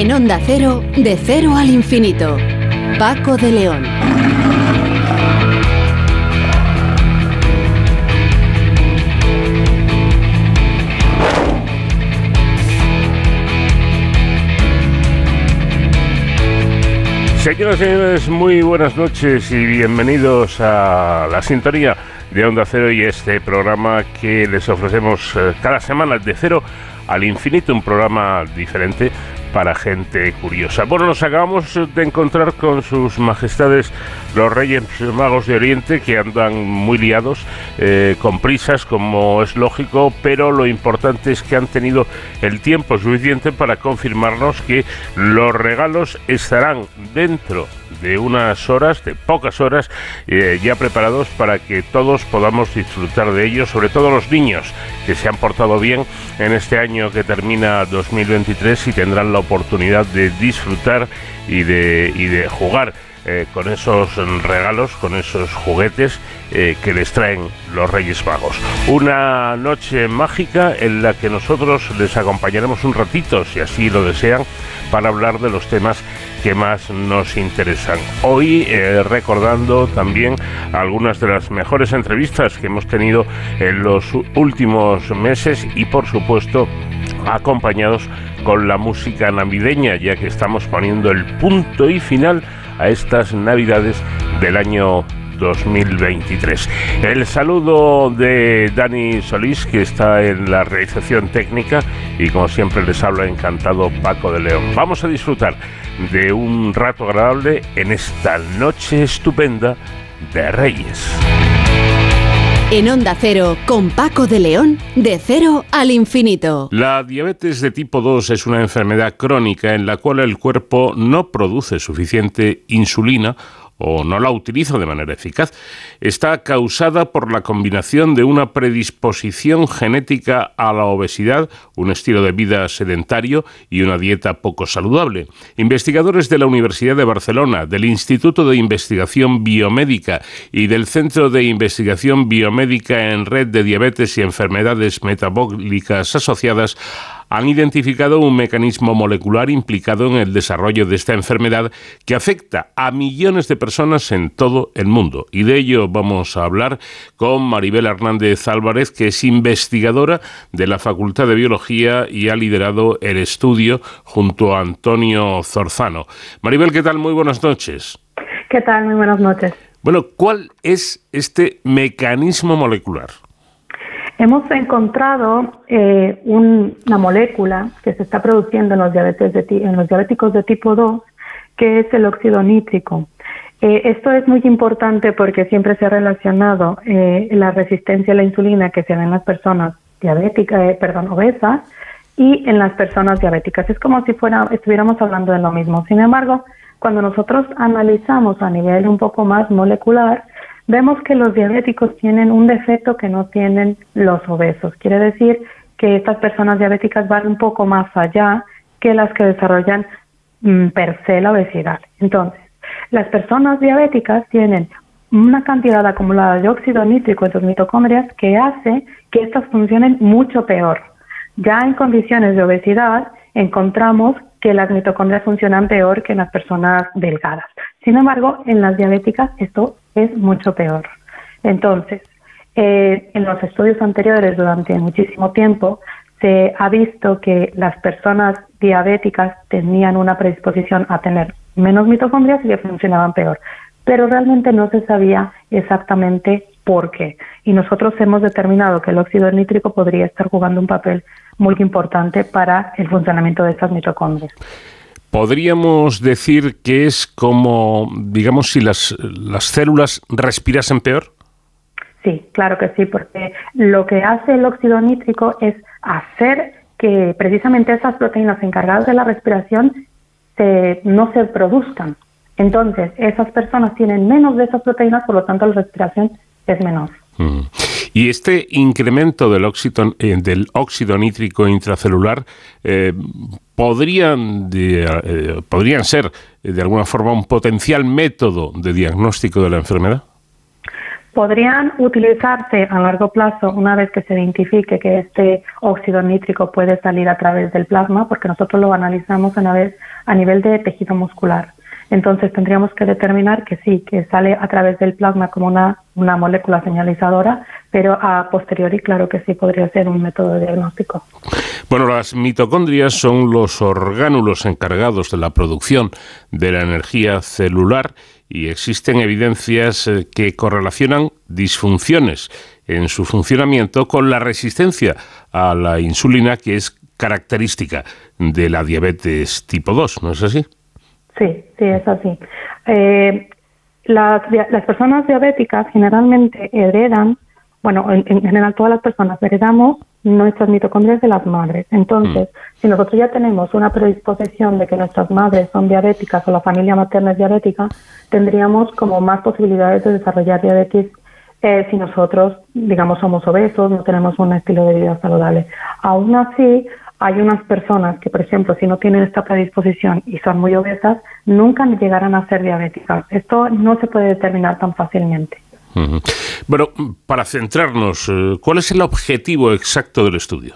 En Onda Cero, de cero al infinito. Paco de León. Señoras y señores, muy buenas noches y bienvenidos a la sintonía de Onda Cero y este programa que les ofrecemos eh, cada semana de cero al infinito, un programa diferente para gente curiosa. Bueno, nos acabamos de encontrar con sus majestades los Reyes Magos de Oriente que andan muy liados, eh, con prisas como es lógico, pero lo importante es que han tenido el tiempo suficiente para confirmarnos que los regalos estarán dentro de unas horas, de pocas horas, eh, ya preparados para que todos podamos disfrutar de ellos, sobre todo los niños que se han portado bien en este año que termina 2023 y tendrán la oportunidad de disfrutar y de, y de jugar eh, con esos regalos, con esos juguetes eh, que les traen los Reyes Magos. Una noche mágica en la que nosotros les acompañaremos un ratito, si así lo desean, para hablar de los temas que más nos interesan. Hoy eh, recordando también algunas de las mejores entrevistas que hemos tenido en los últimos meses y por supuesto acompañados con la música navideña, ya que estamos poniendo el punto y final a estas navidades del año 2023. El saludo de Dani Solís, que está en la realización técnica, y como siempre les habla encantado Paco de León. Vamos a disfrutar de un rato agradable en esta noche estupenda de Reyes. En Onda Cero, con Paco de León, de cero al infinito. La diabetes de tipo 2 es una enfermedad crónica en la cual el cuerpo no produce suficiente insulina o no la utiliza de manera eficaz, está causada por la combinación de una predisposición genética a la obesidad, un estilo de vida sedentario y una dieta poco saludable. Investigadores de la Universidad de Barcelona, del Instituto de Investigación Biomédica y del Centro de Investigación Biomédica en Red de Diabetes y Enfermedades Metabólicas Asociadas han identificado un mecanismo molecular implicado en el desarrollo de esta enfermedad que afecta a millones de personas en todo el mundo. Y de ello vamos a hablar con Maribel Hernández Álvarez, que es investigadora de la Facultad de Biología y ha liderado el estudio junto a Antonio Zorzano. Maribel, ¿qué tal? Muy buenas noches. ¿Qué tal? Muy buenas noches. Bueno, ¿cuál es este mecanismo molecular? Hemos encontrado eh, una molécula que se está produciendo en los, diabetes en los diabéticos de tipo 2, que es el óxido nítrico. Eh, esto es muy importante porque siempre se ha relacionado eh, la resistencia a la insulina que se da en las personas diabéticas, perdón, obesas y en las personas diabéticas. Es como si fuera, estuviéramos hablando de lo mismo. Sin embargo, cuando nosotros analizamos a nivel un poco más molecular, vemos que los diabéticos tienen un defecto que no tienen los obesos. Quiere decir que estas personas diabéticas van un poco más allá que las que desarrollan mm, per se la obesidad. Entonces, las personas diabéticas tienen una cantidad acumulada de óxido nítrico en sus mitocondrias que hace que estas funcionen mucho peor. Ya en condiciones de obesidad encontramos que las mitocondrias funcionan peor que en las personas delgadas. Sin embargo, en las diabéticas esto es mucho peor. Entonces, eh, en los estudios anteriores durante muchísimo tiempo se ha visto que las personas diabéticas tenían una predisposición a tener menos mitocondrias y que funcionaban peor, pero realmente no se sabía exactamente por qué. Y nosotros hemos determinado que el óxido nítrico podría estar jugando un papel muy importante para el funcionamiento de estas mitocondrias. ¿Podríamos decir que es como, digamos, si las, las células respirasen peor? Sí, claro que sí, porque lo que hace el óxido nítrico es hacer que precisamente esas proteínas encargadas de la respiración se, no se produzcan. Entonces, esas personas tienen menos de esas proteínas, por lo tanto la respiración es menor. Mm. Y este incremento del óxido, eh, del óxido nítrico intracelular eh, podrían, eh, podrían ser de alguna forma un potencial método de diagnóstico de la enfermedad. podrían utilizarse a largo plazo una vez que se identifique que este óxido nítrico puede salir a través del plasma, porque nosotros lo analizamos una vez a nivel de tejido muscular. Entonces tendríamos que determinar que sí, que sale a través del plasma como una, una molécula señalizadora, pero a posteriori claro que sí podría ser un método de diagnóstico. Bueno, las mitocondrias son los orgánulos encargados de la producción de la energía celular y existen evidencias eh, que correlacionan disfunciones en su funcionamiento con la resistencia a la insulina que es característica de la diabetes tipo 2, ¿no es así? Sí, sí, es así. Eh, las, las, personas diabéticas generalmente heredan, bueno, en, general todas las personas heredamos nuestras mitocondrias de las madres. Entonces, mm. si nosotros ya tenemos una predisposición de que nuestras madres son diabéticas o la familia materna es diabética, tendríamos como más posibilidades de desarrollar diabetes eh, si nosotros, digamos, somos obesos, no tenemos un estilo de vida saludable. Aún así, hay unas personas que, por ejemplo, si no tienen esta predisposición y son muy obesas, nunca llegarán a ser diabéticas. Esto no se puede determinar tan fácilmente. Bueno, para centrarnos, eh, ¿cuál es el objetivo exacto del estudio?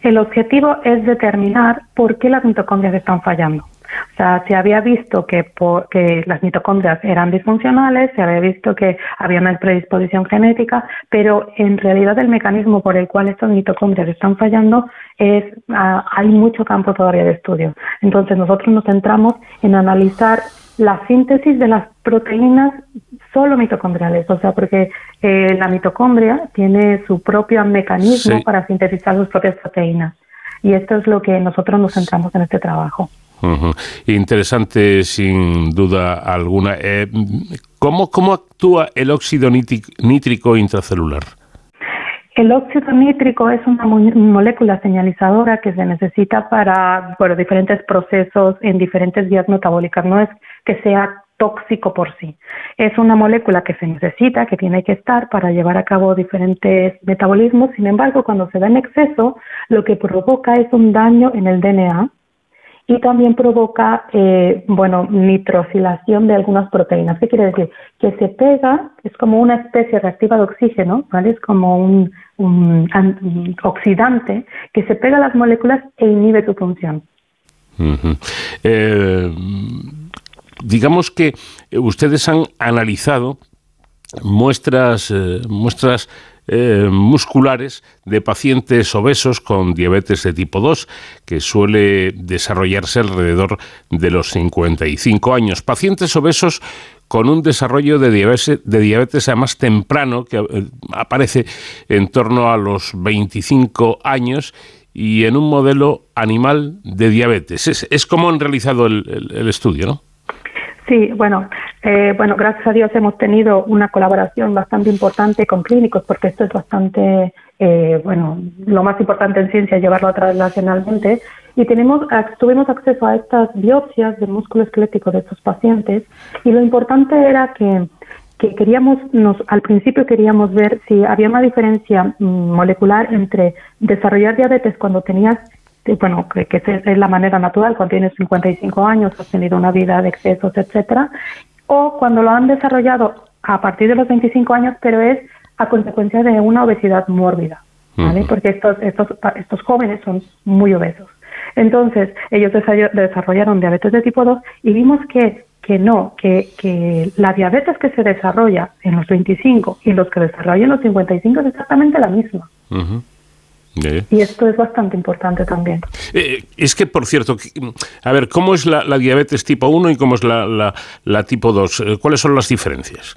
El objetivo es determinar por qué las mitocondrias están fallando. O sea, se había visto que, que las mitocondrias eran disfuncionales, se había visto que había una predisposición genética, pero en realidad el mecanismo por el cual estas mitocondrias están fallando es ah, hay mucho campo todavía de estudio. Entonces nosotros nos centramos en analizar la síntesis de las proteínas solo mitocondriales, o sea, porque eh, la mitocondria tiene su propio mecanismo para sintetizar sus propias proteínas. Y esto es lo que nosotros nos centramos en este trabajo. Interesante, sin duda alguna. Eh, ¿cómo, ¿Cómo actúa el óxido nítrico intracelular? El óxido nítrico es una molécula señalizadora que se necesita para diferentes procesos en diferentes vías metabólicas. No es que sea tóxico por sí. Es una molécula que se necesita, que tiene que estar para llevar a cabo diferentes metabolismos. Sin embargo, cuando se da en exceso, lo que provoca es un daño en el DNA y también provoca, eh, bueno, nitrosilación de algunas proteínas. ¿Qué quiere decir? Que se pega, es como una especie reactiva de oxígeno, ¿vale? Es como un, oxidante que se pega a las moléculas e inhibe su función. Eh, digamos que ustedes han analizado muestras, eh, muestras eh, musculares de pacientes obesos con diabetes de tipo 2, que suele desarrollarse alrededor de los 55 años. Pacientes obesos con un desarrollo de diabetes, de diabetes además temprano, que eh, aparece en torno a los 25 años y en un modelo animal de diabetes. Es, como han realizado el estudio, ¿no? Sí, bueno, eh, bueno, gracias a Dios hemos tenido una colaboración bastante importante con clínicos, porque esto es bastante, eh, bueno, lo más importante en ciencia es llevarlo a translacionalmente. Y tenemos, tuvimos acceso a estas biopsias del músculo esquelético de estos pacientes, y lo importante era que, que queríamos, nos, al principio queríamos ver si había una diferencia mm, molecular entre desarrollar diabetes cuando tenías bueno, que, que es la manera natural, cuando tienes 55 años, has tenido una vida de excesos, etcétera, o cuando lo han desarrollado a partir de los 25 años, pero es a consecuencia de una obesidad mórbida, ¿vale? Porque estos, estos, estos jóvenes son muy obesos. Entonces, ellos desarrollaron diabetes de tipo 2 y vimos que, que no, que, que la diabetes que se desarrolla en los 25 y los que desarrollan en los 55 es exactamente la misma. Y esto es bastante importante también. Eh, es que, por cierto, a ver, ¿cómo es la, diabetes tipo 1 y cómo es la, la, tipo 2? Eh, ¿Cuáles son las diferencias?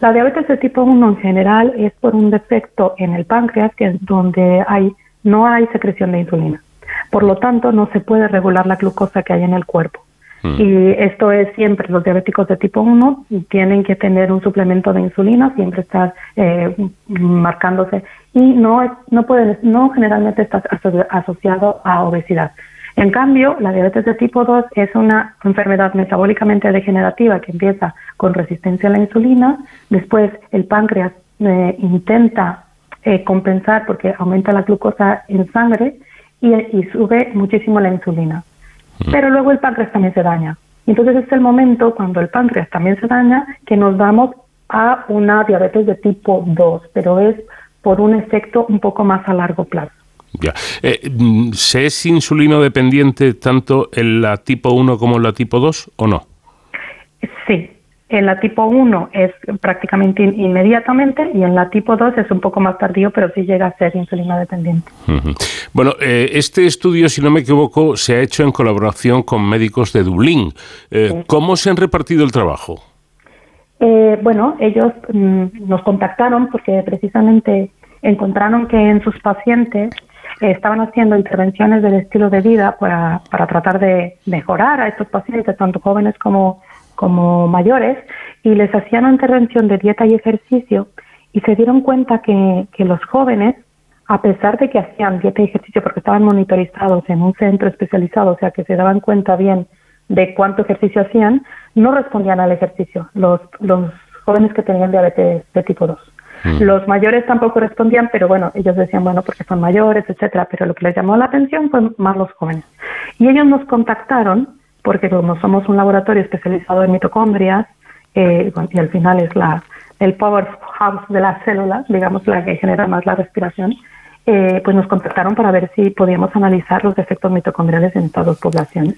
La diabetes de tipo 1 en general es por un defecto en el páncreas que es donde hay, no hay secreción de insulina. Por lo tanto, no se puede regular la glucosa que hay en el cuerpo. Mm. Y esto es siempre, los diabéticos de tipo 1 tienen que tener un suplemento de insulina, siempre estar eh, marcándose y no, no, puede, no generalmente está asociado a obesidad. En cambio, la diabetes de tipo 2 es una enfermedad metabólicamente degenerativa que empieza con resistencia a la insulina, después el páncreas eh, intenta eh, compensar porque aumenta la glucosa en sangre y, y sube muchísimo la insulina. Pero luego el páncreas también se daña. Entonces es el momento cuando el páncreas también se daña que nos damos a una diabetes de tipo 2, pero es por un efecto un poco más a largo plazo. Ya. Eh, ¿Se es insulino dependiente tanto en la tipo 1 como en la tipo 2 o no? Sí, en la tipo 1 es prácticamente inmediatamente y en la tipo 2 es un poco más tardío, pero sí llega a ser insulina dependiente. Bueno, eh, este estudio, si no me equivoco, se ha hecho en colaboración con médicos de Dublín. Eh, ¿Cómo se han repartido el trabajo? Eh, bueno, ellos mm, nos contactaron porque precisamente encontraron que en sus pacientes estaban haciendo intervenciones del estilo de vida para, para tratar de mejorar a estos pacientes, tanto jóvenes como, como mayores, y les hacían una intervención de dieta y ejercicio y se dieron cuenta que, que los jóvenes, a pesar de que hacían dieta y ejercicio porque estaban monitorizados en un centro especializado, o sea que se daban cuenta bien de cuánto ejercicio hacían, no respondían al ejercicio, los, los jóvenes que tenían diabetes de tipo 2. Mm. Los mayores tampoco respondían, pero bueno, ellos decían, bueno, porque son mayores, etcétera, pero lo que les llamó la atención fue más los jóvenes. Y ellos nos contactaron, porque como somos un laboratorio especializado en mitocondrias, eh, y al final es la, el powerhouse de las células, digamos, la que genera más la respiración, eh, pues nos contactaron para ver si podíamos analizar los efectos mitocondriales en todas las poblaciones.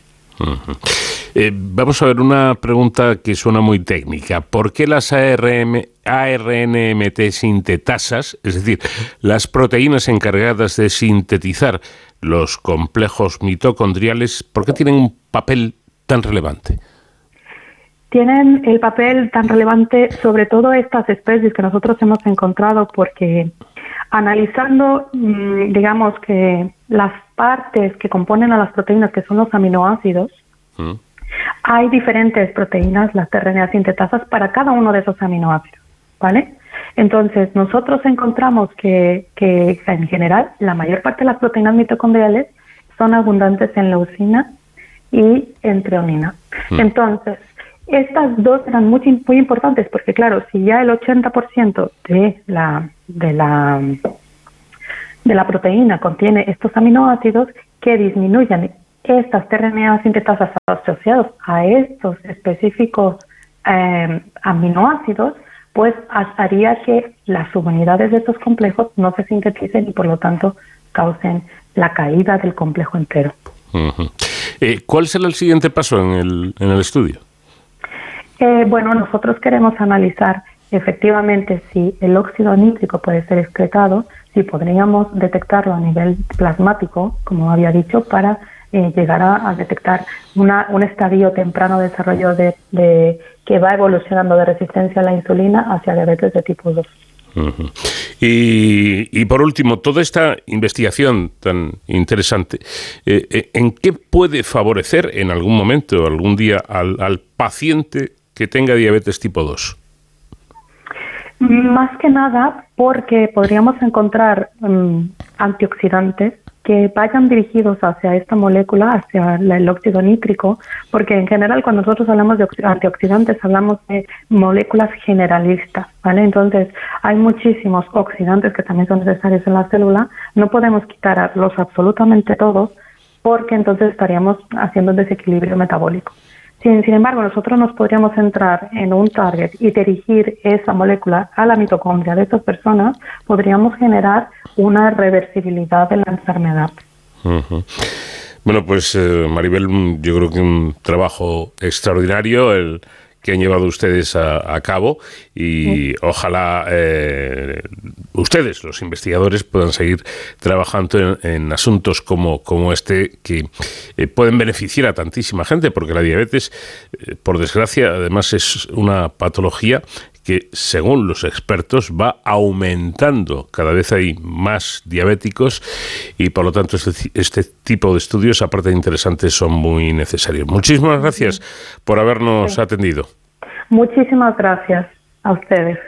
Eh, vamos a ver una pregunta que suena muy técnica. ¿Por qué las ARM, ARNMT sintetasas, es decir, las proteínas encargadas de sintetizar los complejos mitocondriales, por qué tienen un papel tan relevante? Tienen el papel tan relevante sobre todo estas especies que nosotros hemos encontrado porque analizando, mm, digamos que las partes que componen a las proteínas, que son los aminoácidos, mm. Hay diferentes proteínas, las RNA sintetasas, para cada uno de esos aminoácidos, ¿vale? Entonces, nosotros encontramos que, que en general la mayor parte de las proteínas mitocondriales son abundantes en leucina y en treonina. Mm. Entonces, estas dos eran muy, muy importantes porque, claro, si ya el 80% de la, de, la, de la proteína contiene estos aminoácidos que disminuyan estas RNA sintetasas asociados a estos específicos eh, aminoácidos, pues haría que las subunidades de estos complejos no se sinteticen y por lo tanto causen la caída del complejo entero. Eh, ¿Cuál será el siguiente paso en el, en el estudio? Eh, bueno, nosotros queremos analizar efectivamente si el óxido nítrico puede ser excretado, si podríamos detectarlo a nivel plasmático, como había dicho, para eh, llegar a, detectar una, un estadio temprano de desarrollo de, que va evolucionando de resistencia a la insulina hacia diabetes de tipo 2. y, por último, toda esta investigación tan interesante, eh, ¿en qué puede favorecer en algún momento, algún día, al, al paciente que tenga diabetes tipo 2? Más que nada porque podríamos encontrar mm, antioxidantes que vayan dirigidos hacia esta molécula, hacia el óxido nítrico, porque en general cuando nosotros hablamos de antioxidantes hablamos de moléculas generalistas, ¿vale? Entonces hay muchísimos oxidantes que también son necesarios en la célula, no podemos quitarlos absolutamente todos porque entonces estaríamos haciendo un desequilibrio metabólico. Sin, embargo, nosotros nos podríamos centrar en un target y dirigir esa molécula a la mitocondria de estas personas, podríamos generar una reversibilidad de la enfermedad. Bueno, pues eh, Maribel, yo creo que un trabajo extraordinario el que han llevado ustedes a, cabo y ojalá eh, ustedes, los investigadores, puedan seguir trabajando en, asuntos como, como este que eh, pueden beneficiar a tantísima gente, porque la diabetes, eh, por desgracia, además es una patología que, según los expertos, va aumentando. Cada vez hay más diabéticos y, por lo tanto, este, este tipo de estudios, aparte de interesantes, son muy necesarios. Muchísimas gracias por habernos atendido. Muchísimas gracias a ustedes.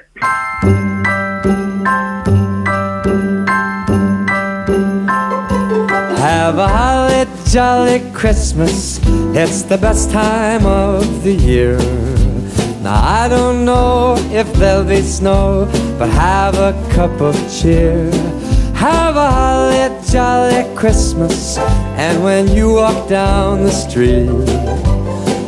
Have a holly jolly Christmas. It's the best time of the year. Now I don't know if there'll be snow, but have a cup of cheer. Have a holly jolly Christmas. And when you walk down the street,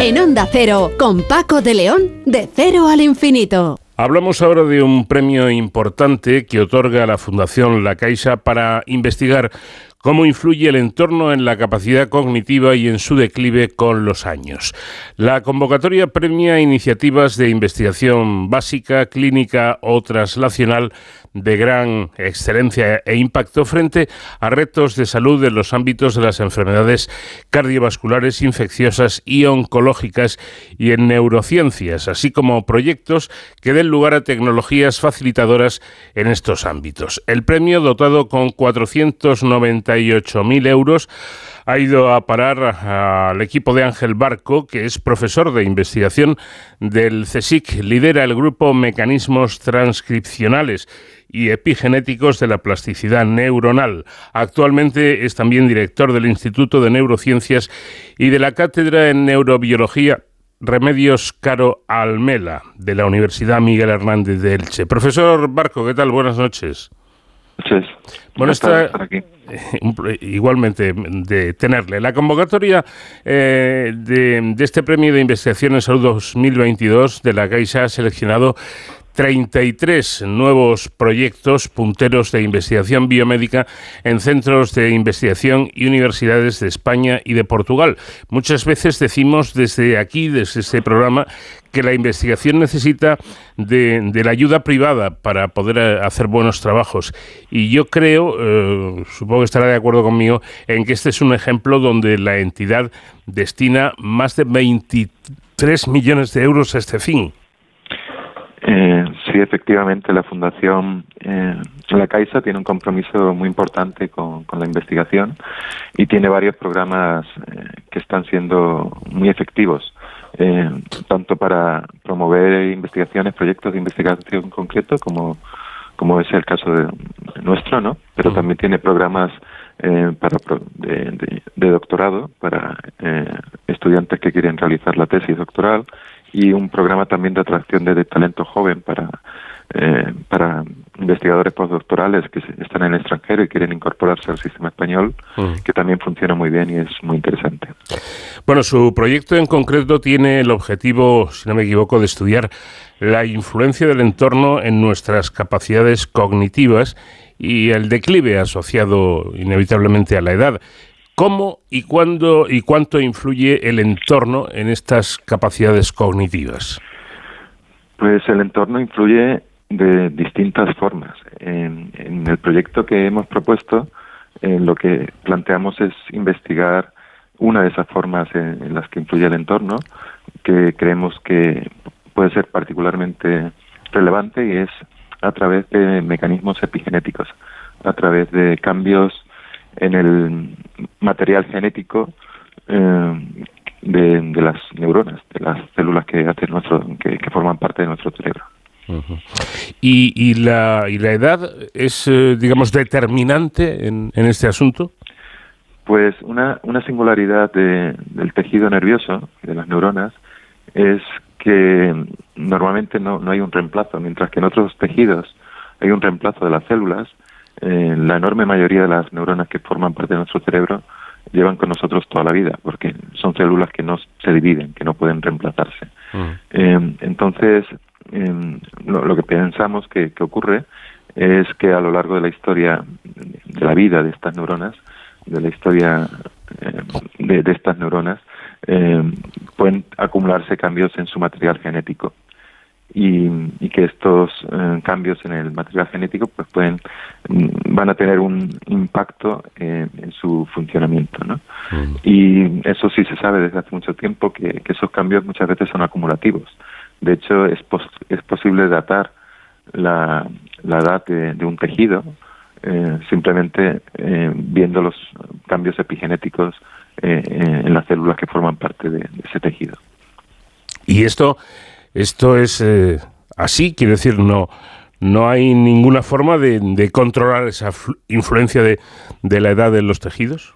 En Onda Cero, con Paco de León, de cero al infinito. Hablamos ahora de un premio importante que otorga la Fundación La Caixa para investigar cómo influye el entorno en la capacidad cognitiva y en su declive con los años. La convocatoria premia iniciativas de investigación básica, clínica o traslacional de gran excelencia e impacto frente a retos de salud en los ámbitos de las enfermedades cardiovasculares, infecciosas y oncológicas y en neurociencias, así como proyectos que den lugar a tecnologías facilitadoras en estos ámbitos. El premio, dotado con 498.000 euros, ha ido a parar al equipo de Ángel Barco, que es profesor de investigación del CSIC, lidera el grupo Mecanismos Transcripcionales y epigenéticos de la plasticidad neuronal. Actualmente es también director del Instituto de Neurociencias y de la Cátedra en Neurobiología Remedios Caro Almela de la Universidad Miguel Hernández de Elche. Profesor Barco, ¿qué tal? Buenas noches. Noches. Bueno, está igualmente de tenerle. La convocatoria eh, de, de, este premio de investigación en salud 2022 de la Caixa ha seleccionado 33 nuevos proyectos punteros de investigación biomédica en centros de investigación y universidades de España y de Portugal. Muchas veces decimos desde aquí, desde este programa, que la investigación necesita de, la ayuda privada para poder eh, hacer buenos trabajos. Y yo creo, eh, supongo que estará de acuerdo conmigo, en que este es un ejemplo donde la entidad destina más de 23 millones de euros a este fin. Eh, sí, efectivamente, la Fundación eh, La Caixa tiene un compromiso muy importante con, la investigación y tiene varios programas eh, que están siendo muy efectivos, eh, tanto para promover investigaciones, proyectos de investigación concreto, como, como es el caso de, nuestro, ¿no? Pero también tiene programas para de, de, doctorado para estudiantes que quieren realizar la tesis doctoral y un programa también de atracción de, talento joven para, eh, para investigadores postdoctorales que están en el extranjero y quieren incorporarse al sistema español, mm. que también funciona muy bien y es muy interesante. Bueno, su proyecto en concreto tiene el objetivo, si no me equivoco, de estudiar la influencia del entorno en nuestras capacidades cognitivas y el declive asociado inevitablemente a la edad. ¿Cómo y cuándo y cuánto influye el entorno en estas capacidades cognitivas? Pues el entorno influye de distintas formas. En, el proyecto que hemos propuesto, lo que planteamos es investigar una de esas formas en, las que influye el entorno, que creemos que puede ser particularmente relevante y es a través de mecanismos epigenéticos, a través de cambios en el material genético eh, de, las neuronas, de las células que hacen nuestro, que, forman parte de nuestro cerebro. ¿Y, y, la, ¿Y la edad es, eh, digamos, determinante en, en, este asunto? Pues una, una singularidad del tejido nervioso, de las neuronas, es que normalmente no, no hay un reemplazo, mientras que en otros tejidos hay un reemplazo de las células, eh, la enorme mayoría de las neuronas que forman parte de nuestro cerebro llevan con nosotros toda la vida, porque son células que no se dividen, que no pueden reemplazarse. Mm. Eh, entonces, em, lo, que pensamos que, ocurre es que a lo largo de la historia de la vida de estas neuronas, de la historia eh, de, de, estas neuronas, pueden acumularse cambios en su material genético y, que estos eh, cambios en el material genético pues pueden mm, van a tener un impacto en su funcionamiento ¿no? y eso sí se sabe desde hace mucho tiempo que, esos cambios muchas veces son acumulativos de hecho es, es posible datar la, la edad de, un tejido eh, simplemente eh, viendo los cambios epigenéticos en las células que forman parte de, ese tejido. Y esto, esto es así, quiero decir, no, no hay ninguna forma de, controlar esa influencia de, de, la edad en los tejidos.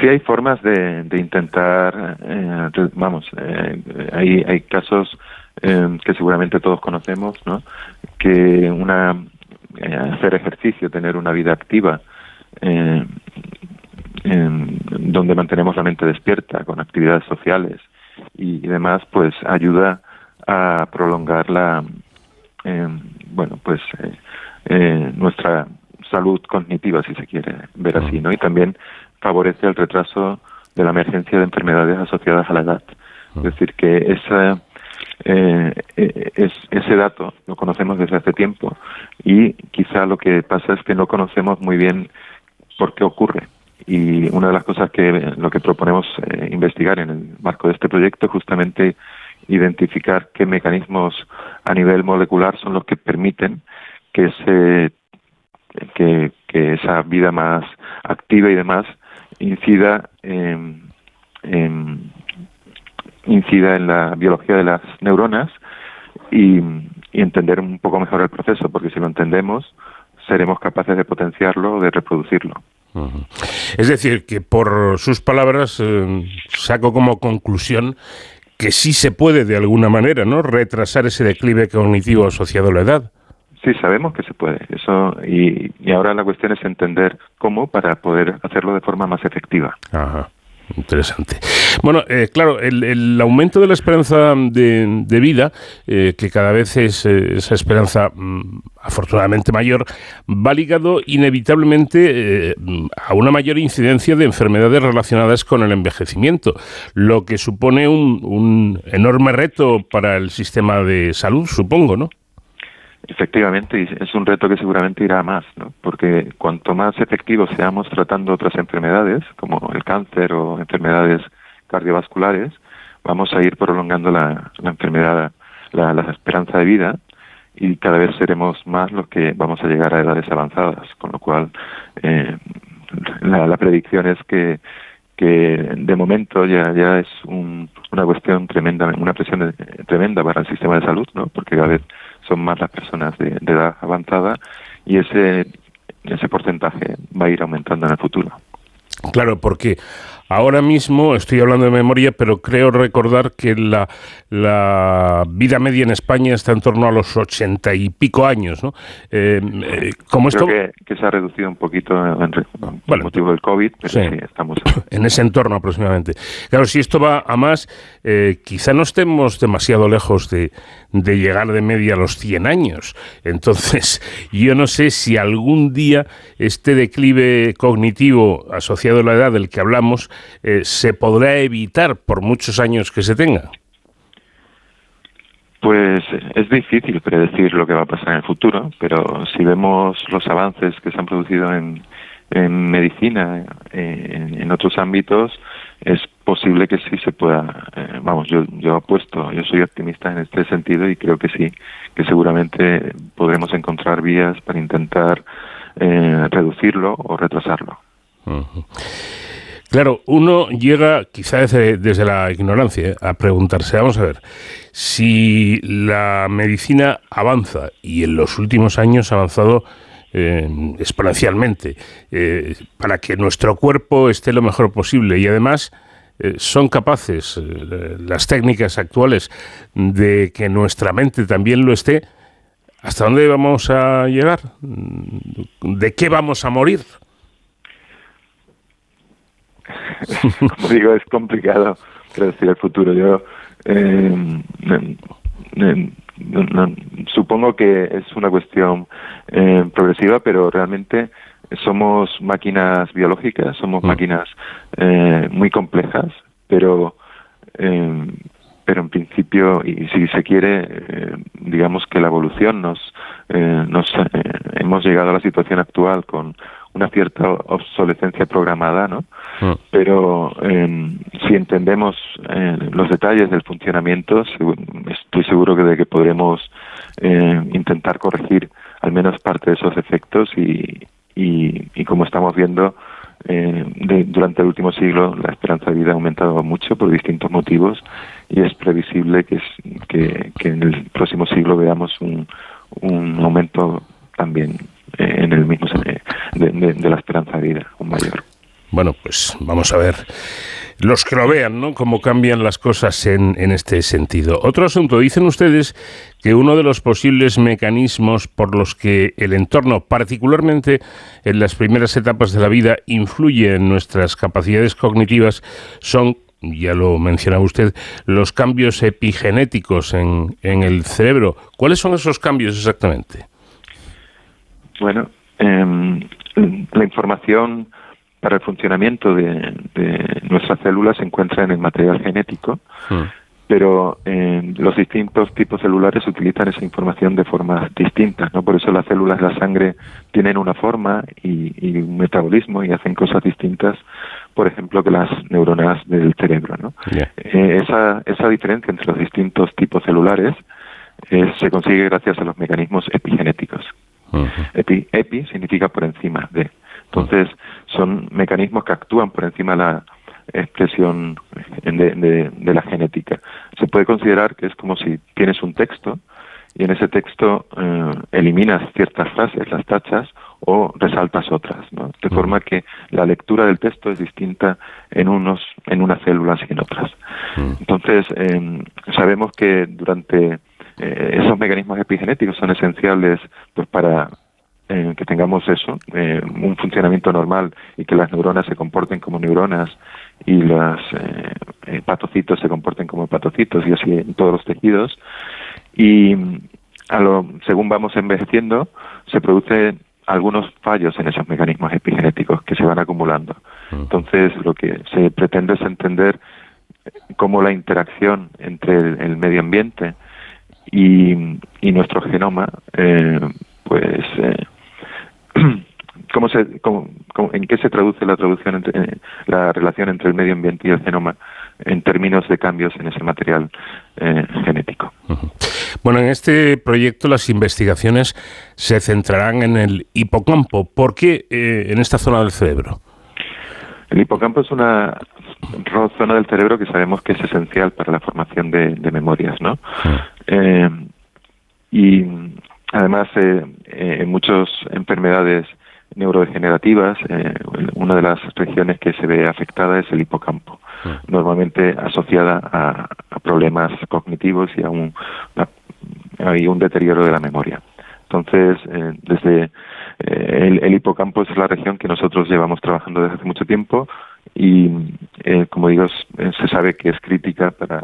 Sí hay formas de, intentar, eh, vamos, eh, hay, hay casos eh, que seguramente todos conocemos, ¿no? Que una hacer ejercicio, tener una vida activa, donde mantenemos la mente despierta con actividades sociales y demás, pues ayuda a prolongar la, bueno, pues nuestra salud cognitiva, si se quiere ver así, ¿no? Y también favorece el retraso de la emergencia de enfermedades asociadas a la edad. Es decir, que esa, eh, eh, es, ese dato lo conocemos desde hace tiempo y quizá lo que pasa es que no conocemos muy bien por qué ocurre. Y una de las cosas que lo que proponemos eh, investigar en el marco de este proyecto es justamente identificar qué mecanismos a nivel molecular son los que permiten que ese que, esa vida más activa y demás incida en, incida en la biología de las neuronas y, entender un poco mejor el proceso, porque si lo entendemos, seremos capaces de potenciarlo o de reproducirlo. Es decir, que por sus palabras eh, saco como conclusión que sí se puede de alguna manera, ¿no? Retrasar ese declive cognitivo asociado a la edad. Sí, sabemos que se puede. Eso y, y ahora la cuestión es entender cómo para poder hacerlo de forma más efectiva. Ajá. Interesante. Bueno, eh, claro, el, aumento de la esperanza de, vida, eh, que cada vez es eh, esa esperanza mm, afortunadamente mayor, va ligado inevitablemente a una mayor incidencia de enfermedades relacionadas con el envejecimiento, lo que supone un, un enorme reto para el sistema de salud, supongo, ¿no? Efectivamente, es un reto que seguramente irá más, ¿no? porque cuanto más efectivos seamos tratando otras enfermedades, como el cáncer o enfermedades cardiovasculares, vamos a ir prolongando la, enfermedad, la, esperanza de vida, y cada vez seremos más los que vamos a llegar a edades avanzadas, con lo cual eh, la, predicción es que que de momento ya ya es una cuestión tremenda, una presión tremenda para el sistema de salud, ¿no? Porque cada vez son más las personas de, edad avanzada y ese, ese porcentaje va a ir aumentando en el futuro. Claro, porque ahora mismo estoy hablando de memoria, pero creo recordar que la, la vida media en España está en torno a los ochenta y pico años, ¿no? Eh, eh como esto... Creo que, se ha reducido un poquito en, bueno, motivo del COVID, pero sí, estamos... En ese entorno aproximadamente. Claro, si esto va a más, eh, quizá no estemos demasiado lejos de, de llegar de media a los 100 años. Entonces, yo no sé si algún día este declive cognitivo asociado a la edad del que hablamos eh, se podrá evitar por muchos años que se tenga. Pues es difícil predecir lo que va a pasar en el futuro, pero si vemos los avances que se han producido en, en medicina, eh, en, otros ámbitos, es posible que sí se pueda. Eh, vamos, yo, yo apuesto, yo soy optimista en este sentido y creo que sí, que seguramente podremos encontrar vías para intentar eh, reducirlo o retrasarlo. Claro, uno llega quizá desde, la ignorancia a preguntarse, vamos a ver, si la medicina avanza y en los últimos años ha avanzado eh, exponencialmente eh, para que nuestro cuerpo esté lo mejor posible y además eh, son capaces las técnicas actuales de que nuestra mente también lo esté, ¿hasta dónde vamos a llegar? ¿De qué vamos a morir? Como digo, es complicado predecir el futuro. Yo supongo que es una cuestión eh, progresiva, pero realmente somos máquinas biológicas, somos mm. máquinas eh, muy complejas, pero eh, pero en principio y si se quiere digamos que la evolución nos nos hemos llegado a la situación actual con una cierta obsolescencia programada, ¿no? Mm. Pero em, si entendemos eh, los detalles del funcionamiento, estoy seguro que de que podremos eh, intentar corregir al menos parte de esos efectos y, y, como estamos viendo, eh, durante el último siglo la esperanza de vida ha aumentado mucho por distintos motivos y es previsible que, que, en el próximo siglo veamos un, un aumento también eh, en el mismo de, de la esperanza de vida, un mayor. Bueno, pues vamos a ver los que lo vean, ¿no? Cómo cambian las cosas en, en, este sentido. Otro asunto, dicen ustedes que uno de los posibles mecanismos por los que el entorno, particularmente en las primeras etapas de la vida, influye en nuestras capacidades cognitivas, son ya lo mencionaba usted, los cambios epigenéticos en, en el cerebro. ¿Cuáles son esos cambios exactamente? Bueno, em, la información para el funcionamiento de, nuestras células se encuentra en el material genético, hmm. pero eh, los distintos tipos celulares utilizan esa información de formas distintas, ¿no? Por eso las células de la sangre tienen una forma y, un metabolismo y hacen cosas distintas, por ejemplo, que las neuronas del cerebro, ¿no? Eh, esa, esa diferencia entre los distintos tipos celulares eh, se consigue gracias a los mecanismos epigenéticos. epi, epi significa por encima de. Entonces, son mecanismos que actúan por encima de la expresión de, la genética. Se puede considerar que es como si tienes un texto y en ese texto eh, eliminas ciertas frases, las tachas, o resaltas otras, ¿no? De forma que la lectura del texto es distinta en unos, en unas células y en otras. Entonces, em, sabemos que durante eh, esos mecanismos epigenéticos son esenciales pues para eh, que tengamos eso, eh, un funcionamiento normal y que las neuronas se comporten como neuronas y los eh, hepatocitos se comporten como hepatocitos y así en todos los tejidos. Y a lo, según vamos envejeciendo, se producen algunos fallos en esos mecanismos epigenéticos que se van acumulando. Mm. Entonces, lo que se pretende es entender cómo la interacción entre el, medio ambiente y, y nuestro genoma, eh, pues ¿Cómo se, ¿En qué se traduce la traducción entre, eh, la relación entre el medio ambiente y el genoma en términos de cambios en ese material eh, genético? Bueno, en este proyecto las investigaciones se centrarán en el hipocampo. ¿Por qué eh, en esta zona del cerebro? El hipocampo es una zona del cerebro que sabemos que es esencial para la formación de, memorias, ¿no? y Además, eh, eh, en muchas enfermedades neurodegenerativas, eh, una de las regiones que se ve afectada es el hipocampo, normalmente asociada a, problemas cognitivos y a un, un deterioro de la memoria. Entonces, desde el, hipocampo es la región que nosotros llevamos trabajando desde hace mucho tiempo y, como digo, se sabe que es crítica para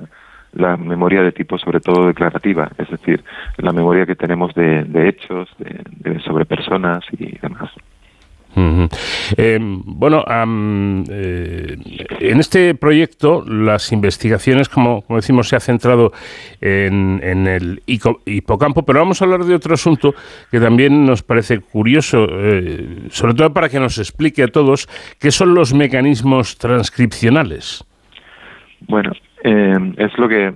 la memoria de tipo sobre todo declarativa, es decir, la memoria que tenemos de, hechos, de, sobre personas y demás. Eh, bueno, eh, en este proyecto las investigaciones, como, decimos, se ha centrado en, el hipocampo, pero vamos a hablar de otro asunto que también nos parece curioso, eh, sobre todo para que nos explique a todos qué son los mecanismos transcripcionales. Bueno, eh, es lo que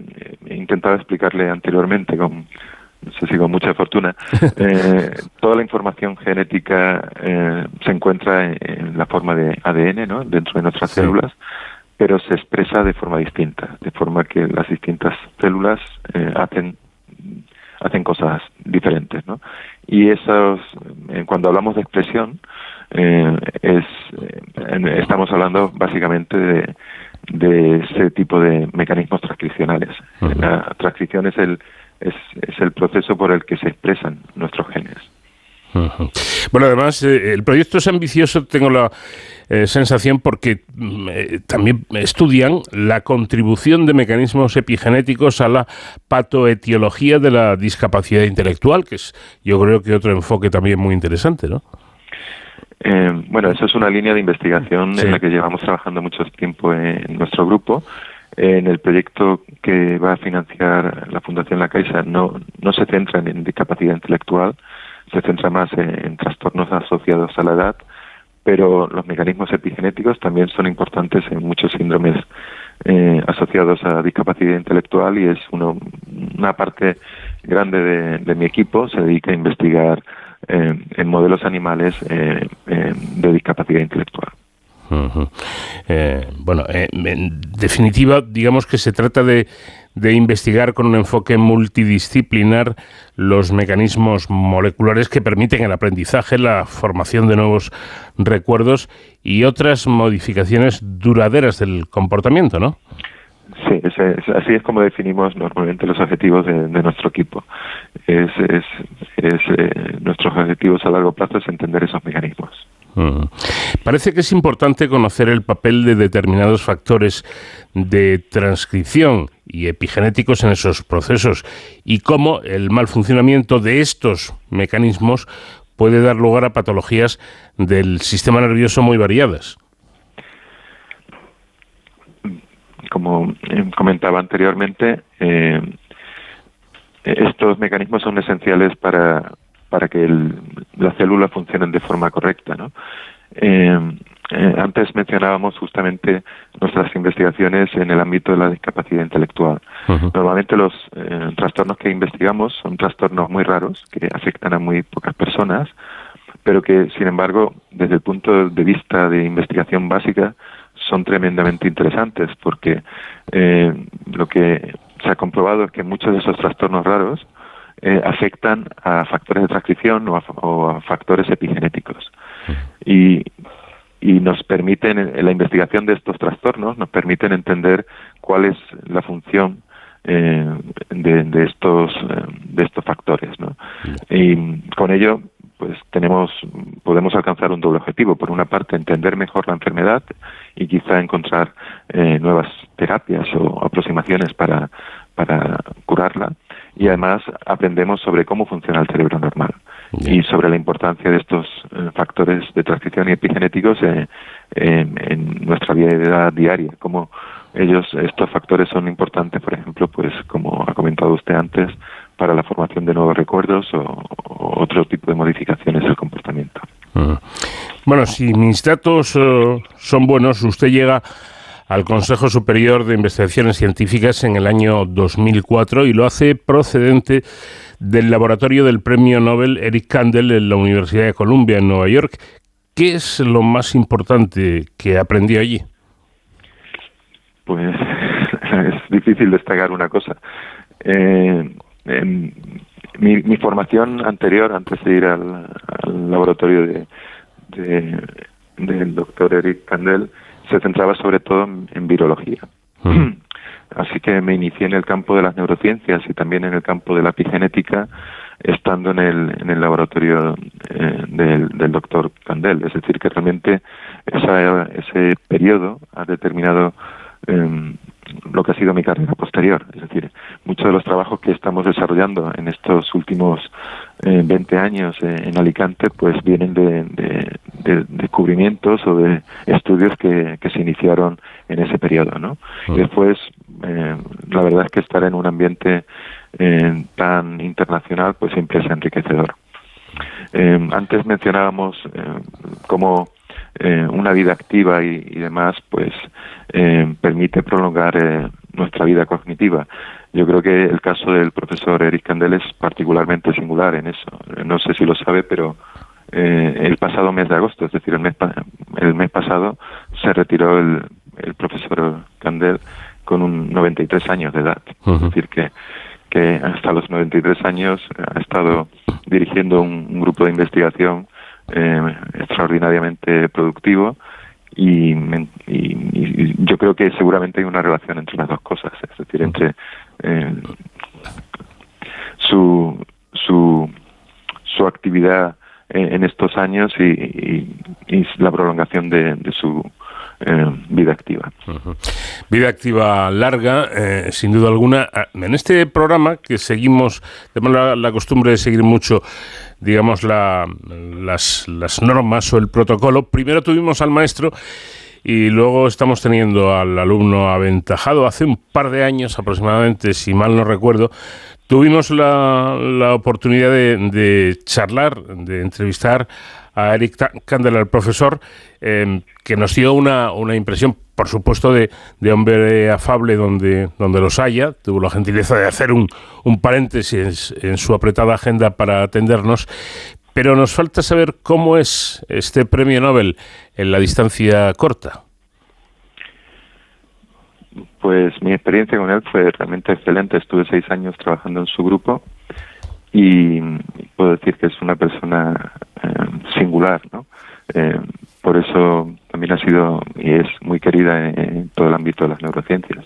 he intentado explicarle anteriormente con, no sé si con mucha fortuna. Eh, toda la información genética eh, se encuentra en, la forma de ADN, ¿no? Dentro de nuestras células, pero se expresa de forma distinta, de forma que las distintas células eh, hacen hacen cosas diferentes, ¿no? Y esos, cuando hablamos de expresión, es estamos hablando básicamente de de ese tipo de mecanismos transcripcionales. La transcripción es el, es, el proceso por el que se expresan nuestros genes. Bueno, además, eh, el proyecto es ambicioso, tengo la eh, sensación, porque mm, eh, también estudian la contribución de mecanismos epigenéticos a la patoetiología de la discapacidad intelectual, que es yo creo que otro enfoque también muy interesante, ¿no? Eh, bueno, eso es una línea de investigación en la que llevamos trabajando mucho tiempo en nuestro grupo. En el proyecto que va a financiar la Fundación La Caixa no, no se centra en discapacidad intelectual, se centra más en, trastornos asociados a la edad, pero los mecanismos epigenéticos también son importantes en muchos síndromes eh, asociados a discapacidad intelectual y es uno, una parte grande de, de mi equipo se dedica a investigar en modelos animales eh, de discapacidad intelectual. Eh, bueno, eh, en definitiva, digamos que se trata de, de, investigar con un enfoque multidisciplinar los mecanismos moleculares que permiten el aprendizaje, la formación de nuevos recuerdos y otras modificaciones duraderas del comportamiento, ¿no? Sí, así es como definimos normalmente los objetivos de, nuestro equipo. Es, eh, nuestros objetivos a largo plazo es entender esos mecanismos. Parece que es importante conocer el papel de determinados factores de transcripción y epigenéticos en esos procesos y cómo el mal funcionamiento de estos mecanismos puede dar lugar a patologías del sistema nervioso muy variadas. Como eh, comentaba anteriormente, eh, estos mecanismos son esenciales para para que las células funcionen de forma correcta. ¿no? Eh, eh, antes mencionábamos justamente nuestras investigaciones en el ámbito de la discapacidad intelectual. Normalmente los eh, trastornos que investigamos son trastornos muy raros que afectan a muy pocas personas, pero que, sin embargo, desde el punto de vista de investigación básica, son tremendamente interesantes porque lo que se ha comprobado es que muchos de esos trastornos raros eh, afectan a factores de transcripción o a, factores epigenéticos. Y, y nos permiten, en la investigación de estos trastornos, nos permiten entender cuál es la función eh, de, de, estos eh, de estos factores ¿no? y con ello pues tenemos podemos alcanzar un doble objetivo. Por una parte entender mejor la enfermedad y quizá encontrar nuevas terapias o aproximaciones para para curarla. Y además aprendemos sobre cómo funciona el cerebro normal y sobre la importancia de estos eh, factores de transcripción y epigenéticos eh, en, nuestra vida diaria, cómo ellos, estos factores son importantes, por ejemplo, pues como ha comentado usted antes, para la formación de nuevos recuerdos o, otro tipo de modificaciones del comportamiento. Mm. Bueno, si mis datos eh, son buenos, usted llega al Consejo Superior de Investigaciones Científicas en el año 2004 y lo hace procedente del laboratorio del premio Nobel Eric Kandel en la Universidad de Columbia en Nueva York. ¿Qué es lo más importante que aprendió allí? Pues es difícil destacar una cosa. Eh, mi, formación anterior, antes de ir al, laboratorio de, del doctor Eric Kandel, se centraba sobre todo en, virología. Así que me inicié en el campo de las neurociencias y también en el campo de la epigenética, estando en el, en el laboratorio eh, del, del, doctor Candel. Es decir, que realmente esa, ese periodo ha determinado eh, lo que ha sido mi carrera posterior. Es decir, muchos de los trabajos que estamos desarrollando en estos últimos eh, 20 años eh, en Alicante, pues vienen de, de, descubrimientos o de estudios que, que, se iniciaron en ese periodo, ¿no? Y después, eh, la verdad es que estar en un ambiente eh, tan internacional, pues siempre es enriquecedor. antes mencionábamos cómo eh, una vida activa y, demás, pues eh, permite prolongar eh, nuestra vida cognitiva. Yo creo que el caso del profesor Eric Candel es particularmente singular en eso. No sé si lo sabe, pero el pasado mes de agosto, es decir, el mes, el mes pasado, se retiró el, el profesor Candel con un 93 años de edad. Es decir, que, que hasta los 93 años ha estado dirigiendo un grupo de investigación eh, extraordinariamente productivo y, yo creo que seguramente hay una relación entre las dos cosas, es decir, entre eh, su, su, su actividad en, estos años y, la prolongación de, su eh, vida activa. Vida activa larga, eh, sin duda alguna. Ah, en este programa que seguimos, tenemos la, costumbre de seguir mucho, digamos, las, las normas o el protocolo. Primero tuvimos al maestro y luego estamos teniendo al alumno aventajado. Hace un par de años aproximadamente, si mal no recuerdo, tuvimos la, la oportunidad de, de, charlar, de entrevistar a Eric Kandel, el profesor, em, que nos dio una, una impresión, por supuesto, de, de, hombre afable donde, donde los haya. Tuvo la gentileza de hacer un, un paréntesis en, su apretada agenda para atendernos, pero nos falta saber cómo es este premio Nobel en la distancia corta. Pues mi experiencia con él fue realmente excelente. Estuve seis años trabajando en su grupo y puedo decir que es una persona eh, singular, ¿no? Eh, por eso también ha sido y es muy querida en, todo el ámbito de las neurociencias.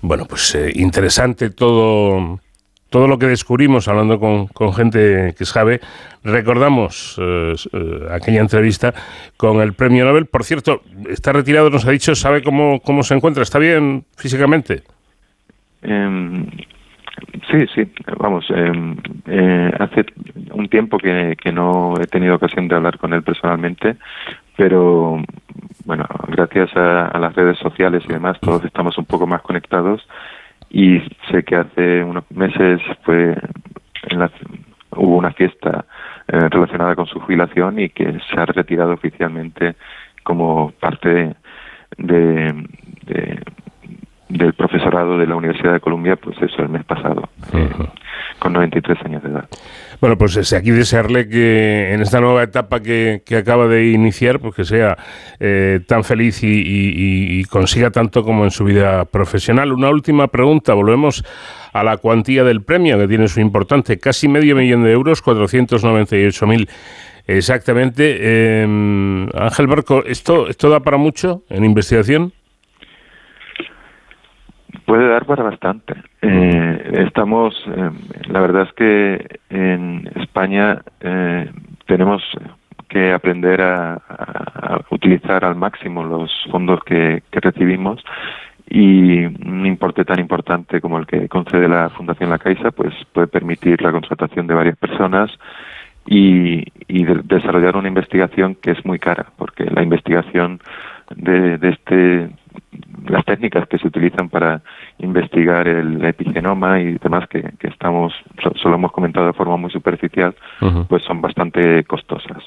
Bueno, pues eh, interesante todo todo lo que descubrimos hablando con, con gente que sabe. Recordamos eh, eh, aquella entrevista con el premio Nobel. Por cierto, está retirado, nos ha dicho, sabe cómo, cómo se encuentra. ¿Está bien físicamente? Sí, sí, vamos, em, eh, hace un tiempo que, no he tenido ocasión de hablar con él personalmente, pero bueno, gracias a, las redes sociales y demás, todos estamos un poco más conectados y sé que hace unos meses fue hubo una fiesta eh, relacionada con su jubilación y que se ha retirado oficialmente como parte de, del profesorado de la Universidad de Columbia, pues eso, el mes pasado, eh, con 93 años de edad. Bueno, pues aquí desearle que en esta nueva etapa que, acaba de iniciar, pues que sea eh, tan feliz y, consiga tanto como en su vida profesional. Una última pregunta, volvemos a la cuantía del premio, que tiene su importante, casi medio millón de euros, 498.000 exactamente. Em, Ángel Barco, ¿esto, ¿esto da para mucho en investigación? Puede dar para bastante. Eh, estamos, eh, la verdad es que en España eh, tenemos que aprender a, utilizar al máximo los fondos que, recibimos y un importe tan importante como el que concede la Fundación La Caixa pues puede permitir la contratación de varias personas y, desarrollar una investigación que es muy cara porque la investigación de, de este las técnicas que se utilizan para investigar el epigenoma y demás que, estamos solo hemos comentado de forma muy superficial pues son bastante costosas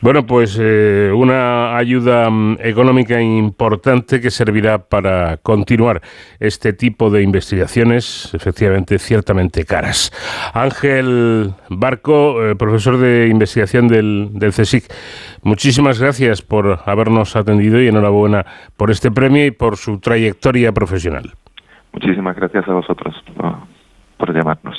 bueno pues eh, una ayuda mm, económica importante que servirá para continuar este tipo de investigaciones efectivamente ciertamente caras Ángel Barco eh, profesor de investigación del, del CSIC muchísimas gracias por habernos atendido y enhorabuena por este premio y por su trayectoria profesional. Muchísimas gracias a vosotros por, llamarnos.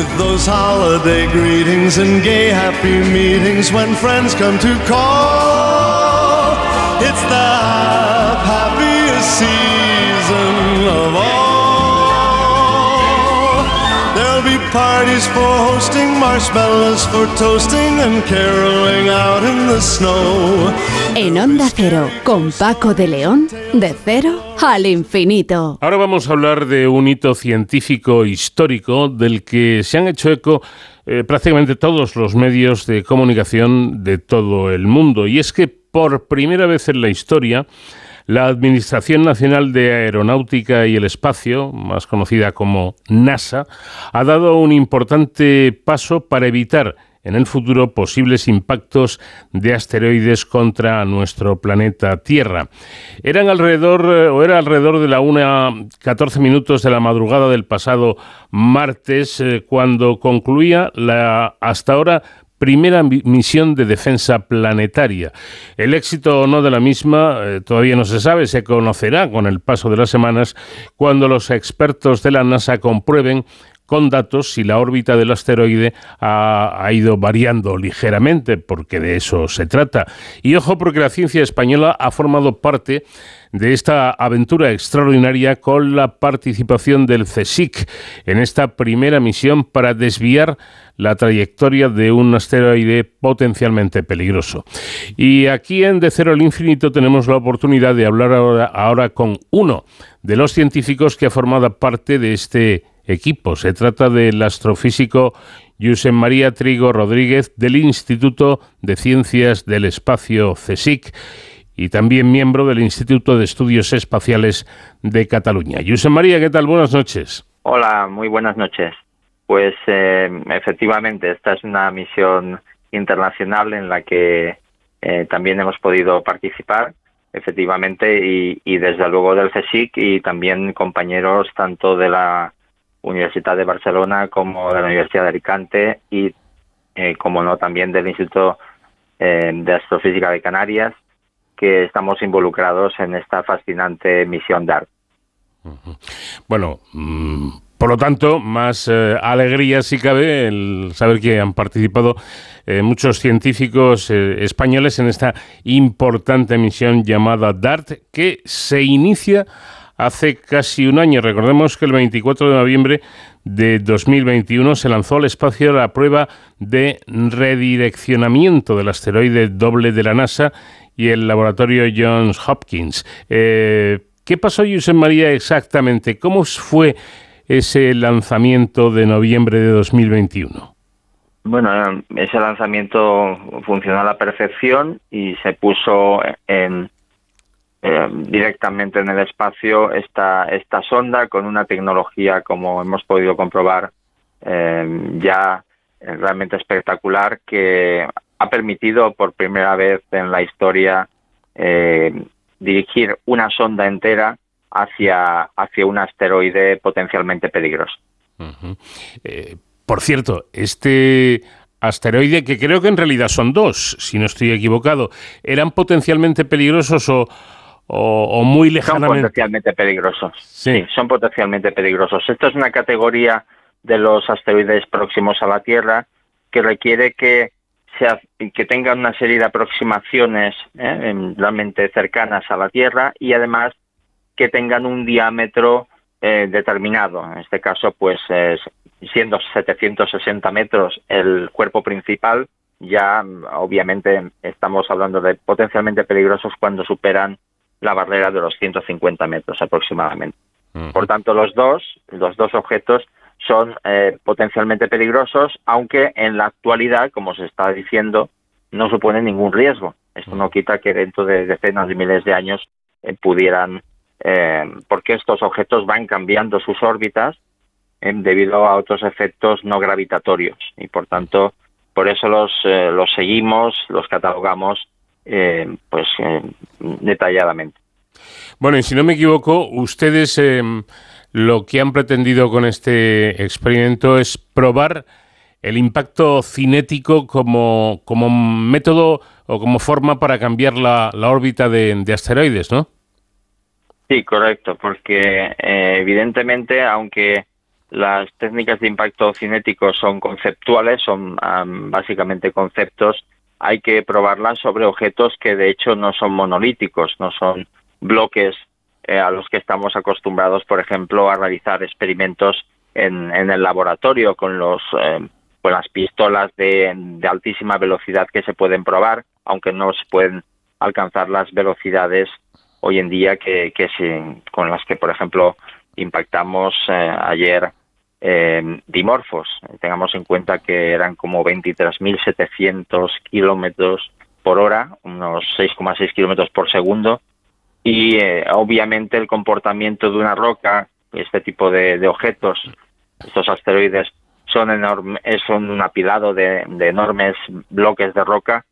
With those holiday greetings and gay happy meetings when friends come to call. It's the happiest season of all. Parties for hosting, marshmallows for toasting and caroling out in the snow. En Onda Cero, con Paco de León, de cero al infinito. Ahora vamos a hablar de un hito científico histórico del que se han hecho eco eh, prácticamente todos los medios de comunicación de todo el mundo. Y es que por primera vez en la historia, la Administración Nacional de Aeronáutica y el Espacio, más conocida como NASA, ha dado un importante paso para evitar en el futuro posibles impactos de asteroides contra nuestro planeta Tierra. Eran alrededor eh, o era alrededor de la 1.14 minutos de la madrugada del pasado martes eh, cuando concluía la hasta ahora primera misión de defensa planetaria. El éxito o no de la misma eh, todavía no se sabe, se conocerá con el paso de las semanas cuando los expertos de la NASA comprueben con datos si la órbita del asteroide ha, ha, ido variando ligeramente, porque de eso se trata. Y ojo, porque la ciencia española ha formado parte de esta aventura extraordinaria con la participación del CSIC en esta primera misión para desviar la trayectoria de un asteroide potencialmente peligroso. Y aquí en De Cero al Infinito tenemos la oportunidad de hablar ahora, con uno de los científicos que ha formado parte de este equipo. Se trata del astrofísico Josep María Trigo Rodríguez del Instituto de Ciencias del Espacio CSIC y también miembro del Instituto de Estudios Espaciales de Cataluña. Josep María, ¿qué tal? Buenas noches. Hola, muy buenas noches. Pues eh, efectivamente, esta es una misión internacional en la que eh, también hemos podido participar, efectivamente, y, desde luego del CSIC y también compañeros tanto de la Universidad de Barcelona como de la Universidad de Alicante y, eh, como no, también del Instituto eh, de Astrofísica de Canarias, que estamos involucrados en esta fascinante misión DART. Bueno, mm, por lo tanto, más eh, alegría si cabe el saber que han participado eh, muchos científicos eh, españoles en esta importante misión llamada DART, que se inicia hace casi un año. Recordemos que el 24 de noviembre de 2021 se lanzó al espacio la prueba de redireccionamiento del asteroide doble de la NASA y el laboratorio Johns Hopkins. ¿Qué pasó, José María, exactamente? ¿Cómo fue ese lanzamiento de noviembre de 2021? Bueno, ese lanzamiento funcionó a la perfección y se puso en, eh, directamente en el espacio esta, esta sonda con una tecnología, como hemos podido comprobar, eh, ya realmente espectacular que ha permitido por primera vez en la historia eh, dirigir una sonda entera hacia, hacia un asteroide potencialmente peligroso. Eh, por cierto, este asteroide, que creo que en realidad son dos, si no estoy equivocado, ¿eran potencialmente peligrosos o, o, muy lejanamente? Son potencialmente peligrosos. Sí. son potencialmente peligrosos. Esto es una categoría de los asteroides próximos a la Tierra que requiere que sea, que tengan una serie de aproximaciones eh, realmente cercanas a la Tierra y además que tengan un diámetro eh, determinado. En este caso, pues siendo 760 metros el cuerpo principal, ya obviamente estamos hablando de potencialmente peligrosos cuando superan la barrera de los 150 metros aproximadamente. Por tanto, los dos, los dos objetos son eh, potencialmente peligrosos, aunque en la actualidad, como se está diciendo, no suponen ningún riesgo. Esto no quita que dentro de decenas de miles de años eh, pudieran eh, porque estos objetos van cambiando sus órbitas debido a otros efectos no gravitatorios y por tanto por eso los, los seguimos, los catalogamos pues detalladamente. Bueno, y si no me equivoco, ustedes lo que han pretendido con este experimento es probar el impacto cinético como, como método o como forma para cambiar la, la órbita de, de asteroides, ¿no? Sí, correcto, porque eh, evidentemente, aunque las técnicas de impacto cinético son conceptuales, son básicamente conceptos, hay que probarlas sobre objetos que de hecho no son monolíticos, no son bloques eh, a los que estamos acostumbrados, por ejemplo, a realizar experimentos en, en el laboratorio con los eh, con las pistolas de, de altísima velocidad que se pueden probar, aunque no se pueden alcanzar las velocidades hoy en día que, que con las que, por ejemplo, impactamos eh, ayer eh, dimorfos. Tengamos en cuenta que eran como 23.700 kilómetros por hora, unos 6,6 kilómetros por segundo, y eh, obviamente el comportamiento de una roca, este tipo de, objetos, estos asteroides, son, enorme, son un apilado de enormes bloques de roca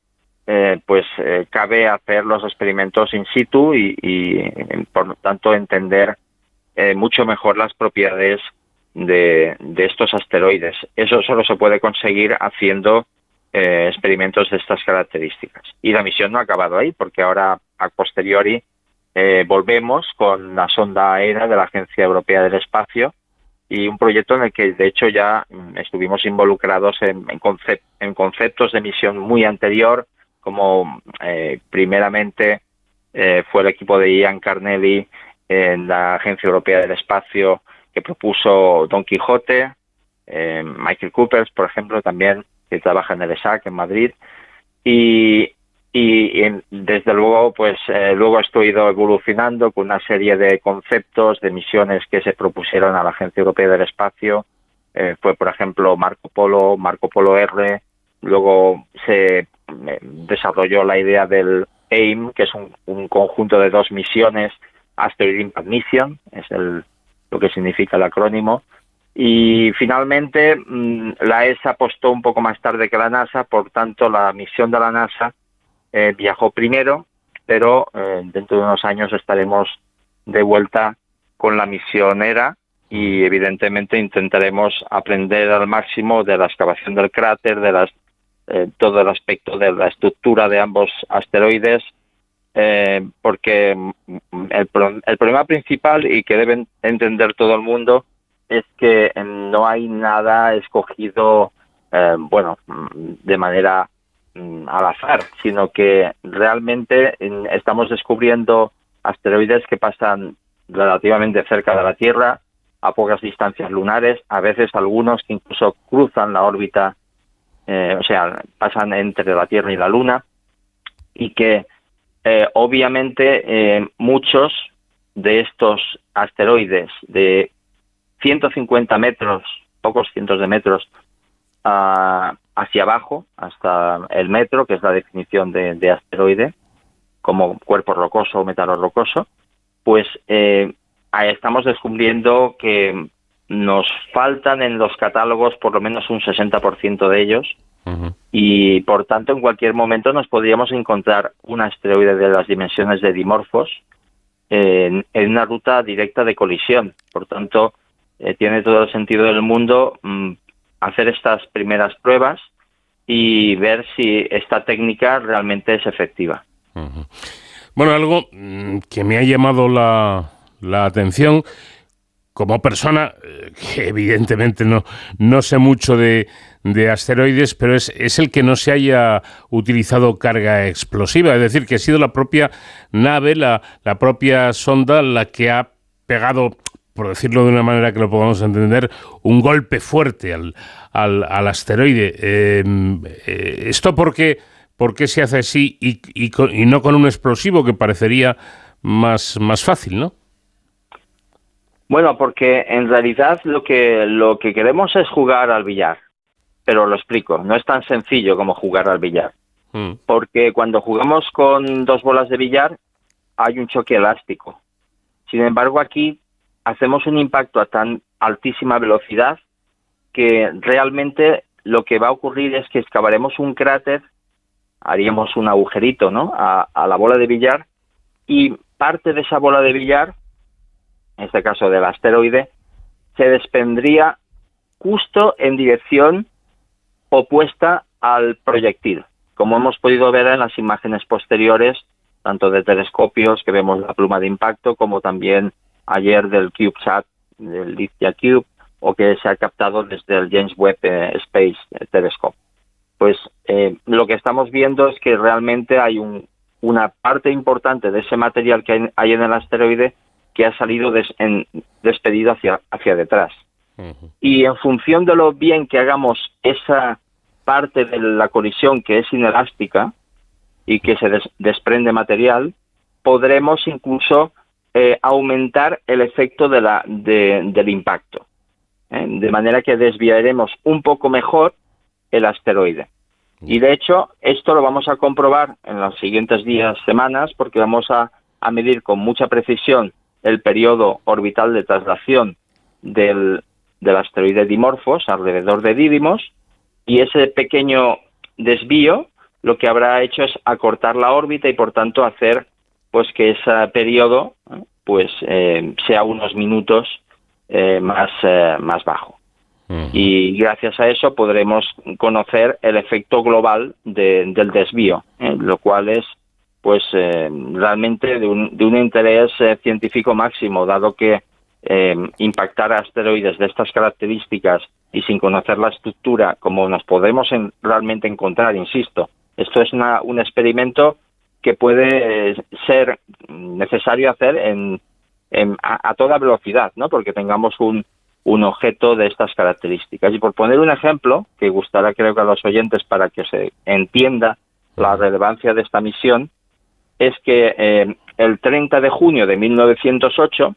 eh, pues eh, cabe hacer los experimentos in situ y, por lo tanto entender eh, mucho mejor las propiedades de, estos asteroides. Eso solo se puede conseguir haciendo experimentos de estas características. Y la misión no ha acabado ahí, porque ahora a posteriori volvemos con la sonda aérea de la Agencia Europea del Espacio y un proyecto en el que de hecho ya mm, estuvimos involucrados en, en conceptos de misión muy anterior, como eh, primeramente eh, fue el equipo de Ian Carnelli en la Agencia Europea del Espacio que propuso Don Quijote, eh, Michael Coopers, por ejemplo, también, que trabaja en el ESAC en Madrid, y, y, desde luego, pues eh, luego esto ha ido evolucionando con una serie de conceptos, de misiones que se propusieron a la Agencia Europea del Espacio, eh, fue por ejemplo Marco Polo, Marco Polo R, luego se desarrolló la idea del AIM, que es un, conjunto de dos misiones, Asteroid Impact Mission, es el, lo que significa el acrónimo, y finalmente mm, la ESA apostó un poco más tarde que la NASA, por tanto la misión de la NASA eh, viajó primero, pero eh, dentro de unos años estaremos de vuelta con la misión ERA y evidentemente intentaremos aprender al máximo de la excavación del cráter, de las eh, todo el aspecto de la estructura de ambos asteroides, eh, porque el, problema principal y que deben entender todo el mundo es que no hay nada escogido, eh, bueno, de manera mm, al azar, sino que realmente estamos descubriendo asteroides que pasan relativamente cerca de la Tierra, a pocas distancias lunares, a veces algunos que incluso cruzan la órbita eh, o sea, pasan entre la Tierra y la Luna, y que eh, obviamente eh, muchos de estos asteroides de 150 metros, pocos cientos de metros, ah, hacia abajo, hasta el metro, que es la definición de, asteroide, como cuerpo rocoso o metalo rocoso, pues estamos descubriendo que nos faltan en los catálogos por lo menos un 60% de ellos y por tanto en cualquier momento nos podríamos encontrar un asteroide de las dimensiones de Dimorphos en, una ruta directa de colisión. Por tanto, eh, tiene todo el sentido del mundo mm, hacer estas primeras pruebas y ver si esta técnica realmente es efectiva. Bueno, algo mm, que me ha llamado la, la atención como persona, eh, que evidentemente no, no sé mucho de, de asteroides, pero es, es, el que no se haya utilizado carga explosiva, es decir, que ha sido la propia nave, la, la propia sonda la que ha pegado por decirlo de una manera que lo podamos entender, un golpe fuerte al, al, al asteroide. Em, eh, ¿Esto por qué, por qué, se hace así y, y, y, no con un explosivo que parecería más, más fácil, no? Bueno, porque en realidad lo que, lo que queremos es jugar al billar, pero lo explico, no es tan sencillo como jugar al billar, mm. porque cuando jugamos con dos bolas de billar hay un choque elástico. Sin embargo, aquí hacemos un impacto a tan altísima velocidad que realmente lo que va a ocurrir es que excavaremos un cráter, haríamos un agujerito ¿no? a, a la bola de billar y parte de esa bola de billar en este caso del asteroide, se desprendría justo en dirección opuesta al proyectil. Como hemos podido ver en las imágenes posteriores, tanto de telescopios que vemos la pluma de impacto, como también ayer del CubeSat, del Lithia Cube, o que se ha captado desde el James Webb eh, Space Telescope. Pues eh, lo que estamos viendo es que realmente hay una parte importante de ese material que hay en el asteroide que ha salido despedido hacia, hacia detrás. Y en función de lo bien que hagamos esa parte de la colisión que es inelástica y que se desprende material, podremos incluso eh, aumentar el efecto de la, del impacto. ¿eh? De manera que desviaremos un poco mejor el asteroide. Y de hecho, esto lo vamos a comprobar en los siguientes días, semanas, porque vamos a, a medir con mucha precisión el periodo orbital de traslación del, del asteroide Dimorphos alrededor de Didymos y ese pequeño desvío lo que habrá hecho es acortar la órbita y por tanto hacer pues que ese periodo pues eh, sea unos minutos eh, más, eh, más bajo. Y gracias a eso podremos conocer el efecto global del desvío, lo cual es pues eh, realmente de un, de un interés eh, científico máximo, dado que eh, impactar asteroides de estas características y sin conocer la estructura como nos podemos realmente encontrar, insisto, esto es una, un experimento que puede ser necesario hacer en, a, toda velocidad, ¿no? Porque tengamos un, un objeto de estas características. Y por poner un ejemplo, que gustará creo que a los oyentes para que se entienda la relevancia de esta misión, es que eh, el 30 de junio de 1908,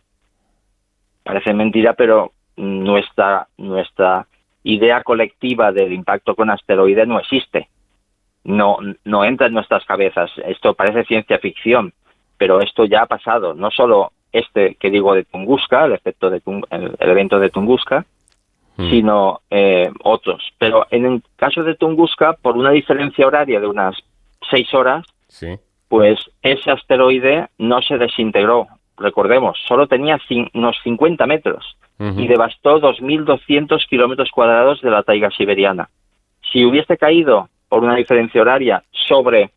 parece mentira, pero nuestra, nuestra idea colectiva del impacto con asteroide no existe. No, no entra en nuestras cabezas. Esto parece ciencia ficción, pero esto ya ha pasado. No solo este que digo de Tunguska, el, efecto de el, evento de Tunguska, mm. sino eh, otros. Pero en el caso de Tunguska, por una diferencia horaria de unas seis horas, pues ese asteroide no se desintegró. Recordemos, solo tenía unos 50 metros y devastó 2.200 kilómetros cuadrados de la taiga siberiana. Si hubiese caído por una diferencia horaria sobre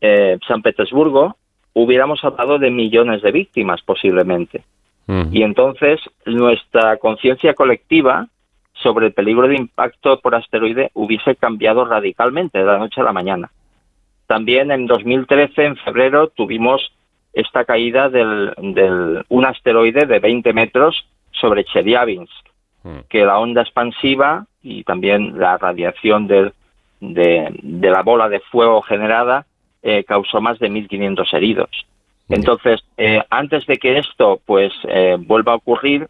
eh, San Petersburgo, hubiéramos hablado de millones de víctimas posiblemente. Y entonces nuestra conciencia colectiva sobre el peligro de impacto por asteroide hubiese cambiado radicalmente de la noche a la mañana. También en 2013, en febrero, tuvimos esta caída del, del un asteroide de 20 metros sobre Chelyabinsk, que la onda expansiva y también la radiación de, de la bola de fuego generada eh, causó más de 1.500 heridos. Entonces, eh, antes de que esto pues eh, vuelva a ocurrir,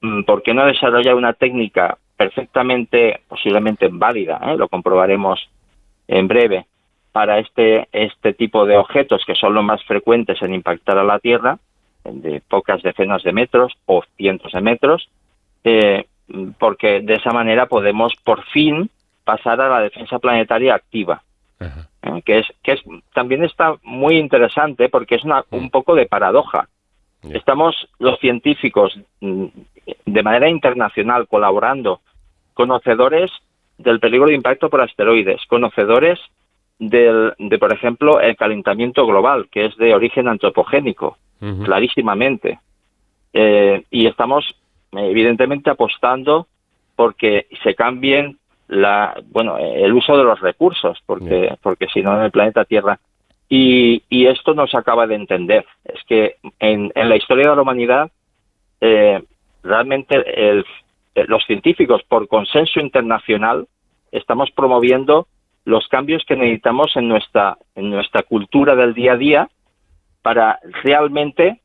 mm, ¿por qué no desarrollar una técnica perfectamente, posiblemente válida, lo comprobaremos en breve, para este, este tipo de objetos que son los más frecuentes en impactar a la Tierra, de pocas decenas de metros o cientos de metros, porque de esa manera podemos por fin pasar a la defensa planetaria activa. Eh, que es que es también está muy interesante porque es una, un poco de paradoja. Estamos los científicos mm, de manera internacional colaborando, conocedores del peligro de impacto por asteroides, conocedores del, de, por ejemplo, el calentamiento global, que es de origen antropogénico, clarísimamente. Eh, y estamos, evidentemente, apostando porque se cambien la, bueno, el uso de los recursos, porque, porque si no en el planeta Tierra. Y, y, esto no se acaba de entender. Es que en, en la historia de la humanidad, eh, realmente el, los científicos, por consenso internacional, estamos promoviendo los cambios que necesitamos en nuestra, en nuestra cultura del día a día para realmente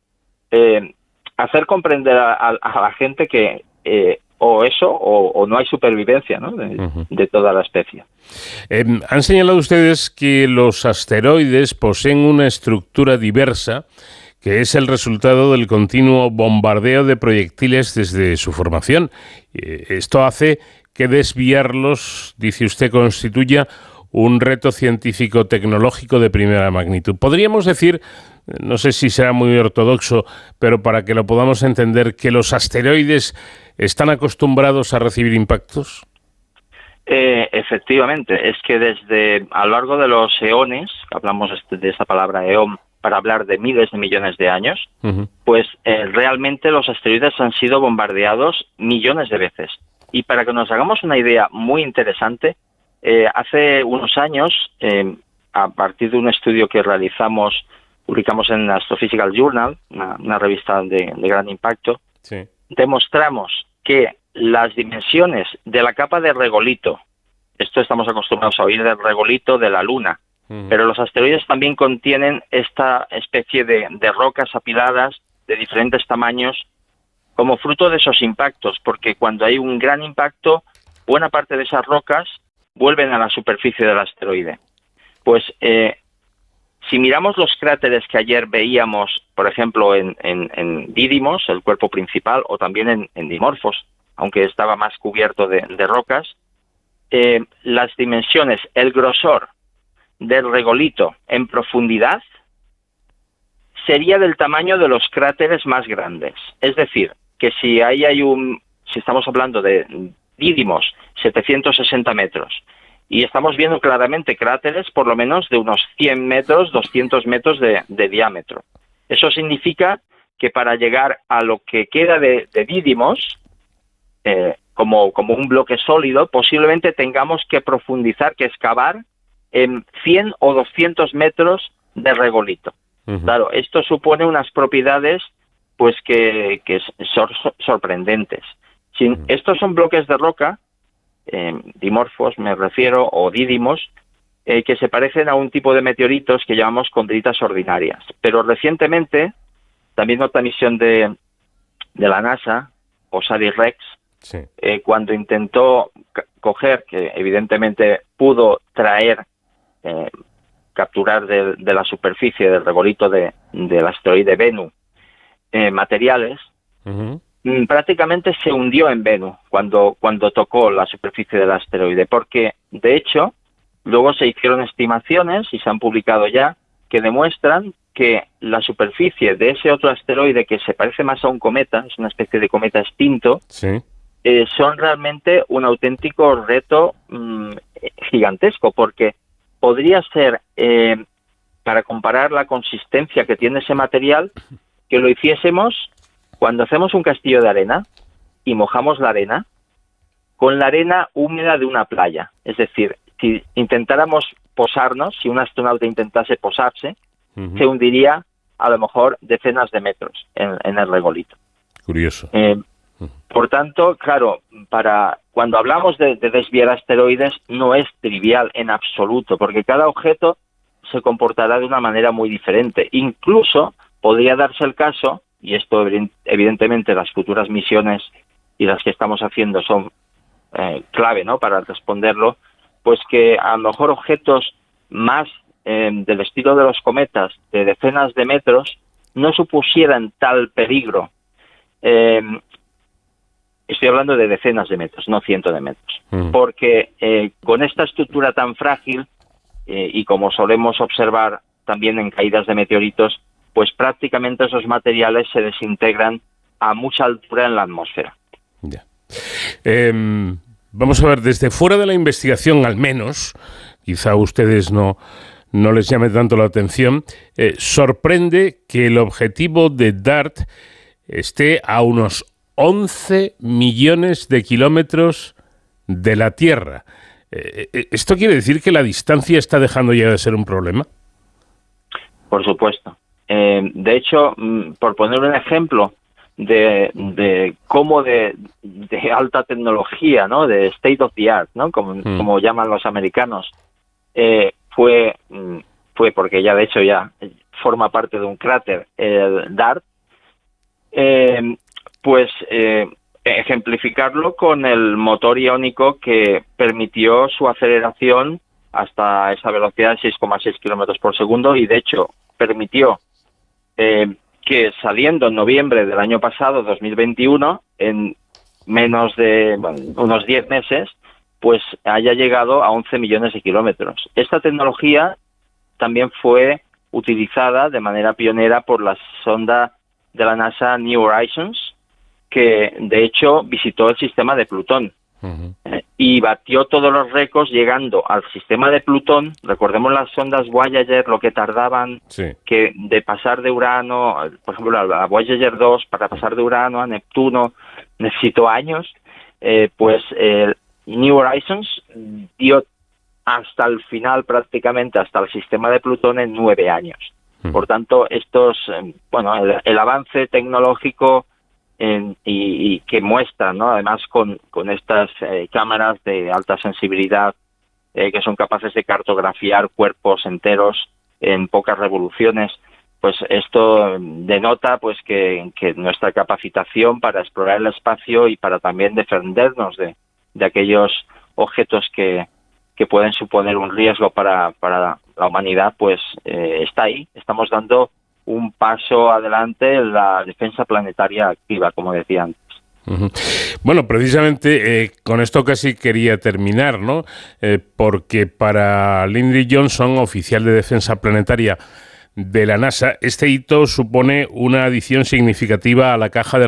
eh, hacer comprender a, la gente que eh, o eso o, no hay supervivencia ¿no? de, toda la especie. Em, han señalado ustedes que los asteroides poseen una estructura diversa que es el resultado del continuo bombardeo de proyectiles desde su formación. Eh, esto hace que desviarlos, dice usted, constituya un reto científico-tecnológico de primera magnitud. Podríamos decir, no sé si será muy ortodoxo, pero para que lo podamos entender, que los asteroides están acostumbrados a recibir impactos. Eh, efectivamente, es que desde a lo largo de los eones, hablamos este, de esa palabra eón para hablar de miles de millones de años, pues eh, realmente los asteroides han sido bombardeados millones de veces. Y para que nos hagamos una idea muy interesante, eh, hace unos años, a partir de un estudio que realizamos, publicamos en Astrophysical Journal, una, revista de, gran impacto, demostramos que las dimensiones de la capa de regolito, esto estamos acostumbrados a oír del regolito de la Luna, pero los asteroides también contienen esta especie de, rocas apiladas de diferentes tamaños como fruto de esos impactos, porque cuando hay un gran impacto, buena parte de esas rocas vuelven a la superficie del asteroide. Pues eh, si miramos los cráteres que ayer veíamos, por ejemplo, en, en, Didymos, el cuerpo principal, o también en, Dimorphos, aunque estaba más cubierto de, rocas, eh, las dimensiones, el grosor del regolito en profundidad sería del tamaño de los cráteres más grandes. Es decir, que si ahí hay un, si estamos hablando de Didymos, 760 metros, y estamos viendo claramente cráteres por lo menos de unos 100 metros, 200 metros de, diámetro. Eso significa que para llegar a lo que queda de, de Didymos, eh, como, como un bloque sólido, posiblemente tengamos que profundizar, que excavar en 100 o 200 metros de regolito. Claro, esto supone unas propiedades pues que, son sorprendentes. Estos son bloques de roca, eh, dimorfos me refiero, o dídimos, eh, que se parecen a un tipo de meteoritos que llamamos condritas ordinarias. Pero recientemente, también otra misión de, de la NASA, OSARIS-REx, eh, cuando intentó coger, que evidentemente pudo traer, eh, capturar de, la superficie del regolito de, del asteroide Venus eh, materiales, mm, prácticamente se hundió en Venus cuando, cuando tocó la superficie del asteroide, porque de hecho luego se hicieron estimaciones y se han publicado ya que demuestran que la superficie de ese otro asteroide que se parece más a un cometa, es una especie de cometa extinto, eh, son realmente un auténtico reto mm, gigantesco, porque podría ser, eh, para comparar la consistencia que tiene ese material, que lo hiciésemos cuando hacemos un castillo de arena y mojamos la arena con la arena húmeda de una playa. Es decir, si intentáramos posarnos, si un astronauta intentase posarse, se hundiría a lo mejor decenas de metros en, el regolito. Curioso. Eh, por tanto, claro, para cuando hablamos de, de, desviar asteroides no es trivial en absoluto, porque cada objeto se comportará de una manera muy diferente. Incluso podría darse el caso, y esto evidentemente las futuras misiones y las que estamos haciendo son eh, clave ¿no? para responderlo, pues que a lo mejor objetos más eh, del estilo de los cometas, de decenas de metros, no supusieran tal peligro. Eh, estoy hablando de decenas de metros, no cientos de metros, mm. porque con esta estructura tan frágil y como solemos observar también en caídas de meteoritos, pues prácticamente esos materiales se desintegran a mucha altura en la atmósfera. Em, vamos a ver, desde fuera de la investigación al menos, quizá a ustedes no, no les llame tanto la atención, eh, sorprende que el objetivo de DART esté a unos 11 millones de kilómetros de la Tierra. Eh, eh, ¿Esto quiere decir que la distancia está dejando ya de ser un problema? Por supuesto. Eh, de hecho, mm, por poner un ejemplo de, de cómo de, alta tecnología, ¿no? De state of the art, ¿no? Como, como llaman los americanos, eh, fue, mm, fue porque ya de hecho ya forma parte de un cráter, el DART, eh, pues ejemplificarlo con el motor iónico que permitió su aceleración hasta esa velocidad de 6,6 kilómetros por segundo y de hecho permitió eh, que saliendo en noviembre del año pasado, 2021, en menos de unos 10 meses, pues haya llegado a 11 millones de kilómetros. Esta tecnología también fue utilizada de manera pionera por la sonda de la NASA New Horizons, que de hecho visitó el sistema de Plutón y batió todos los récords llegando al sistema de Plutón. Recordemos las sondas Voyager, lo que tardaban que de pasar de Urano, por ejemplo, la, Voyager 2 para pasar de Urano a Neptuno necesitó años. Eh, pues New Horizons dio hasta el final prácticamente hasta el sistema de Plutón en nueve años. Por tanto, estos, eh, bueno, el avance tecnológico y, que muestran, ¿no? además con, con estas eh, cámaras de alta sensibilidad eh, que son capaces de cartografiar cuerpos enteros en pocas revoluciones, pues esto denota pues que, que, nuestra capacitación para explorar el espacio y para también defendernos de, de aquellos objetos que, que pueden suponer un riesgo para, para la humanidad, pues eh, está ahí. Estamos dando un paso adelante en la defensa planetaria activa, como decía antes. Bueno, precisamente eh, con esto casi quería terminar, ¿no? Eh, porque para Lindy Johnson, oficial de defensa planetaria de la NASA, este hito supone una adición significativa a la caja de,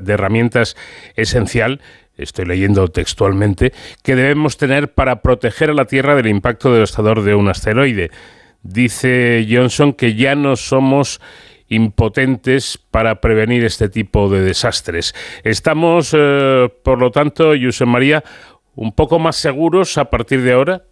de herramientas esencial estoy leyendo textualmente, que debemos tener para proteger a la Tierra del impacto devastador de un asteroide. Dice Johnson que ya no somos impotentes para prevenir este tipo de desastres. Estamos, eh, por lo tanto, José María, un poco más seguros a partir de ahora.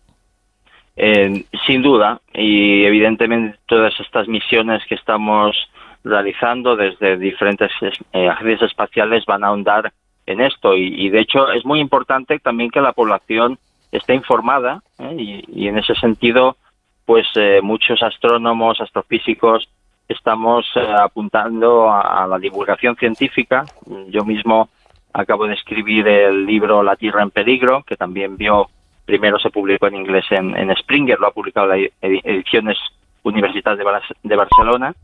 sin duda, y evidentemente todas estas misiones que estamos realizando desde diferentes eh, agencias espaciales van a ahondar en esto y, de hecho es muy importante también que la población esté informada ¿eh? y, en ese sentido pues eh, muchos astrónomos, astrofísicos estamos apuntando a, la divulgación científica. Yo mismo acabo de escribir el libro La Tierra en Peligro, que también vio, primero se publicó en inglés en, Springer, lo ha publicado la Ediciones Universidad de Barcelona,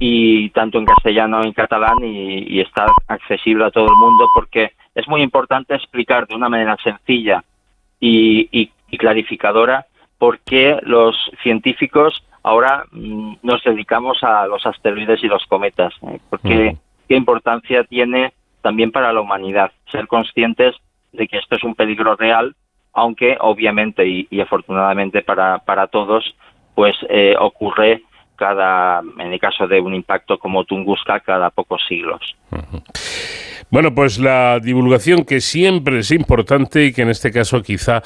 y tanto en castellano en catalán y, está accesible a todo el mundo porque es muy importante explicar de una manera sencilla y, clarificadora por qué los científicos ahora mm, nos dedicamos a los asteroides y los cometas, ¿eh? porque qué importancia tiene también para la humanidad ser conscientes de que esto es un peligro real, aunque obviamente y, afortunadamente para, para todos, pues eh, ocurre cada, en el caso de un impacto como Tunguska, cada pocos siglos. Bueno, pues la divulgación que siempre es importante y que en este caso quizá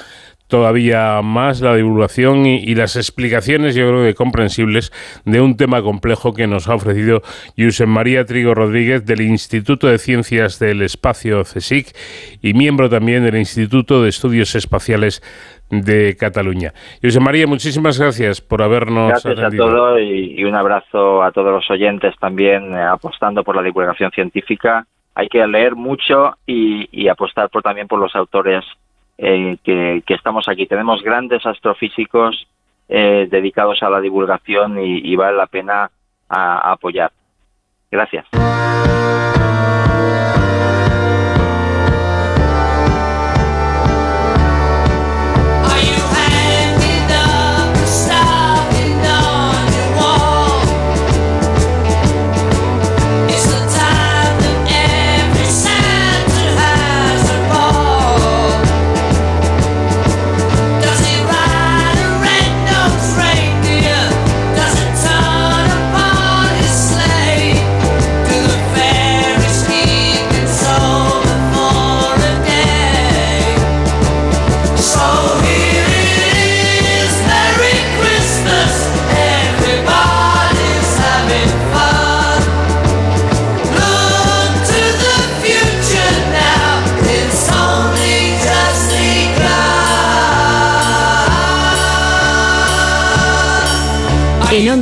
todavía más la divulgación y, las explicaciones, yo creo que comprensibles, de un tema complejo que nos ha ofrecido Josep María Trigo Rodríguez del Instituto de Ciencias del Espacio CSIC y miembro también del Instituto de Estudios Espaciales de Cataluña. José María, muchísimas gracias por habernos Gracias a todos y, un abrazo a todos los oyentes también eh, apostando por la divulgación científica. Hay que leer mucho y, apostar por, también por los autores eh, que, estamos aquí. Tenemos grandes astrofísicos eh, dedicados a la divulgación y, vale la pena apoyar. Gracias.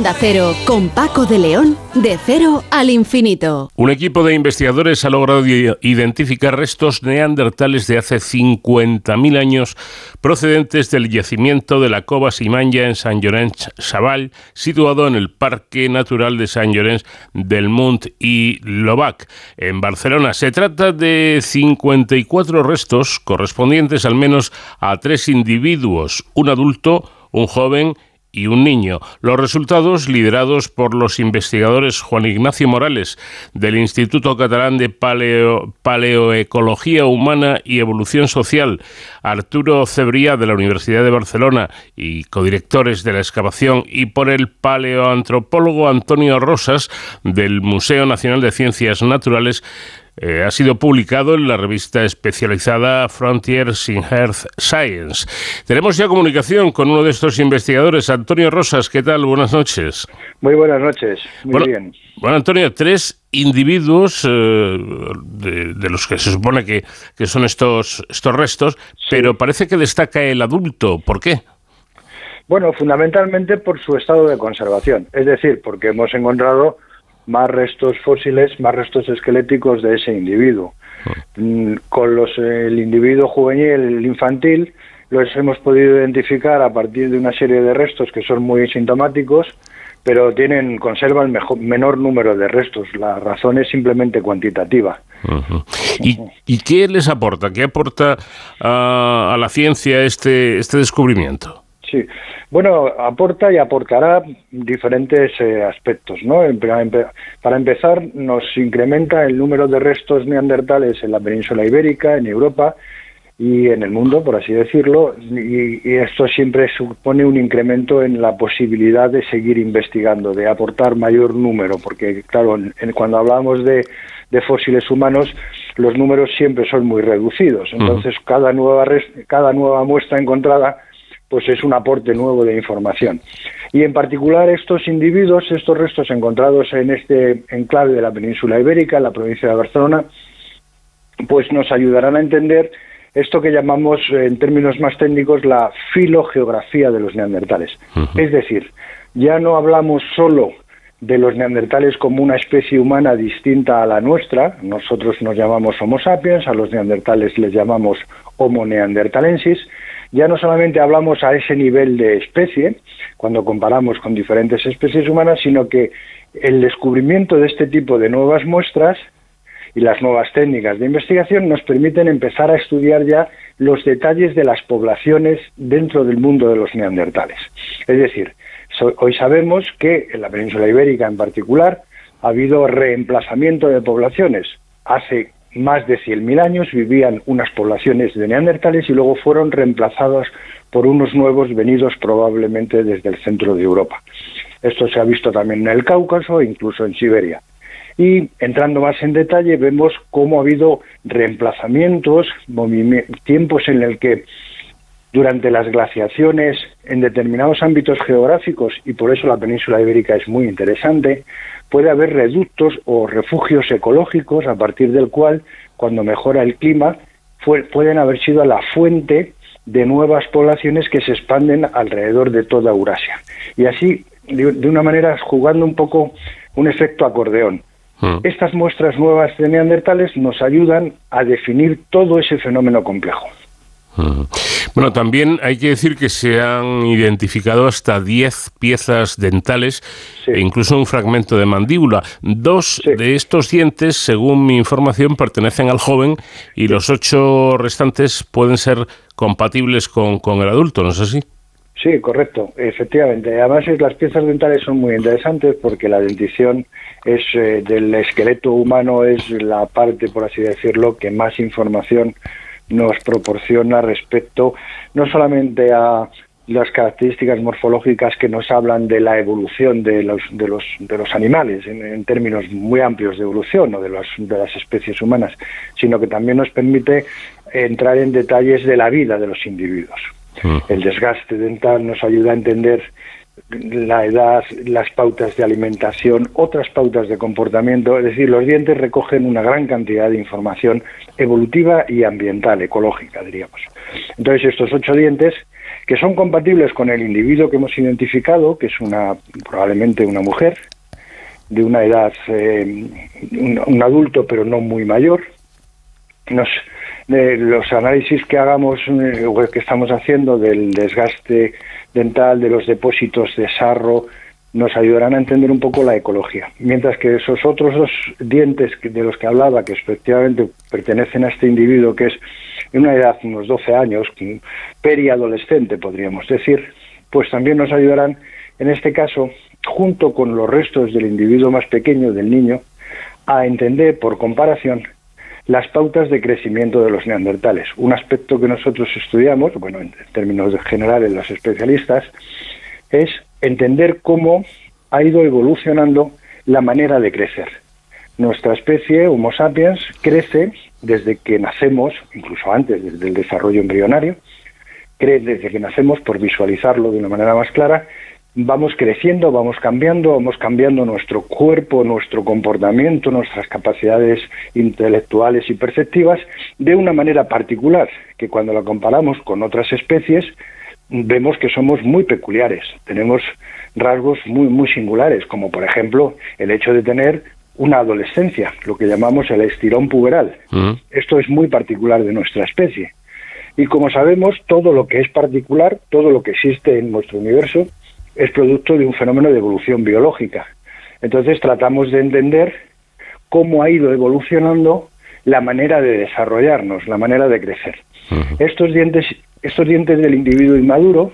Onda Cero, con Paco de León, de cero al infinito. Un equipo de investigadores ha logrado identificar restos neandertales de hace 50.000 años procedentes del yacimiento de la Cova Simanya en Sant Llorenç Savall, situado en el Parque Natural de Sant Llorenç del Munt y Lobac, en Barcelona. Se trata de 54 restos correspondientes al menos a tres individuos, un adulto, un joven y un niño. Los resultados, liderados por los investigadores Juan Ignacio Morales del Instituto Catalán de Paleo, Paleoecología Humana y Evolución Social, Arturo Cebría de la Universidad de Barcelona y codirectores de la excavación, y por el paleoantropólogo Antonio Rosas del Museo Nacional de Ciencias Naturales, eh, ha sido publicado en la revista especializada Frontiers in Earth Science. Tenemos ya comunicación con uno de estos investigadores, Antonio Rosas. ¿Qué tal? Buenas noches. Muy buenas noches. Muy bien. Bueno, Antonio, tres individuos eh, de, los que se supone que, son estos, estos restos, pero parece que destaca el adulto. ¿Por qué? Bueno, fundamentalmente por su estado de conservación, es decir, porque hemos encontrado más restos fósiles, más restos esqueléticos de ese individuo. Mm, con los, el individuo juvenil, el infantil, los hemos podido identificar a partir de una serie de restos que son muy sintomáticos, pero tienen conservan mejor, menor número de restos. La razón es simplemente cuantitativa. ¿Y, qué les aporta? ¿Qué aporta a, a la ciencia este, este descubrimiento? Sí, bueno, aporta y aportará diferentes eh, aspectos, ¿no? Para empezar, nos incrementa el número de restos neandertales en la península ibérica, en Europa y en el mundo, por así decirlo, y, esto siempre supone un incremento en la posibilidad de seguir investigando, de aportar mayor número, porque, claro, cuando hablamos de, fósiles humanos, los números siempre son muy reducidos, entonces cada nueva cada nueva muestra encontrada pues es un aporte nuevo de información. Y en particular estos individuos, estos restos encontrados en este enclave de la península ibérica, en la provincia de Barcelona, pues nos ayudarán a entender esto que llamamos en términos más técnicos la filogeografía de los neandertales. Es decir, ya no hablamos solo de los neandertales como una especie humana distinta a la nuestra, nosotros nos llamamos Homo sapiens, a los neandertales les llamamos Homo neandertalensis, ya no solamente hablamos a ese nivel de especie, cuando comparamos con diferentes especies humanas, sino que el descubrimiento de este tipo de nuevas muestras y las nuevas técnicas de investigación nos permiten empezar a estudiar ya los detalles de las poblaciones dentro del mundo de los neandertales. Es decir, hoy sabemos que en la península ibérica en particular ha habido reemplazamiento de poblaciones. Hace más de 100.000 años vivían unas poblaciones de neandertales y luego fueron reemplazadas por unos nuevos venidos probablemente desde el centro de Europa. Esto se ha visto también en el Cáucaso e incluso en Siberia. Y entrando más en detalle, vemos cómo ha habido reemplazamientos, tiempos en el que durante las glaciaciones en determinados ámbitos geográficos, y por eso la península ibérica es muy interesante, puede haber reductos o refugios ecológicos a partir del cual, cuando mejora el clima, pueden haber sido la fuente de nuevas poblaciones que se expanden alrededor de toda Eurasia. Y así, de una manera, jugando un poco un efecto acordeón. Hmm. Estas muestras nuevas de neandertales nos ayudan a definir todo ese fenómeno complejo. Bueno, también hay que decir que se han identificado hasta 10 piezas dentales e incluso un fragmento de mandíbula. Dos de estos dientes, según mi información, pertenecen al joven y los ocho restantes pueden ser compatibles con, con el adulto, ¿no es así? Sí, correcto, efectivamente. Además, las piezas dentales son muy interesantes porque la dentición es eh, del esqueleto humano es la parte, por así decirlo, que más información nos proporciona respecto no solamente a las características morfológicas que nos hablan de la evolución de los, de los, de los animales en, términos muy amplios de evolución o de, de las especies humanas, sino que también nos permite entrar en detalles de la vida de los individuos. El desgaste dental nos ayuda a entender la edad, las pautas de alimentación, otras pautas de comportamiento, es decir, los dientes recogen una gran cantidad de información evolutiva y ambiental, ecológica, diríamos. Entonces, estos ocho dientes, que son compatibles con el individuo que hemos identificado, que es una probablemente una mujer, de una edad, eh, un, adulto pero no muy mayor, nos, los análisis que hagamos, eh, que estamos haciendo del desgaste dental, de los depósitos de sarro, nos ayudarán a entender un poco la ecología. Mientras que esos otros dos dientes de los que hablaba, que efectivamente pertenecen a este individuo, que es en una edad, unos 12 años, periadolescente podríamos decir, pues también nos ayudarán, en este caso, junto con los restos del individuo más pequeño, del niño, a entender por comparación las pautas de crecimiento de los neandertales. Un aspecto que nosotros estudiamos, bueno, en términos generales los especialistas, es entender cómo ha ido evolucionando la manera de crecer. Nuestra especie, Homo sapiens, crece desde que nacemos, incluso antes, desde el desarrollo embrionario, crece desde que nacemos, por visualizarlo de una manera más clara, vamos creciendo, vamos cambiando, vamos cambiando nuestro cuerpo, nuestro comportamiento, nuestras capacidades intelectuales y perceptivas de una manera particular, que cuando la comparamos con otras especies vemos que somos muy peculiares, tenemos rasgos muy muy singulares, como por ejemplo el hecho de tener una adolescencia, lo que llamamos el estirón puberal. Mm. Esto es muy particular de nuestra especie. Y como sabemos, todo lo que es particular, todo lo que existe en nuestro universo, es producto de un fenómeno de evolución biológica. Entonces tratamos de entender cómo ha ido evolucionando la manera de desarrollarnos, la manera de crecer. Estos dientes, estos dientes del individuo inmaduro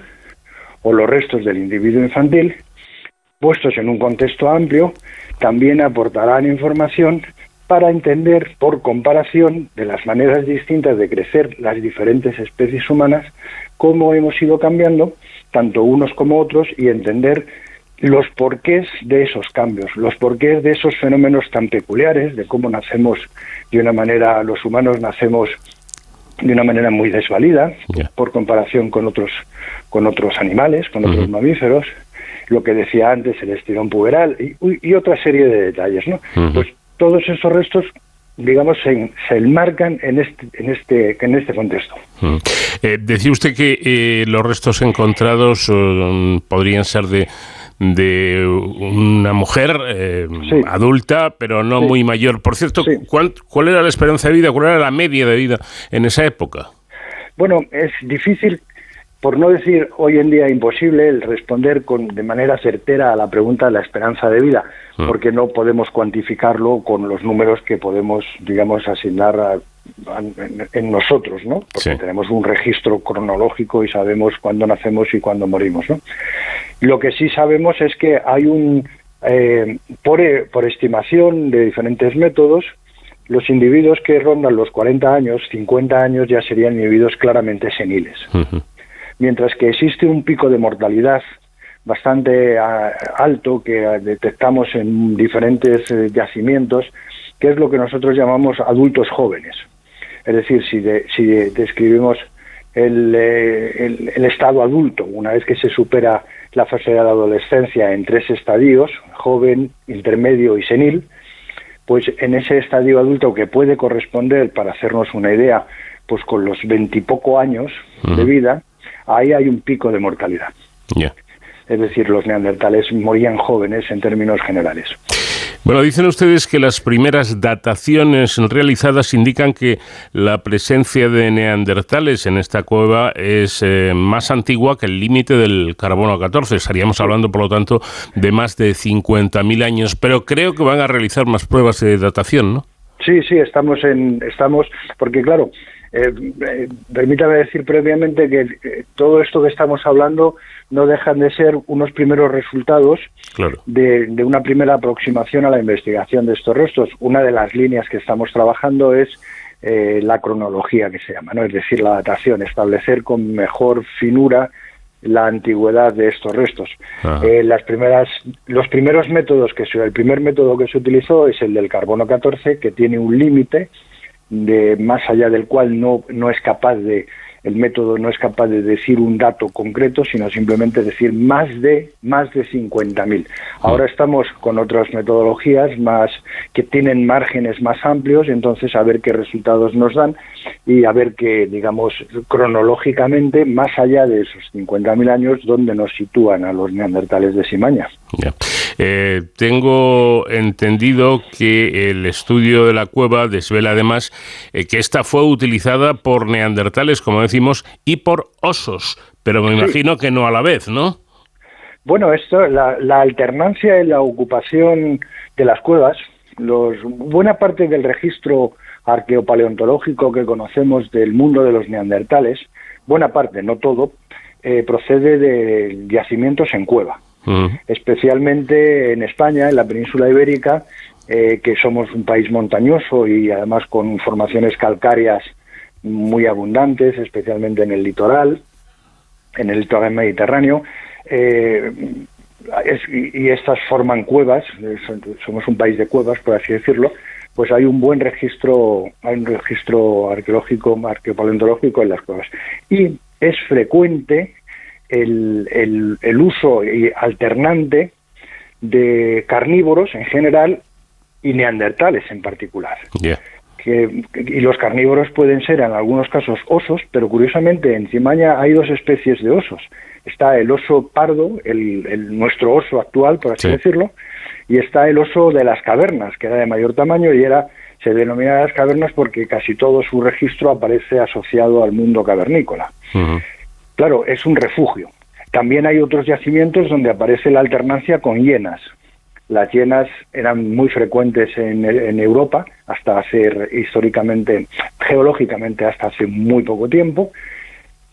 o los restos del individuo infantil, puestos en un contexto amplio, también aportarán información para entender por comparación de las maneras distintas de crecer las diferentes especies humanas cómo hemos ido cambiando tanto unos como otros, y entender los porqués de esos cambios, los porqués de esos fenómenos tan peculiares, de cómo nacemos de una manera, los humanos nacemos de una manera muy desvalida por comparación con otros con otros animales, con otros mamíferos, lo que decía antes el estirón puberal y, otra serie de detalles, ¿no? Pues todos esos restos digamos, se, se, enmarcan en este, en este, en este contexto. Eh, decía usted que eh, los restos encontrados eh, podrían ser de, de una mujer adulta, pero no muy mayor. Por cierto, ¿cuál, ¿cuál era la esperanza de vida? ¿Cuál era la media de vida en esa época? Bueno, es difícil por no decir hoy en día imposible, el responder con, de manera certera a la pregunta de la esperanza de vida, mm. porque no podemos cuantificarlo con los números que podemos, digamos, asignar en, nosotros, ¿no? Porque tenemos un registro cronológico y sabemos cuándo nacemos y cuándo morimos, ¿no? Lo que sí sabemos es que hay un, eh, por, por estimación de diferentes métodos, los individuos que rondan los 40 años, 50 años ya serían individuos claramente seniles mientras que existe un pico de mortalidad bastante alto que detectamos en diferentes eh, yacimientos, que es lo que nosotros llamamos adultos jóvenes. Es decir, si, si describimos el, eh, el, estado adulto, una vez que se supera la fase de la adolescencia en tres estadios, joven, intermedio y senil, pues en ese estadio adulto que puede corresponder, para hacernos una idea, pues con los veintipoco años de vida, ahí hay un pico de mortalidad. Es decir, los neandertales morían jóvenes en términos generales. Bueno, dicen ustedes que las primeras dataciones realizadas indican que la presencia de neandertales en esta cueva es eh, más antigua que el límite del carbono 14. Estaríamos hablando, por lo tanto, de más de 50.000 años, pero creo que van a realizar más pruebas de datación, ¿no? Sí, sí, estamos en, estamos, porque claro, eh, eh, permítame decir previamente que eh, todo esto que estamos hablando no dejan de ser unos primeros resultados de, una primera aproximación a la investigación de estos restos. Una de las líneas que estamos trabajando es la cronología que se llama, ¿no? es decir, la datación, establecer con mejor finura la antigüedad de estos restos. las primeras, los primeros métodos que se, el primer método que se utilizó es el del carbono 14, que tiene un límite de más allá del cual no, no es capaz de el método no es capaz de decir un dato concreto, sino simplemente decir más de más de 50.000. Ahora estamos con otras metodologías más que tienen márgenes más amplios, entonces a ver qué resultados nos dan y a ver que digamos cronológicamente más allá de esos 50.000 años donde nos sitúan a los neandertales de Simaña. Eh, tengo entendido que el estudio de la cueva desvela además eh, que esta fue utilizada por neandertales, como decimos, y por osos, pero me imagino que no a la vez, ¿no? Bueno, esto, la, alternancia en la ocupación de las cuevas, los, buena parte del registro arqueopaleontológico que conocemos del mundo de los neandertales, buena parte, no todo, eh, procede de yacimientos en cueva especialmente en España, en la península ibérica, eh, que somos un país montañoso y además con formaciones calcáreas muy abundantes, especialmente en el litoral, en el litoral mediterráneo. Eh, y, estas forman cuevas, somos un país de cuevas, por así decirlo, pues hay un buen registro, hay un registro arqueológico, arqueopaleontológico en las cuevas. Y es frecuente el, el, uso alternante de carnívoros en general y neandertales en particular. Que, y los carnívoros pueden ser en algunos casos osos, pero curiosamente en Cimaña hay dos especies de osos. Está el oso pardo, el, nuestro oso actual, por así decirlo, y está el oso de las cavernas, que era de mayor tamaño y era se denomina las cavernas porque casi todo su registro aparece asociado al mundo cavernícola. Claro, es un refugio. También hay otros yacimientos donde aparece la alternancia con hienas. Las hienas eran muy frecuentes en, Europa hasta hace históricamente, geológicamente hasta hace muy poco tiempo,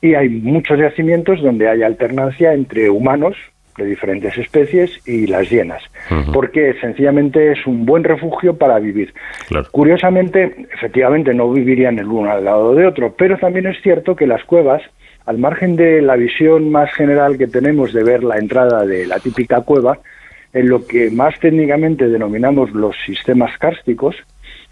y hay muchos yacimientos donde hay alternancia entre humanos de diferentes especies y las hienas, porque sencillamente es un buen refugio para vivir. Curiosamente, efectivamente no vivirían el uno al lado de otro, pero también es cierto que las cuevas al margen de la visión más general que tenemos de ver la entrada de la típica cueva, en lo que más técnicamente denominamos los sistemas kársticos,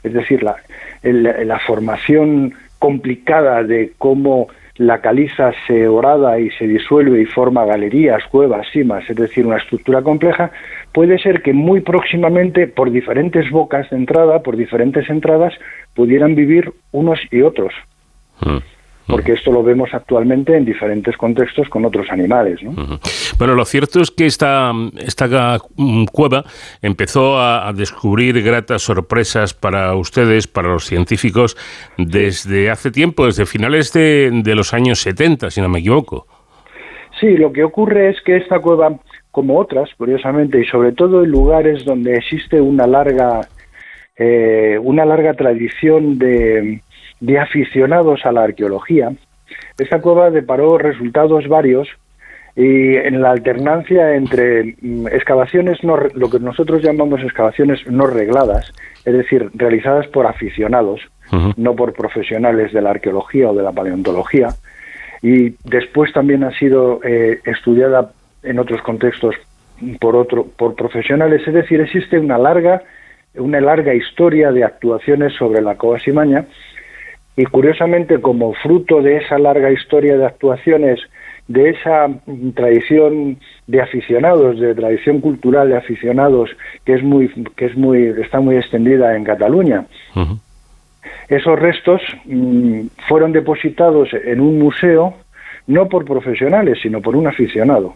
es decir, la, la formación complicada de cómo la caliza se orada y se disuelve y forma galerías, cuevas, cimas, es decir, una estructura compleja, puede ser que muy próximamente, por diferentes bocas de entrada, por diferentes entradas, pudieran vivir unos y otros. Mm porque esto lo vemos actualmente en diferentes contextos con otros animales. ¿no? Bueno, lo cierto es que esta, esta mm, cueva empezó a, descubrir gratas sorpresas para ustedes, para los científicos, desde hace tiempo, desde finales de, de los años 70, si no me equivoco. Sí, lo que ocurre es que esta cueva, como otras, curiosamente, y sobre todo en lugares donde existe una larga, eh, una larga tradición de, de aficionados a la arqueología. Esta cueva deparó resultados varios y en la alternancia entre mm, excavaciones, no, lo que nosotros llamamos excavaciones no regladas, es decir, realizadas por aficionados, no por profesionales de la arqueología o de la paleontología, y después también ha sido eh, estudiada en otros contextos por otro por profesionales, es decir, existe una larga una larga historia de actuaciones sobre la Cova Simaña y curiosamente como fruto de esa larga historia de actuaciones, de esa tradición de aficionados, de tradición cultural de aficionados que es muy que es muy está muy extendida en Cataluña. Esos restos mm, fueron depositados en un museo no por profesionales, sino por un aficionado.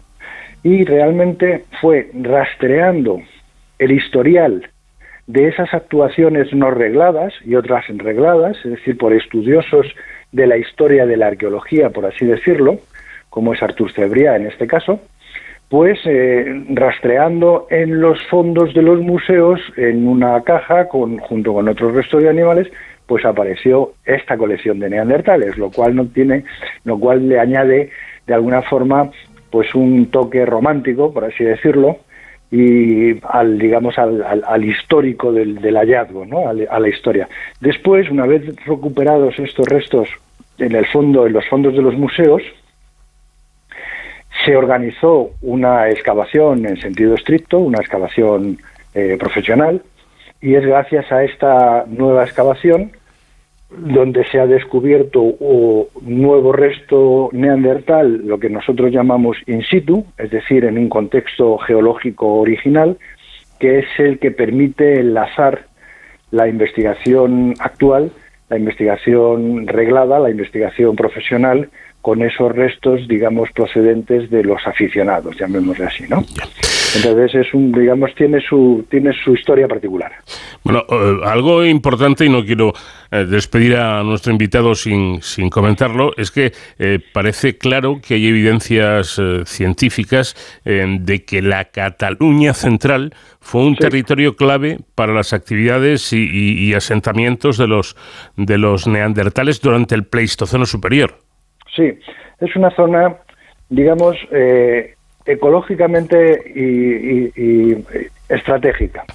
Y realmente fue rastreando el historial de esas actuaciones no regladas y otras regladas, es decir, por estudiosos de la historia de la arqueología, por así decirlo, como es Artur Cebria en este caso, pues eh, rastreando en los fondos de los museos, en una caja, con, junto con otros restos de animales, pues apareció esta colección de neandertales, lo cual no tiene, lo cual le añade de alguna forma pues un toque romántico, por así decirlo, y al digamos al, al, histórico del, hallazgo, ¿no? a, la historia. Después, una vez recuperados estos restos en el fondo, en los fondos de los museos, se organizó una excavación en sentido estricto, una excavación eh, profesional, y es gracias a esta nueva excavación donde se ha descubierto un nuevo resto neandertal, lo que nosotros llamamos in situ, es decir, en un contexto geológico original, que es el que permite enlazar la investigación actual, la investigación reglada, la investigación profesional, con esos restos, digamos, procedentes de los aficionados, llamémosle así, ¿no? Entonces es un, digamos, tiene su tiene su historia particular. Bueno, eh, algo importante y no quiero eh, despedir a nuestro invitado sin, sin comentarlo es que eh, parece claro que hay evidencias científicas de que la Cataluña central fue un territorio clave para las actividades y, y, asentamientos de los de los neandertales durante el Pleistoceno superior. Sí, es una zona, digamos, ecológicamente y, estratégica,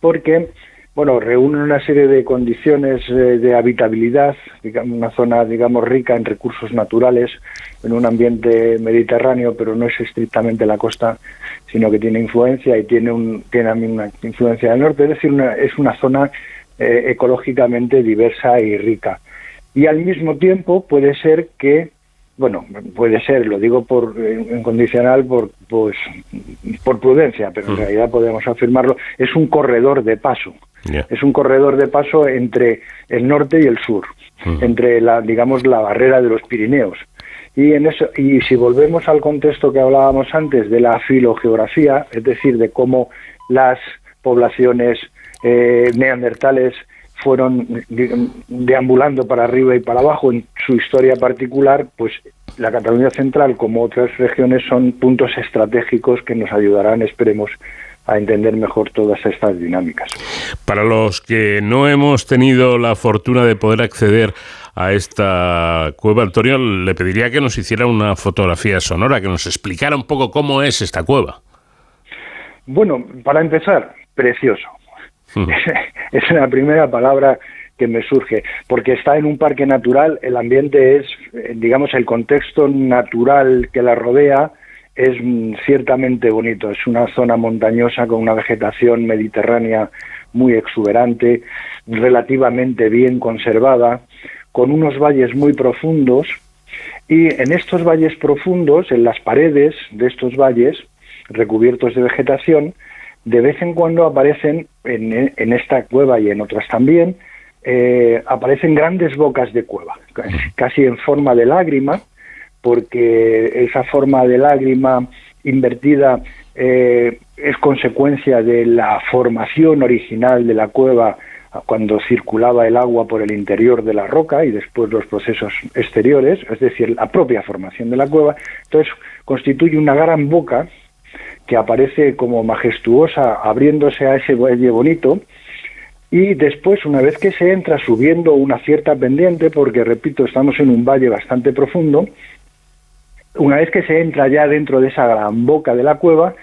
porque bueno, reúne una serie de condiciones eh, de habitabilidad, una zona, digamos, rica en recursos naturales, en un ambiente mediterráneo, pero no es estrictamente la costa, sino que tiene influencia y tiene, un, tiene una influencia del norte, es decir, es una zona eh, ecológicamente diversa y rica. Y al mismo tiempo puede ser que bueno, puede ser, lo digo por en condicional por pues por prudencia, pero en mm. realidad podemos afirmarlo, es un corredor de paso. Es un corredor de paso entre el norte y el sur, mm. entre la digamos la barrera de los Pirineos. Y en eso y si volvemos al contexto que hablábamos antes de la filogeografía, es decir, de cómo las poblaciones eh, neandertales fueron deambulando para arriba y para abajo en su historia particular, pues la Cataluña Central, como otras regiones, son puntos estratégicos que nos ayudarán, esperemos, a entender mejor todas estas dinámicas. Para los que no hemos tenido la fortuna de poder acceder a esta cueva, Antonio, le pediría que nos hiciera una fotografía sonora, que nos explicara un poco cómo es esta cueva. Bueno, para empezar, precioso. es la primera palabra que me surge, porque está en un parque natural, el ambiente es, eh, digamos, el contexto natural que la rodea es mm, ciertamente bonito. Es una zona montañosa con una vegetación mediterránea muy exuberante, relativamente bien conservada, con unos valles muy profundos y en estos valles profundos, en las paredes de estos valles recubiertos de vegetación, de vez en cuando aparecen en, esta cueva y en otras también, eh, aparecen grandes bocas de cueva, casi en forma de lágrima, porque esa forma de lágrima invertida eh, es consecuencia de la formación original de la cueva cuando circulaba el agua por el interior de la roca y después los procesos exteriores, es decir, la propia formación de la cueva. Entonces constituye una gran boca que aparece como majestuosa abriéndose a ese valle bonito y después una vez que se entra subiendo una cierta pendiente, porque repito, estamos en un valle bastante profundo, una vez que se entra ya dentro de esa gran boca de la cueva,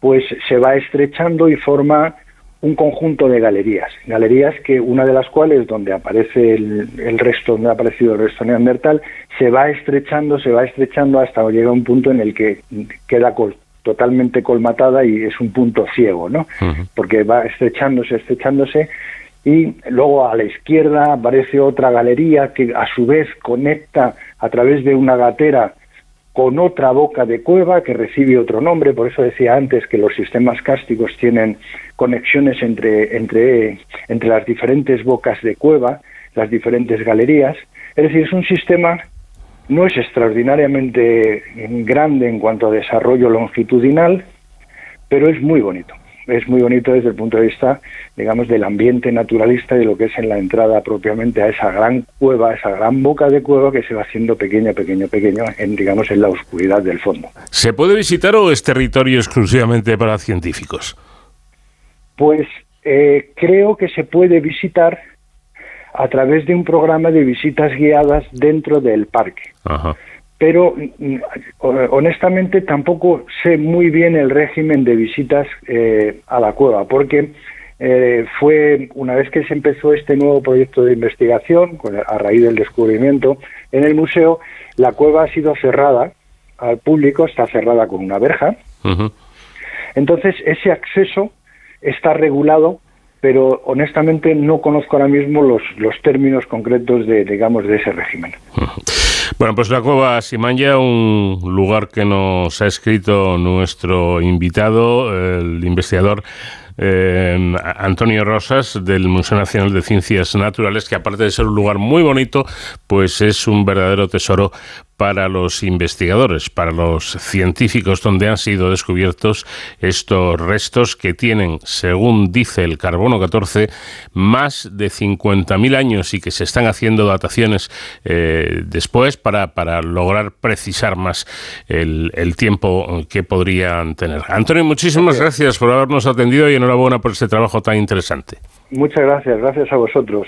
pues se va estrechando y forma un conjunto de galerías, galerías que una de las cuales donde aparece el, resto, donde ha aparecido el resto neandertal, se va estrechando, se va estrechando hasta llegar a un punto en el que queda totalmente colmatada y es un punto ciego, ¿no? Porque va estrechándose, estrechándose y luego a la izquierda aparece otra galería que a su vez conecta a través de una gatera con otra boca de cueva que recibe otro nombre, por eso decía antes que los sistemas cásticos tienen conexiones entre, entre, entre las diferentes bocas de cueva, las diferentes galerías, es decir, es un sistema no es extraordinariamente grande en cuanto a desarrollo longitudinal, pero es muy bonito es muy bonito desde el punto de vista, digamos, del ambiente naturalista y de lo que es en la entrada propiamente a esa gran cueva, esa gran boca de cueva que se va haciendo pequeña, pequeño, pequeño, en, digamos, en la oscuridad del fondo. ¿Se puede visitar o es territorio exclusivamente para científicos? Pues eh, creo que se puede visitar a través de un programa de visitas guiadas dentro del parque. Ajá pero mm, honestamente tampoco sé muy bien el régimen de visitas eh, a la cueva, porque eh, fue una vez que se empezó este nuevo proyecto de investigación, a raíz del descubrimiento en el museo, la cueva ha sido cerrada al público, está cerrada con una verja. Entonces, ese acceso está regulado pero honestamente no conozco ahora mismo los, los términos concretos de, digamos, de ese régimen. Bueno, pues la cueva Simanya, un lugar que nos ha escrito nuestro invitado, el investigador eh, Antonio Rosas del Museo Nacional de Ciencias Naturales, que aparte de ser un lugar muy bonito, pues es un verdadero tesoro para los investigadores, para los científicos, donde han sido descubiertos estos restos que tienen, según dice el carbono 14, más de 50.000 años y que se están haciendo dataciones eh, después para, para, lograr precisar más el, tiempo que podrían tener. Antonio, muchísimas gracias por habernos atendido y enhorabuena por este trabajo tan interesante. Muchas gracias, gracias a vosotros.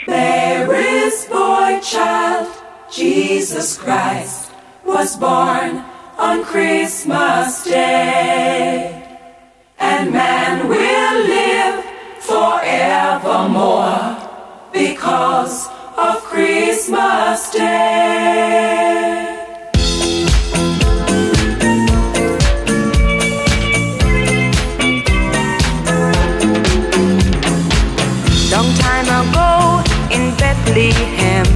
Jesus Christ. Was born on Christmas Day. And man will live forevermore because of Christmas Day. Long time ago in Bethlehem,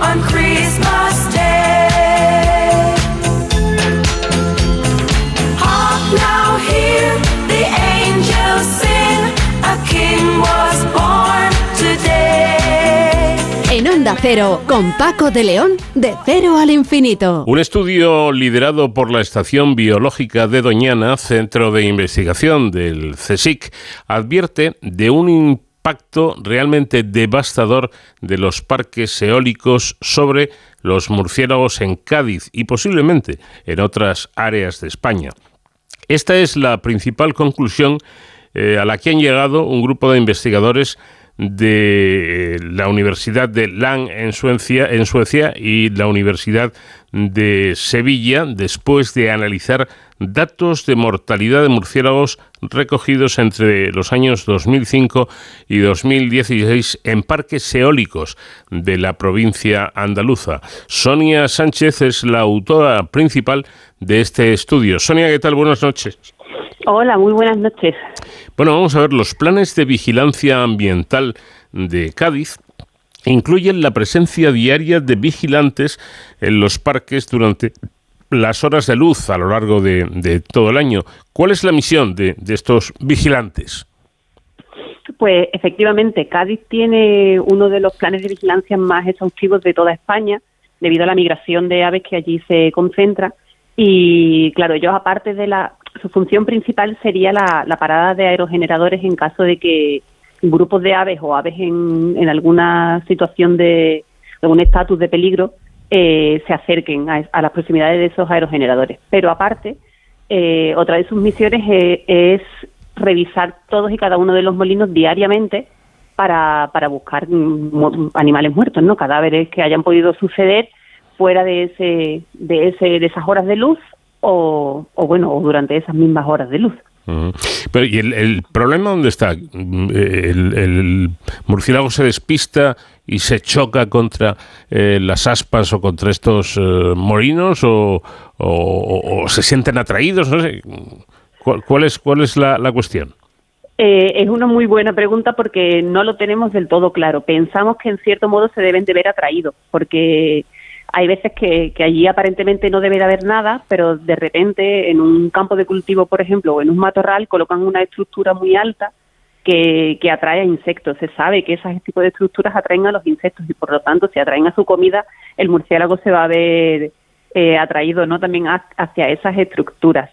on Christmas Day. Hark now, hear the angels sing, a king was born today. En Onda Cero, con Paco de León, de cero al infinito. Un estudio liderado por la Estación Biológica de Doñana, Centro de Investigación del CSIC, advierte de un impacto realmente devastador de los parques eólicos sobre los murciélagos en Cádiz y posiblemente en otras áreas de España. Esta es la principal conclusión eh, a la que han llegado un grupo de investigadores de eh, la Universidad de Lang en Suecia, en Suecia y la Universidad de Sevilla después de analizar datos de mortalidad de murciélagos recogidos entre los años 2005 y 2016 en parques eólicos de la provincia andaluza. Sonia Sánchez es la autora principal de este estudio. Sonia, ¿qué tal? Buenas noches. Hola, muy buenas noches. Bueno, vamos a ver los planes de vigilancia ambiental de Cádiz incluyen la presencia diaria de vigilantes en los parques durante las horas de luz a lo largo de, todo el año. ¿Cuál es la misión de, de estos vigilantes? Pues efectivamente, Cádiz tiene uno de los planes de vigilancia más exhaustivos de toda España, debido a la migración de aves que allí se concentra. Y claro, ellos aparte de la... Su función principal sería la, la parada de aerogeneradores en caso de que grupos de aves o aves en, en alguna situación de algún estatus de peligro eh, se acerquen a, las proximidades de esos aerogeneradores. Pero aparte, eh, otra de sus misiones eh, es revisar todos y cada uno de los molinos diariamente para, para buscar animales muertos, ¿no? Cadáveres que hayan podido suceder fuera de ese, de ese, de esas horas de luz o, o bueno, o durante esas mismas horas de luz. Pero, ¿y el, problema dónde está? El, el murciélago se despista y se choca contra eh, las aspas o contra estos eh, molinos o, se sienten atraídos, no sé. ¿Cuál, es, cuál es la, la cuestión? Eh, es una muy buena pregunta porque no lo tenemos del todo claro. Pensamos que en cierto modo se deben de ver atraídos, porque hay veces que, que allí aparentemente no debe de haber nada, pero de repente en un campo de cultivo, por ejemplo, o en un matorral, colocan una estructura muy alta que, que atrae a insectos. Se sabe que ese tipo de estructuras atraen a los insectos y por lo tanto, si atraen a su comida, el murciélago se va a ver eh, atraído no también ha- hacia esas estructuras.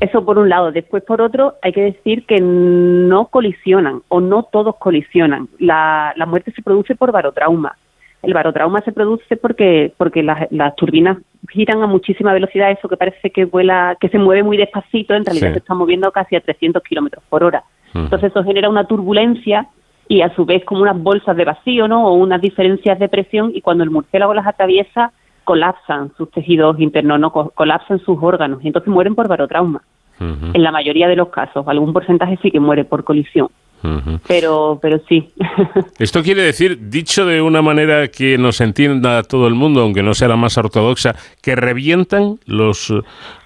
Eso por un lado. Después, por otro, hay que decir que no colisionan o no todos colisionan. La, la muerte se produce por barotrauma. El barotrauma se produce porque porque las, las turbinas giran a muchísima velocidad, eso que parece que vuela, que se mueve muy despacito, en realidad Sí. se está moviendo casi a 300 kilómetros por hora. Entonces eso genera una turbulencia y a su vez como unas bolsas de vacío, ¿no? O unas diferencias de presión y cuando el murciélago las atraviesa colapsan sus tejidos internos, no Co- colapsan sus órganos y entonces mueren por barotrauma. En la mayoría de los casos, algún porcentaje sí que muere por colisión, Pero pero sí. Esto quiere decir, dicho de una manera que nos entienda todo el mundo, aunque no sea la más ortodoxa, que revientan los,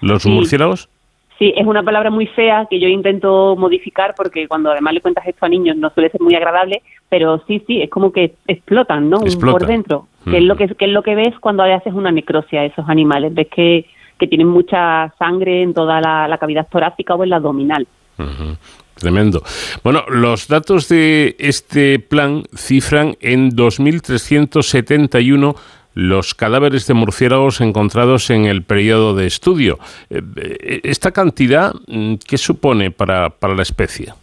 los Sí. murciélagos. Sí, es una palabra muy fea que yo intento modificar porque cuando además le cuentas esto a niños no suele ser muy agradable, pero sí, sí, es como que explotan, ¿no? Explotan. Por dentro. Que es lo que, que es lo que ves cuando haces una necrosia a esos animales. Ves que, que tienen mucha sangre en toda la, la cavidad torácica o en la abdominal. Ujú. Tremendo. Bueno, los datos de este plan cifran en 2.371 los cadáveres de murciélagos encontrados en el periodo de estudio. Eh, eh, ¿Esta cantidad mm, qué supone para, para la especie?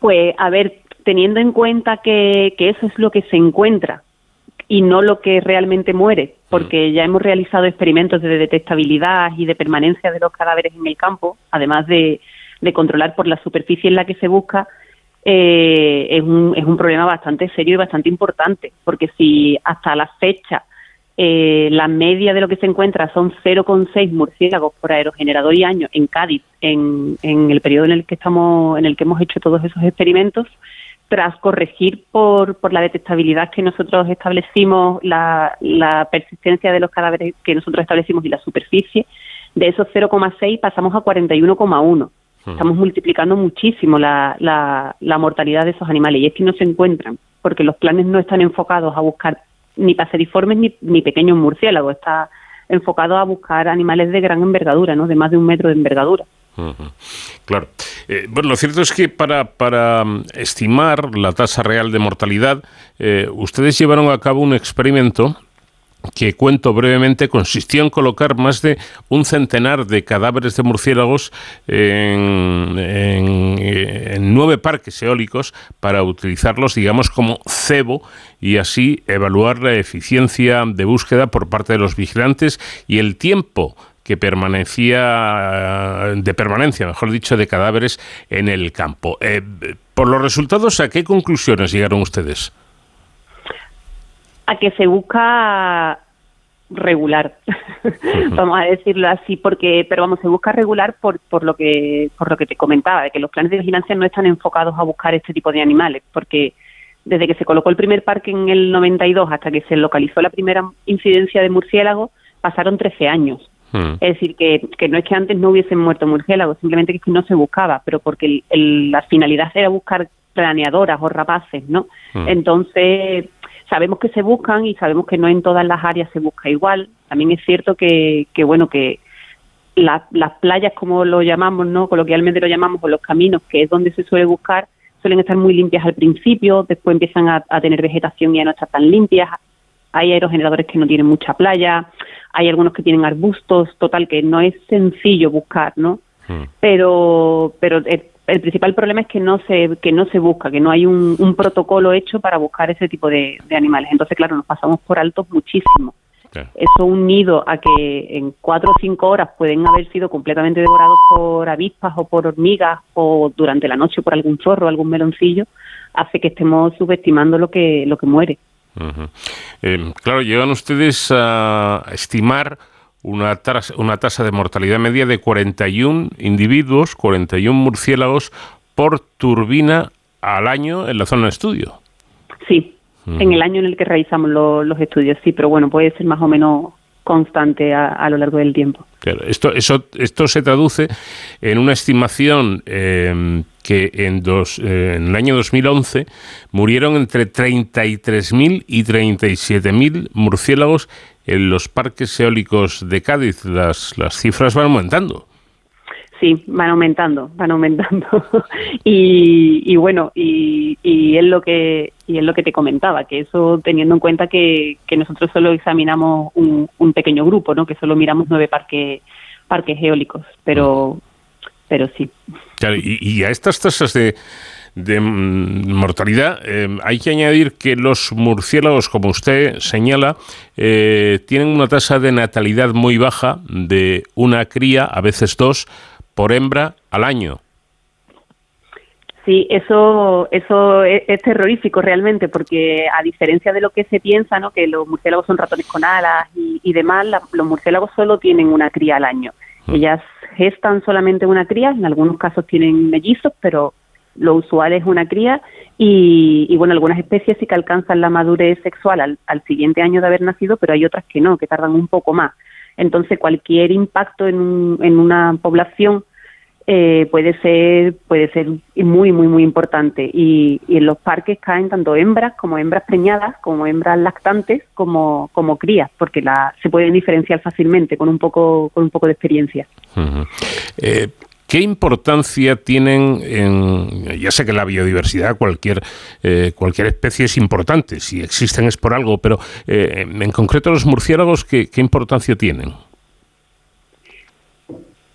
Pues, a ver, teniendo en cuenta que, que eso es lo que se encuentra y no lo que realmente muere, porque ya hemos realizado experimentos de detectabilidad y de permanencia de los cadáveres en el campo, además de, de controlar por la superficie en la que se busca, eh, es, un, es un problema bastante serio y bastante importante, porque si hasta la fecha eh, la media de lo que se encuentra son 0,6 murciélagos por aerogenerador y año en Cádiz, en, en el periodo en el que estamos, en el que hemos hecho todos esos experimentos, tras corregir por, por la detectabilidad que nosotros establecimos, la, la persistencia de los cadáveres que nosotros establecimos y la superficie, de esos 0,6 pasamos a 41,1. Estamos multiplicando muchísimo la, la, la mortalidad de esos animales y es que no se encuentran, porque los planes no están enfocados a buscar ni paseriformes ni, ni pequeños murciélagos, está enfocado a buscar animales de gran envergadura, ¿no? de más de un metro de envergadura. Claro. Eh, bueno, lo cierto es que para, para mm, estimar la tasa real de mortalidad, eh, ustedes llevaron a cabo un experimento que cuento brevemente, consistió en colocar más de un centenar de cadáveres de murciélagos en, eh, en nueve parques eólicos para utilizarlos, digamos, como cebo y así evaluar la eficiencia de búsqueda por parte de los vigilantes y el tiempo que permanecía de permanencia, mejor dicho, de cadáveres en el campo. Eh, por los resultados, ¿a qué conclusiones llegaron ustedes? A que se busca regular, vamos a decirlo así, porque, pero vamos, se busca regular por, por lo que, por lo que te comentaba, de que los planes de vigilancia no están enfocados a buscar este tipo de animales, porque desde que se colocó el primer parque en el 92 hasta que se localizó la primera incidencia de murciélagos, pasaron 13 años. Hmm. Es decir, que, que no es que antes no hubiesen muerto murciélagos, simplemente que no se buscaba, pero porque el- el- la finalidad era buscar planeadoras o rapaces, ¿no? Hmm. Entonces, sabemos que se buscan y sabemos que no en todas las áreas se busca igual. También es cierto que, que bueno, que la- las playas, como lo llamamos, ¿no? Coloquialmente lo llamamos, o los caminos, que es donde se suele buscar, suelen estar muy limpias al principio, después empiezan a, a tener vegetación y ya no estar tan limpias. Hay aerogeneradores que no tienen mucha playa, hay algunos que tienen arbustos, total, que no es sencillo buscar, ¿no? Hmm. Pero, pero el, el principal problema es que no se que no se busca, que no hay un, un protocolo hecho para buscar ese tipo de, de animales. Entonces, claro, nos pasamos por alto muchísimo. Claro. Eso unido a que en cuatro o cinco horas pueden haber sido completamente devorados por avispas o por hormigas o durante la noche por algún zorro, algún meloncillo, hace que estemos subestimando lo que lo que muere. Eh, claro, llegan ustedes a estimar una tasa, una tasa de mortalidad media de 41 individuos, 41 murciélagos por turbina al año en la zona de estudio. Sí, Mm. en el año en el que realizamos lo- los estudios, sí, pero bueno, puede ser más o menos constante a, a lo largo del tiempo. Claro, esto, eso, esto se traduce en una estimación eh, que en, dos, eh, en el año 2011 murieron entre 33.000 y 37.000 murciélagos en los parques eólicos de Cádiz. Las, las cifras van aumentando. Sí, van aumentando, van aumentando. y, y bueno, y, y es lo que y es lo que te comentaba, que eso teniendo en cuenta que, que nosotros solo examinamos un, un pequeño grupo, ¿no? Que solo miramos nueve parques parques eólicos, pero pero sí. Claro, y, y a estas tasas de, de, mm, mortalidad eh, hay que añadir que los murciélagos, como usted señala, eh, tienen una tasa de natalidad muy baja de una cría, a veces dos, por hembra al año. Sí, eso, eso es, es terrorífico realmente, porque a diferencia de lo que se piensa, ¿no? que los murciélagos son ratones con alas y, y demás, la- los murciélagos solo tienen una cría al año. Ellas gestan solamente una cría, en algunos casos tienen mellizos, pero lo usual es una cría y, y, bueno, algunas especies sí que alcanzan la madurez sexual al, al siguiente año de haber nacido, pero hay otras que no, que tardan un poco más. Entonces, cualquier impacto en, un- en una población eh, puede ser puede ser muy muy muy importante. Y, en los parques caen tanto hembras como hembras preñadas como hembras lactantes como como crías porque la, se pueden diferenciar fácilmente con un poco con un poco de experiencia ¿Qué importancia tienen en, ya sé que la biodiversidad, cualquier, eh, cualquier especie es importante, si existen es por algo, pero eh, en concreto los murciélagos, ¿qué, qué importancia tienen?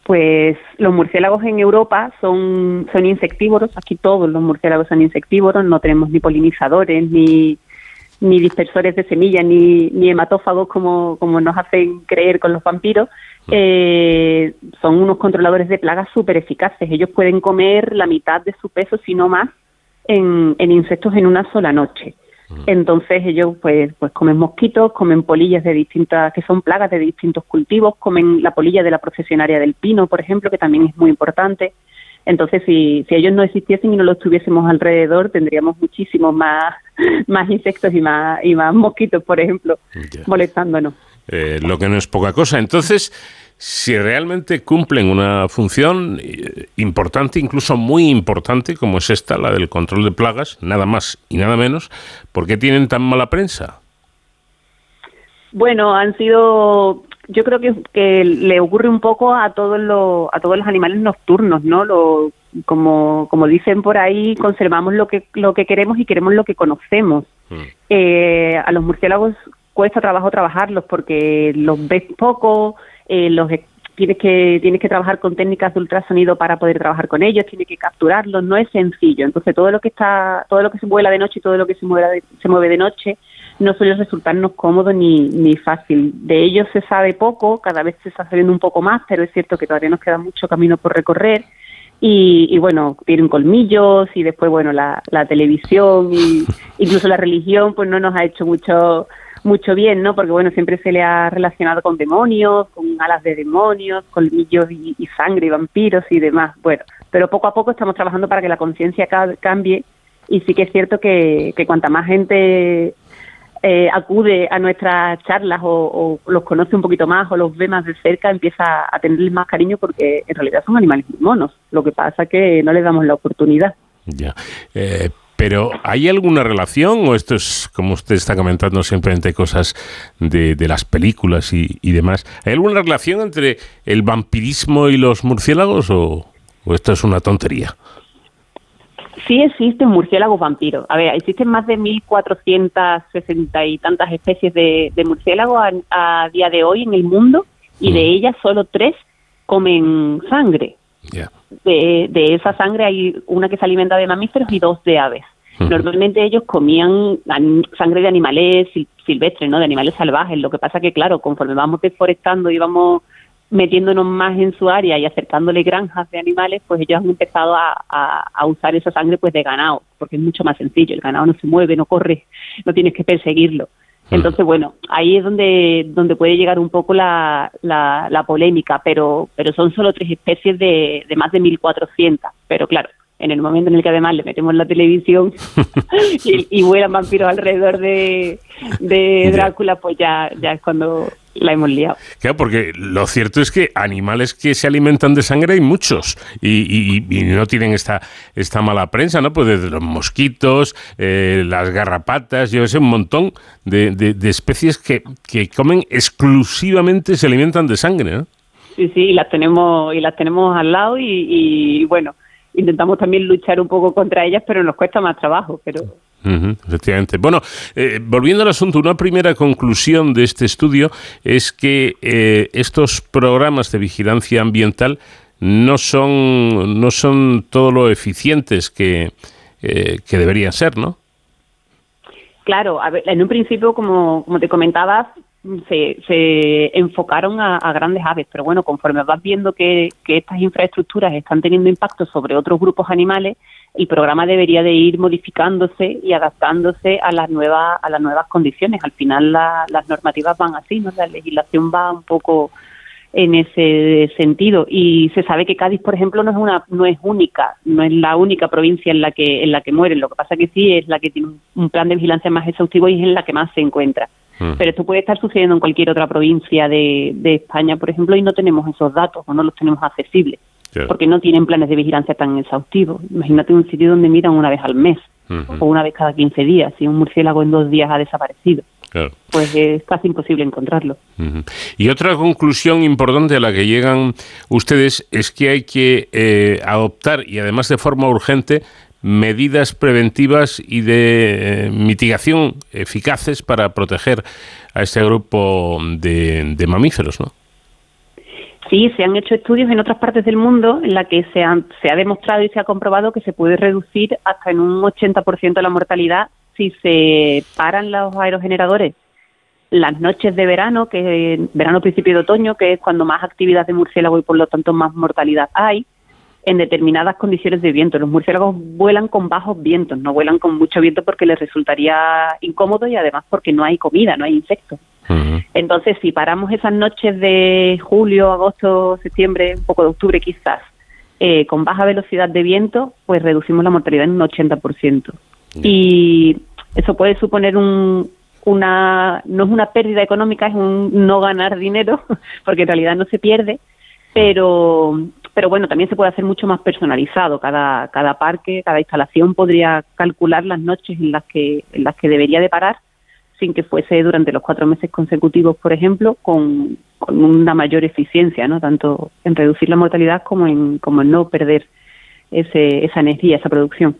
Pues los murciélagos en Europa son, son insectívoros, aquí todos los murciélagos son insectívoros, no tenemos ni polinizadores, ni, ni dispersores de semillas, ni, ni hematófagos como, como nos hacen creer con los vampiros. Eh, son unos controladores de plagas súper eficaces. Ellos pueden comer la mitad de su peso, si no más, en, en insectos en una sola noche. Entonces ellos pues pues comen mosquitos, comen polillas de distintas que son plagas de distintos cultivos, comen la polilla de la procesionaria del pino, por ejemplo, que también es muy importante. Entonces, si, si ellos no existiesen y no los tuviésemos alrededor, tendríamos muchísimos más, más insectos y más, y más mosquitos, por ejemplo, molestándonos. Eh, lo que no es poca cosa. Entonces, si realmente cumplen una función eh, importante, incluso muy importante, como es esta, la del control de plagas, nada más y nada menos, ¿por qué tienen tan mala prensa? Bueno, han sido, yo creo que, que le ocurre un poco a todos los, a todos los animales nocturnos, ¿no? Lo, como, como dicen por ahí, conservamos lo que, lo que queremos y queremos lo que conocemos. Eh, a los murciélagos cuesta trabajo trabajarlos porque los ves poco, eh, los tienes que tienes que trabajar con técnicas de ultrasonido para poder trabajar con ellos, tienes que capturarlos, no es sencillo. Entonces todo lo que está, todo lo que se vuela de noche y todo lo que se mueve de, se mueve de noche no suele resultarnos cómodo ni, ni fácil. De ellos se sabe poco, cada vez se está sabiendo un poco más, pero es cierto que todavía nos queda mucho camino por recorrer. Y, y bueno, tienen colmillos y después, bueno, la, la televisión y incluso la religión, pues no nos ha hecho mucho mucho bien, ¿no? Porque bueno, siempre se le ha relacionado con demonios, con alas de demonios, colmillos y, y sangre y vampiros y demás. Bueno, pero poco a poco estamos trabajando para que la conciencia ca- cambie y sí que es cierto que, que cuanta más gente eh, acude a nuestras charlas o, o los conoce un poquito más o los ve más de cerca, empieza a tenerles más cariño porque en realidad son animales muy monos. Lo que pasa que no les damos la oportunidad. Ya. Eh, pero ¿hay alguna relación o esto es, como usted está comentando, simplemente cosas de, de las películas y, y demás? ¿Hay alguna relación entre el vampirismo y los murciélagos o, o esto es una tontería? Sí existen murciélagos vampiros. A ver, existen más de 1.460 y tantas especies de, de murciélagos a, a día de hoy en el mundo y de ellas solo tres comen sangre. De, de esa sangre hay una que se alimenta de mamíferos y dos de aves. Normalmente ellos comían an- sangre de animales sil- silvestres, ¿no? De animales salvajes. Lo que pasa que, claro, conforme vamos deforestando y vamos metiéndonos más en su área y acercándole granjas de animales, pues ellos han empezado a, a- a usar esa sangre pues de ganado, porque es mucho más sencillo. El ganado no se mueve, no corre, no tienes que perseguirlo. Entonces, bueno, ahí es donde, donde puede llegar un poco la, la, la polémica, pero, pero son solo tres especies de, de más de 1.400. Pero claro, en el momento en el que además le metemos la televisión y, y vuelan vampiros alrededor de, de. Drácula, pues ya, ya es cuando la hemos liado. Claro, porque lo cierto es que animales que se alimentan de sangre hay muchos y, y- y no tienen esta, esta mala prensa, ¿no? Pues desde los mosquitos, eh, las garrapatas, yo sé, un montón de, de- de especies que, que comen exclusivamente, se alimentan de sangre, ¿no? Sí, sí, y las tenemos, y las tenemos al lado y, y, bueno, intentamos también luchar un poco contra ellas, pero nos cuesta más trabajo, pero Ujú, efectivamente. Bueno, eh, volviendo al asunto, una primera conclusión de este estudio es que eh, estos programas de vigilancia ambiental no son, no son todo lo eficientes que, eh, que deberían ser, ¿no? Claro, a ver, en un principio, como, como te comentaba, se, se enfocaron a, a grandes aves, pero bueno, conforme vas viendo que, que estas infraestructuras están teniendo impacto sobre otros grupos animales, el programa debería de ir modificándose y adaptándose a las nuevas a las nuevas condiciones. Al final la- las normativas van así, ¿no? La legislación va un poco en ese sentido. Y se sabe que Cádiz por ejemplo no es una no es única no es la única provincia en la que en la que mueren. Lo que pasa que sí es la que tiene un- plan de vigilancia más exhaustivo y es en la que más se encuentra. Pero esto puede estar sucediendo en cualquier otra provincia de, de España por ejemplo y no tenemos esos datos o no los tenemos accesibles Claro. porque no tienen planes de vigilancia tan exhaustivos imagínate un sitio donde miran una vez al mes o una vez cada 15 días si un murciélago en dos días ha desaparecido claro. pues es casi imposible encontrarlo. Y otra conclusión importante a la que llegan ustedes es que hay que eh, adoptar, y además de forma urgente, medidas preventivas y de eh, mitigación eficaces para proteger a este grupo de, de mamíferos, ¿no? Sí, se han hecho estudios en otras partes del mundo en la que se, han- se ha demostrado y se ha comprobado que se puede reducir hasta en un 80% la mortalidad si se paran los aerogeneradores las noches de verano, que verano principio de otoño, que es cuando más actividad de murciélago y por lo tanto más mortalidad hay, en determinadas condiciones de viento. Los murciélagos vuelan con bajos vientos, no vuelan con mucho viento porque les resultaría incómodo y además porque no hay comida, no hay insectos. Entonces, si paramos esas noches de julio, agosto, septiembre, un poco de octubre quizás, eh, con baja velocidad de viento, pues reducimos la mortalidad en un 80%. Y eso puede suponer un, una, no es una pérdida económica, es un no ganar dinero, porque en realidad no se pierde, pero, pero bueno, también se puede hacer mucho más personalizado. Cada, cada parque, cada instalación podría calcular las noches en las que, en las que debería de parar sin que fuese durante los cuatro meses consecutivos, por ejemplo, con, una mayor eficiencia, ¿no? Tanto en reducir la mortalidad como en, no perder ese, esa energía, esa producción.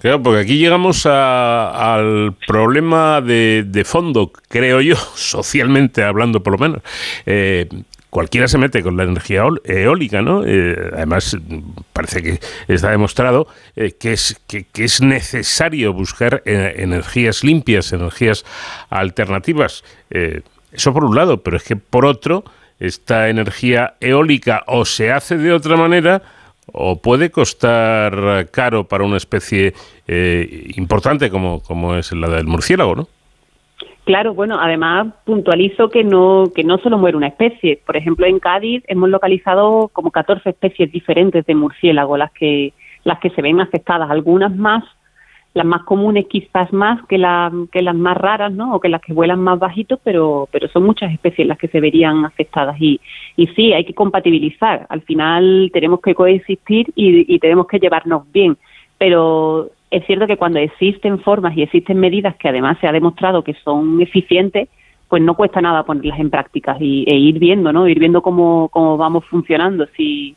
Claro, porque aquí llegamos a- al problema de, de fondo, creo yo, socialmente hablando por lo menos. Eh, cualquiera se mete con la energía eol- eólica, ¿no? Eh, además, parece que está demostrado eh, que, es, que, es necesario buscar eh, energías limpias, energías alternativas. Eh, eso por un lado, pero es que por otro, esta energía eólica o se hace de otra manera o puede costar caro para una especie eh, importante como, como es la del murciélago, ¿no? Claro, bueno, además puntualizo que no que no solo muere una especie. Por ejemplo, en Cádiz hemos localizado como 14 especies diferentes de murciélago, las que las que se ven afectadas, algunas más, las más comunes quizás más que, la, que las más raras, ¿no? O que las que vuelan más bajitos, pero pero son muchas especies las que se verían afectadas y y sí, hay que compatibilizar. Al final tenemos que coexistir y, y tenemos que llevarnos bien, pero es cierto que cuando existen formas y existen medidas que además se ha demostrado que son eficientes, pues no cuesta nada ponerlas en práctica y, e ir viendo, ¿no? Ir viendo cómo, cómo vamos funcionando. Si,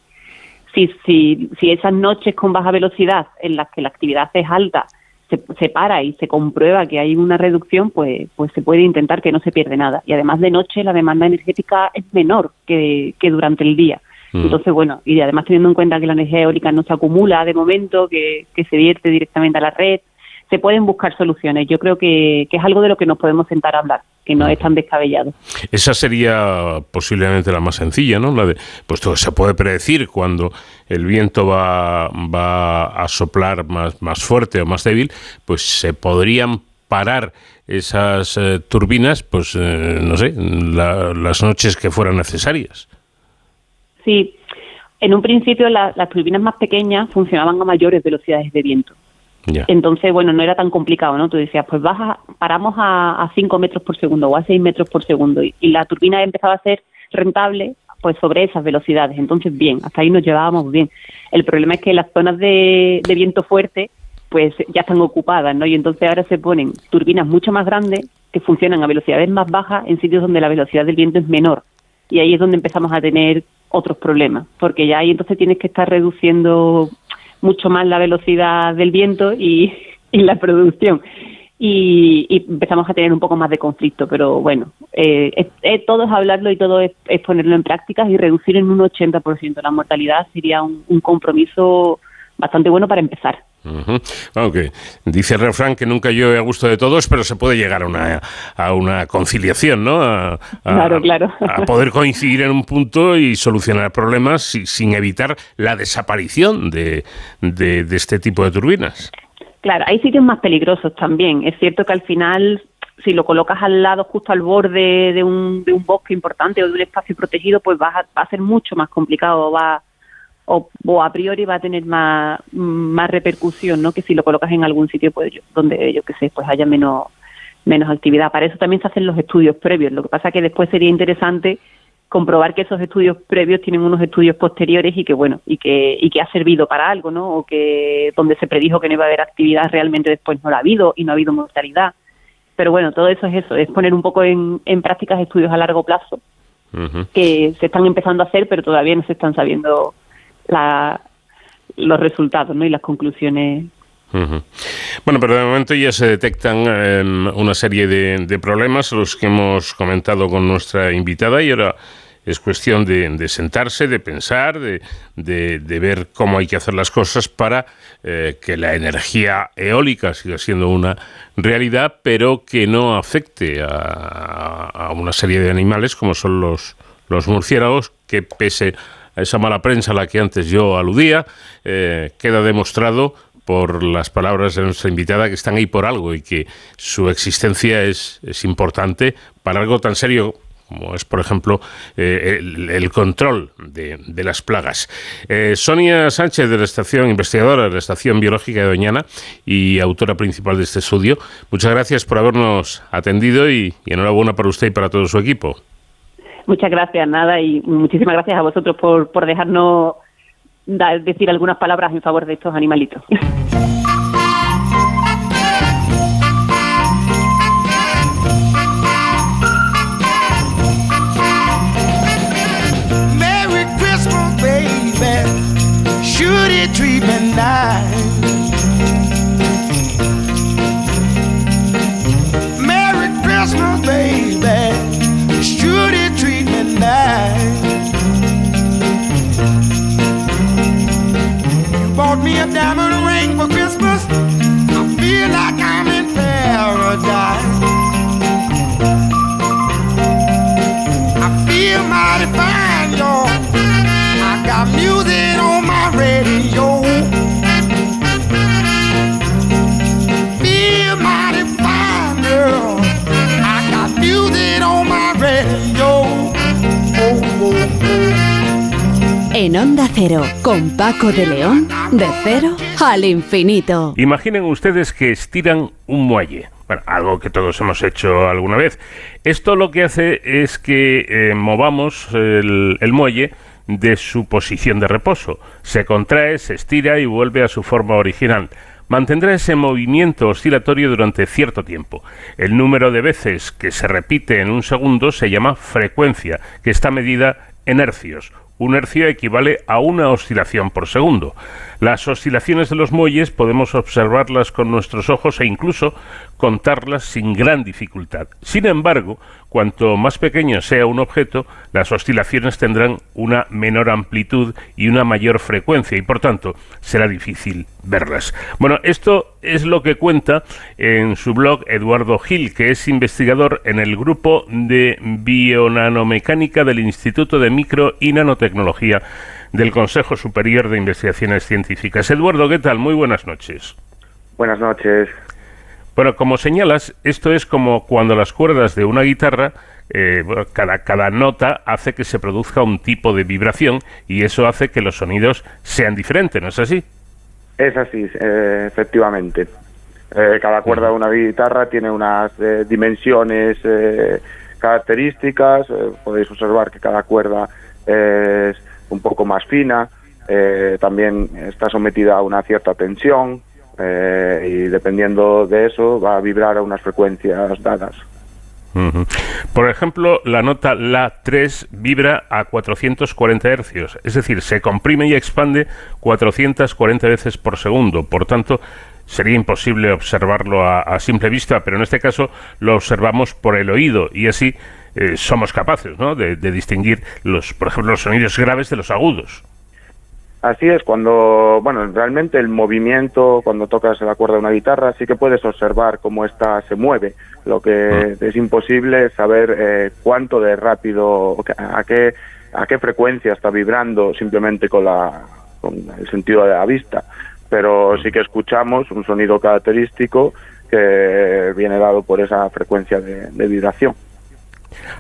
si, si, si esas noches con baja velocidad en las que la actividad es alta se, se para y se comprueba que hay una reducción, pues, pues se puede intentar que no se pierda nada. Y además de noche la demanda energética es menor que, que durante el día. Mm. Entonces, bueno, y además teniendo en cuenta que la energía eólica no se acumula de momento, que, que se vierte directamente a la red, se pueden buscar soluciones. Yo creo que, que es algo de lo que nos podemos sentar a hablar, que no es tan descabellado. Esa sería posiblemente la más sencilla, ¿no? La de, puesto que se puede predecir cuando el viento va, va a soplar más, más fuerte o más débil, pues se podrían parar esas eh, turbinas, pues eh, no sé, la- las noches que fueran necesarias. Sí, en un principio la- las turbinas más pequeñas funcionaban a mayores velocidades de viento. Entonces, bueno, no era tan complicado, ¿no? Tú decías, pues baja, paramos a, a 5 metros por segundo o a 6 metros por segundo y, y la turbina empezaba a ser rentable pues sobre esas velocidades. Entonces, bien, hasta ahí nos llevábamos bien. El problema es que las zonas de, de viento fuerte pues ya están ocupadas, ¿no? Y entonces ahora se ponen turbinas mucho más grandes que funcionan a velocidades más bajas en sitios donde la velocidad del viento es menor. Y ahí es donde empezamos a tener otros problemas, porque ya ahí entonces tienes que estar reduciendo mucho más la velocidad del viento y, la producción. Y, empezamos a tener un poco más de conflicto, pero bueno, eh, es- todo es hablarlo y todo es, es ponerlo en prácticas y reducir en un 80% la mortalidad sería un compromiso bastante bueno para empezar. Que dice el refrán que nunca llueve a gusto de todos, pero se puede llegar a una, a una conciliación, ¿no? A, a- Claro, claro. a poder coincidir en un punto y solucionar problemas si- sin evitar la desaparición de, de- de este tipo de turbinas. Claro, hay sitios más peligrosos también. Es cierto que al final, si lo colocas al lado, justo al borde de un, de un bosque importante o de un espacio protegido, pues va a, va a ser mucho más complicado, va o, o a priori va a tener más, más repercusión, ¿no? Que si lo colocas en algún sitio, pues yo- donde yo que sé, pues haya menos menos actividad. Para eso también se hacen los estudios previos. Lo que pasa que después sería interesante comprobar que esos estudios previos tienen unos estudios posteriores y que bueno y que y que ha servido para algo no o que donde se predijo que no iba a haber actividad realmente después no la ha habido y no ha habido mortalidad pero bueno todo eso es eso es poner un poco en, en prácticas estudios a largo plazo que se están empezando a hacer pero todavía no se están sabiendo la, los resultados no y las conclusiones. Bueno, pero de momento ya se detectan eh, una serie de, de problemas, los que hemos comentado con nuestra invitada, y ahora es cuestión de, sentarse, de pensar, de, de- de ver cómo hay que hacer las cosas para eh, que la energía eólica siga siendo una realidad, pero que no afecte a, a una serie de animales como son los, los murciélagos, que pese esa mala prensa a la que antes yo aludía, eh, queda demostrado por las palabras de nuestra invitada que están ahí por algo y que su existencia es, importante para algo tan serio como es, por ejemplo, eh, el, control de, las plagas. Eh, Sonia Sánchez, de la estación investigadora de la Estación Biológica de Doñana y autora principal de este estudio, muchas gracias por habernos atendido y enhorabuena para usted y para todo su equipo. Muchas gracias, nada, y muchísimas gracias a vosotros por, por dejarnos da- decir algunas palabras en favor de estos animalitos. Merry Christmas, baby. Should it treat me nice? Diamond ring for Christmas. I feel like I'm in paradise. I feel mighty fine, y'all. I got music on my radio. Cero, con Paco de León, de cero al infinito. Imaginen ustedes que estiran un muelle. Bueno, algo que todos hemos hecho alguna vez. Esto lo que hace es que eh, movamos el, el muelle de su posición de reposo. Se contrae, se estira y vuelve a su forma original. Mantendrá ese movimiento oscilatorio durante cierto tiempo. El número de veces que se repite en un segundo se llama frecuencia, que está medida en hercios. Un hercio equivale a una oscilación por segundo. Las oscilaciones de los muelles podemos observarlas con nuestros ojos e incluso contarlas sin gran dificultad. Sin embargo, cuanto más pequeño sea un objeto, las oscilaciones tendrán una menor amplitud y una mayor frecuencia y por tanto será difícil verlas. Bueno, esto es lo que cuenta en su blog Eduardo Gil, que es investigador en el grupo de bionanomecánica del Instituto de Micro y Nanotecnología del Consejo Superior de Investigaciones Científicas. Eduardo, ¿qué tal? Muy buenas noches. Buenas noches. Bueno, como señalas, esto es como cuando las cuerdas de una guitarra, eh, cada, cada nota hace que se produzca un tipo de vibración y eso hace que los sonidos sean diferentes, ¿no es así? Es así, eh, efectivamente. Eh, cada cuerda de una guitarra tiene unas eh, dimensiones características. podéis observar que cada cuerda es un poco más fina. también está sometida a una cierta tensión eh, y dependiendo de eso va a vibrar a unas frecuencias dadas. Por ejemplo, la nota La3 vibra a 440 hercios, es decir, se comprime y expande 440 veces por segundo. Por tanto, sería imposible observarlo a, a simple vista, pero en este caso lo observamos por el oído y así eh, somos capaces ¿no? de, de distinguir, los, por ejemplo, los sonidos graves de los agudos. Así es, cuando, bueno, realmente el movimiento, cuando tocas la cuerda de una guitarra, sí que puedes observar cómo ésta se mueve. Lo que es imposible es saber eh, cuánto de rápido, a qué, a qué frecuencia está vibrando simplemente con, la, con el sentido de la vista. Pero sí que escuchamos un sonido característico que viene dado por esa frecuencia de, de vibración.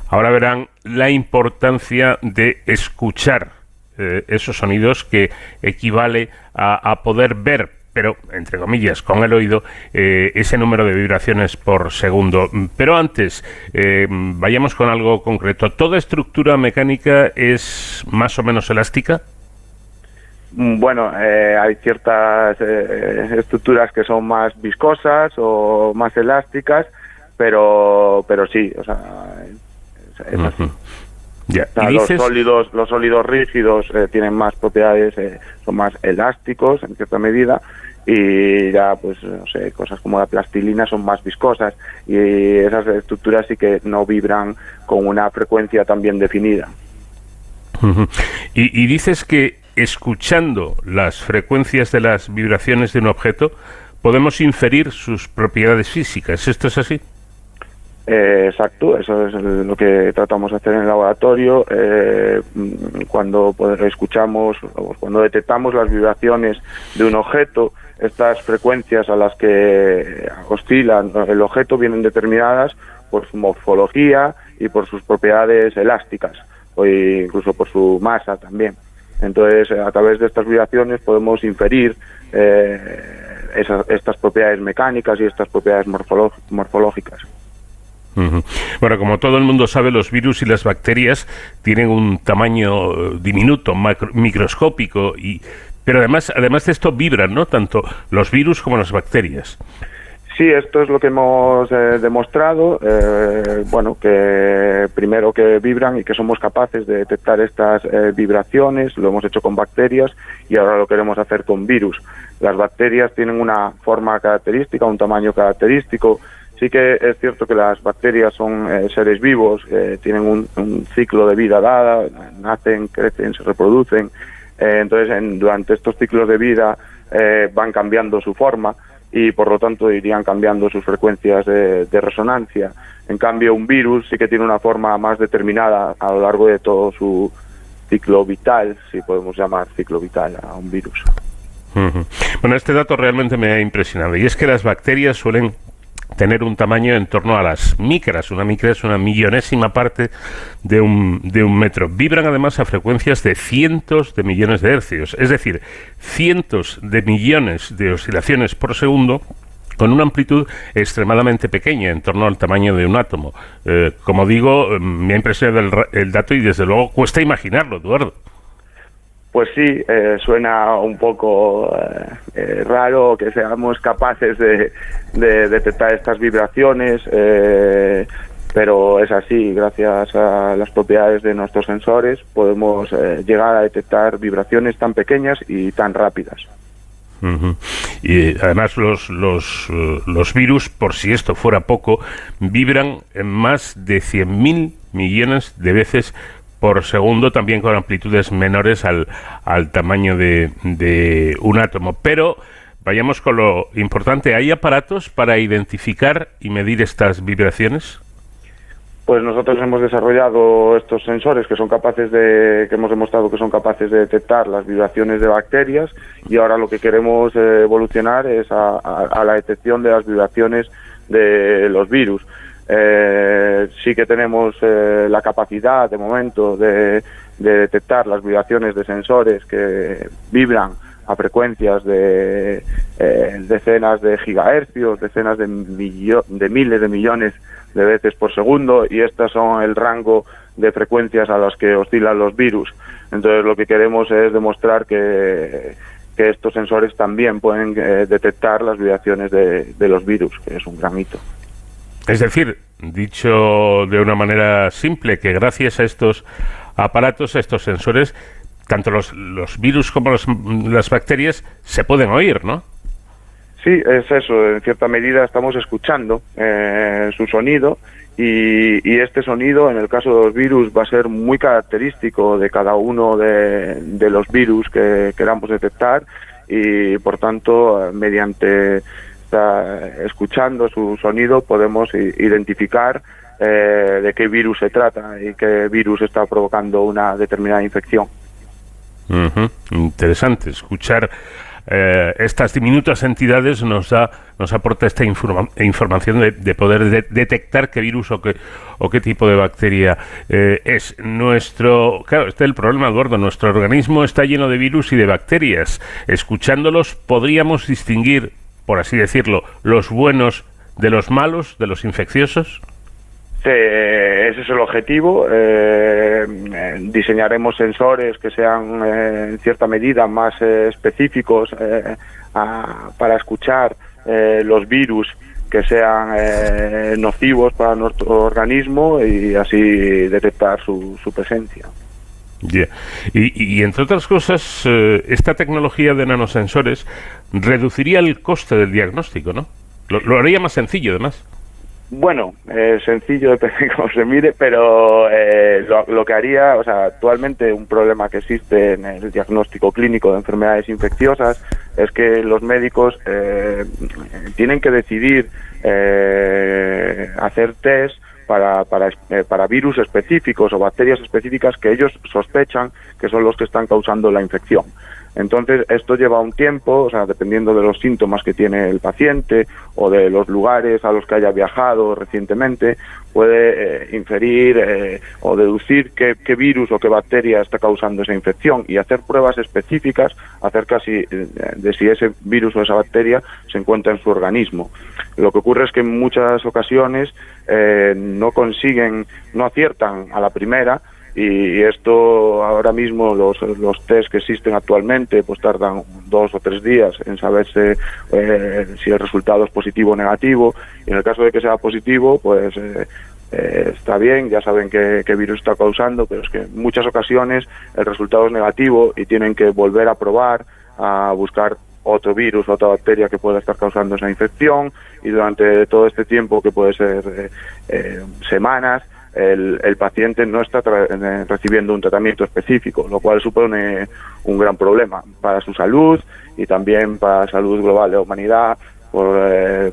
Ahora verán la importancia de escuchar eh, esos sonidos que equivale a, a poder ver, pero entre comillas, con el oído, eh, ese número de vibraciones por segundo. Pero antes, eh, vayamos con algo concreto. ¿Toda estructura mecánica es más o menos elástica? Bueno, eh, hay ciertas estructuras que son más viscosas o más elásticas, pero pero sí, o sea, es, así. O sea, los dices- sólidos, los sólidos rígidos eh, tienen más propiedades, eh, son más elásticos en cierta medida y ya pues no sé, cosas como la plastilina son más viscosas y esas estructuras sí que no vibran con una frecuencia tan bien definida. Y, y dices que escuchando las frecuencias de las vibraciones de un objeto podemos inferir sus propiedades físicas. ¿Esto es así? Eh, exacto, eso es lo que tratamos de hacer en el laboratorio. eh, mm, cuando pues, escuchamos cuando detectamos las vibraciones de un objeto, estas frecuencias a las que oscilan el objeto vienen determinadas por su morfología y por sus propiedades elásticas, o incluso por su masa también. Entonces, a través de estas vibraciones podemos inferir eh, esas- estas propiedades mecánicas y estas propiedades morfolo- Bueno, como todo el mundo sabe, los virus y las bacterias tienen un tamaño eh, diminuto, macro- microscópico, y, pero además, además de esto vibran, ¿no? Tanto los virus como las bacterias. Sí, esto es lo que hemos eh, demostrado. eh, bueno, que primero que vibran y que somos capaces de detectar estas eh, vibraciones, lo hemos hecho con bacterias y ahora lo queremos hacer con virus. Las bacterias tienen una forma característica, un tamaño característico. Sí que es cierto que las bacterias son eh, seres vivos, eh, tienen un, un ciclo de vida dada, nacen, crecen, se reproducen. Eh, entonces, en- durante estos ciclos de vida van cambiando su forma y por lo tanto irían cambiando sus frecuencias de, resonancia. En cambio, un virus sí que tiene una forma más determinada a lo largo de todo su ciclo vital, si podemos llamar ciclo vital a un virus. Bueno, este dato realmente me ha impresionado, y es que las bacterias suelen tener un tamaño en torno a las micras. Una micra es una millonésima parte de un, de un metro. Vibran además a frecuencias de cientos de millones de hercios, es decir, cientos de millones de oscilaciones por segundo con una amplitud extremadamente pequeña, en torno al tamaño de un átomo. Eh, como digo, eh, me ha impresionado el, el dato y desde luego cuesta imaginarlo, Eduardo. Pues sí, eh, suena un poco eh, eh, raro que seamos capaces de, de detectar estas vibraciones, eh, pero es así, gracias a las propiedades de nuestros sensores podemos llegar a detectar vibraciones tan pequeñas y tan rápidas. Y además los, los, los virus, por si esto fuera poco, vibran en más de 100.000 millones de veces por segundo, también con amplitudes menores al, al tamaño de, de un átomo. Pero vayamos con lo importante. ¿Hay aparatos para identificar y medir estas vibraciones? Pues nosotros hemos desarrollado estos sensores que son capaces de, que hemos demostrado que son capaces de detectar las vibraciones de bacterias y ahora lo que queremos eh, evolucionar es a, a- a la detección de las vibraciones de los virus. Eh, sí que tenemos eh, la capacidad de momento de, de detectar las vibraciones de sensores que vibran a frecuencias de eh, decenas de gigahercios, decenas de, de miles de millones de veces por segundo y estas son el rango de frecuencias a las que oscilan los virus. Entonces lo que queremos es demostrar que, que estos sensores también pueden eh, detectar las vibraciones de, de los virus, que es un gran hito. Es decir, dicho de una manera simple, que gracias a estos aparatos, a estos sensores, tanto los, los virus como los- las bacterias se pueden oír, ¿no? Sí, es eso. En cierta medida estamos escuchando eh, su sonido y, y este sonido, en el caso de los virus, va a ser muy característico de cada uno de, los virus que queramos detectar y, por tanto, mediante esta- escuchando su sonido podemos identificar eh, de qué virus se trata y qué virus está provocando una determinada infección. Interesante. Escuchar eh, estas diminutas entidades nos da, nos aporta esta informa- información de, de poder de- detectar qué virus o qué, o qué tipo de bacteria eh, es. Nuestro, claro, este es el problema, Eduardo. Nuestro organismo está lleno de virus y de bacterias. Escuchándolos podríamos distinguir, por así decirlo, los buenos de los malos, de los infecciosos. Sí, ese es el objetivo. Eh, diseñaremos sensores que sean eh, en cierta medida más eh, específicos eh, para escuchar los virus que sean nocivos para nuestro organismo y así detectar su, su presencia. Y, y, entre otras cosas, eh, esta tecnología de nanosensores reduciría el coste del diagnóstico, ¿no? Lo, lo haría más sencillo, además. Bueno, eh, sencillo, depende de cómo se mire, pero eh, lo, lo que haría, o sea, actualmente un problema que existe en el diagnóstico clínico de enfermedades infecciosas es que los médicos eh, tienen que decidir eh, hacer test para, para, eh, para virus específicos o bacterias específicas que ellos sospechan que son los que están causando la infección. Entonces, esto lleva un tiempo, o sea, dependiendo de los síntomas que tiene el paciente o de los lugares a los que haya viajado recientemente, puede eh, inferir eh, o deducir qué, virus o qué bacteria está causando esa infección y hacer pruebas específicas acerca si, de si ese virus o esa bacteria se encuentra en su organismo. Lo que ocurre es que en muchas ocasiones eh, no consiguen, no aciertan a la primera, y esto ahora mismo los, los test que existen actualmente pues tardan dos o tres días en saberse eh, si el resultado es positivo o negativo. Y en el caso de que sea positivo pues eh, eh, está bien ya saben qué, qué virus está causando pero es que en muchas ocasiones el resultado es negativo y tienen que volver a probar a buscar otro virus, otra bacteria que pueda estar causando esa infección. Y durante todo este tiempo que puede ser eh, eh, semanas el, el, paciente no está recibiendo un tratamiento específico, lo cual supone un gran problema para su salud y también para la salud global de la humanidad. Por, eh,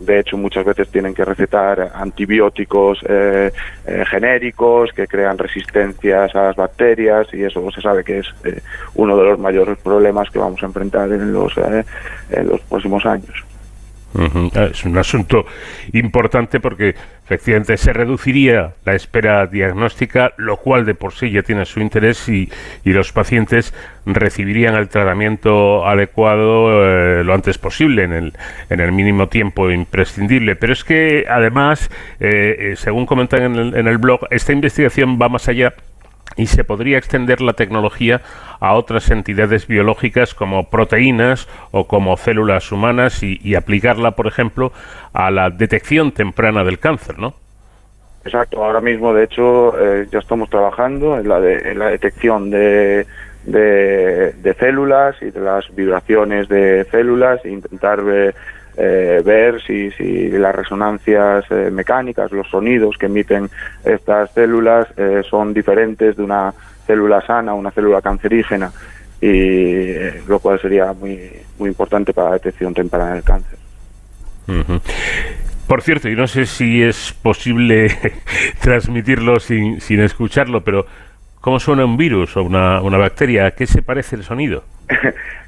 de hecho, muchas veces tienen que recetar antibióticos eh, eh, genéricos que crean resistencias a las bacterias y eso se sabe que es eh, uno de los mayores problemas que vamos a enfrentar en los, eh, en los próximos años. Ah, Es un asunto importante porque efectivamente se reduciría la espera diagnóstica, lo cual de por sí ya tiene su interés y, y los pacientes recibirían el tratamiento adecuado eh, lo antes posible, en el, en el mínimo tiempo imprescindible. Pero es que además, eh, eh, según comentan en en el blog, esta investigación va más allá y se podría extender la tecnología a otras entidades biológicas como proteínas o como células humanas y, aplicarla, por ejemplo, a la detección temprana del cáncer, ¿no? Exacto, ahora mismo de hecho eh, ya estamos trabajando en la, de- la detección de, de, células y de las vibraciones de células e intentar ver, eh, ver si, si las resonancias eh, mecánicas, los sonidos que emiten estas células eh, son diferentes de una célula sana una célula cancerígena y lo cual sería muy, muy importante para la detección temprana del cáncer. Por cierto, yo no sé si es posible transmitirlo sin, sin escucharlo, pero ¿cómo suena un virus o una, una bacteria? ¿A qué se parece el sonido?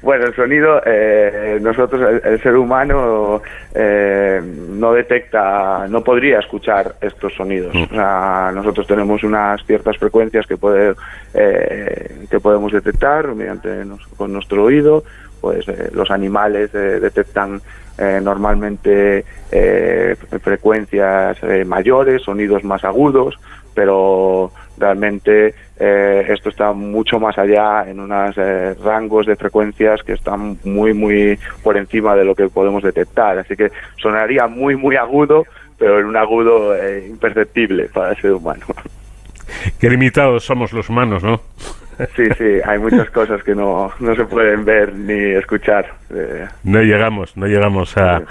Bueno, el sonido, eh, nosotros, el, el ser humano, eh, no detecta, no podría escuchar estos sonidos. O sea, nosotros tenemos unas ciertas frecuencias que, poder, eh, que podemos detectar mediante nos- con nuestro oído. Pues eh, los animales eh, detectan eh, normalmente eh, frecuencias mayores, sonidos más agudos, pero realmente eh, esto está mucho más allá en unos eh, rangos de frecuencias que están muy muy por encima de lo que podemos detectar así que sonaría muy muy agudo pero en un agudo eh, imperceptible para el ser humano Qué limitados somos los humanos, ¿no? sí sí hay muchas cosas que no, no se pueden ver ni escuchar eh, No llegamos, no llegamos a,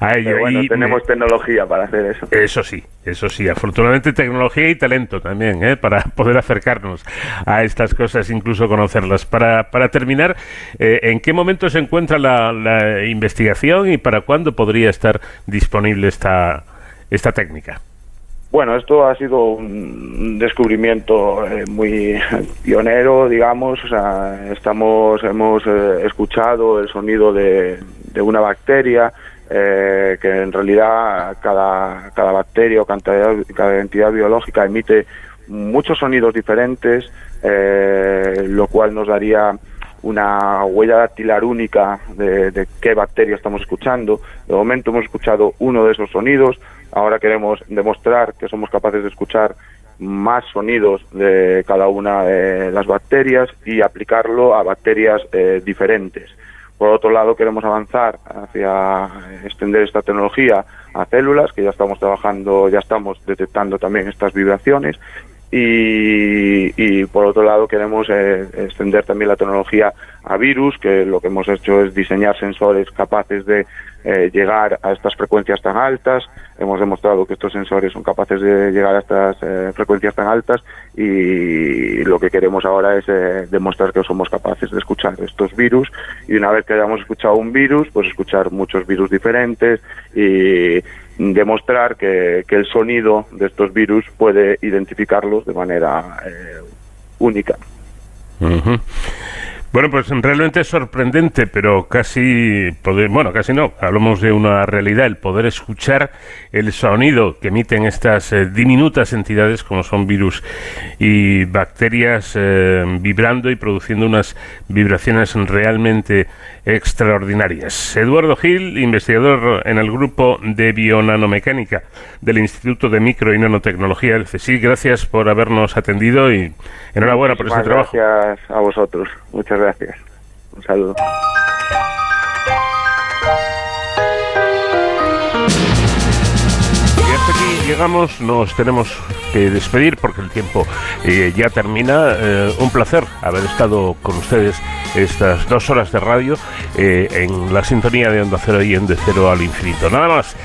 a ello. pero bueno Y tenemos me- tecnología para hacer eso Eso sí, eso sí. Afortunadamente tecnología y talento también, ¿eh? para poder acercarnos a estas cosas, incluso conocerlas. Para, para terminar, eh, ¿en qué momento se encuentra la, la investigación y para cuándo podría estar disponible esta, esta técnica? Bueno, esto ha sido un descubrimiento eh, muy pionero, digamos. Estamos, hemos eh, escuchado el sonido de, de una bacteria, eh, que en realidad cada, cada bacteria o cada, cada entidad biológica emite muchos sonidos diferentes, eh, lo cual nos daría una huella dactilar única de, de qué bacteria estamos escuchando. De momento hemos escuchado uno de esos sonidos, ahora queremos demostrar que somos capaces de escuchar más sonidos de cada una de las bacterias y aplicarlo a bacterias eh, diferentes. Por otro lado, queremos avanzar hacia extender esta tecnología a células, que ya estamos trabajando, ya estamos detectando también estas vibraciones. Y, y por otro lado, queremos eh, extender también la tecnología a virus, que lo que hemos hecho es diseñar sensores capaces de eh, llegar a estas frecuencias tan altas. Hemos demostrado que estos sensores son capaces de llegar a estas eh, frecuencias tan altas y lo que queremos ahora es eh, demostrar que somos capaces de escuchar estos virus y una vez que hayamos escuchado un virus, pues escuchar muchos virus diferentes y demostrar que, que el sonido de estos virus puede identificarlos de manera eh, única. Bueno, pues realmente es sorprendente, pero casi, poder- bueno, casi no, hablamos de una realidad, el poder escuchar el sonido que emiten estas eh, diminutas entidades como son virus y bacterias eh, vibrando y produciendo unas vibraciones realmente extraordinarias. Eduardo Gil, investigador en el grupo de bionanomecánica del Instituto de Micro y Nanotecnología del CSIC, gracias por habernos atendido y enhorabuena por ese Muchísimas trabajo. Gracias a vosotros. Muchas gracias. Un saludo. Llegamos, nos tenemos que despedir porque el tiempo eh, ya termina. Eh, un placer haber estado con ustedes estas dos horas de radio eh, en la sintonía de Onda Cero y en De Cero al Infinito. Nada más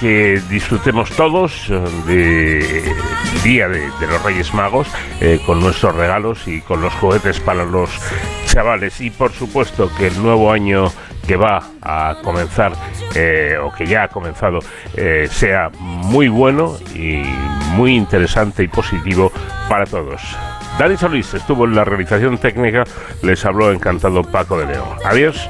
que disfrutemos todos eh, de Día de, de los Reyes Magos con nuestros regalos y con los juguetes para los chavales. Y por supuesto que el nuevo año que va a comenzar eh, o que ya ha comenzado eh, sea muy bueno y muy interesante y positivo para todos. Dani Solís estuvo en la realización técnica, les habló encantado Paco de León. Adiós.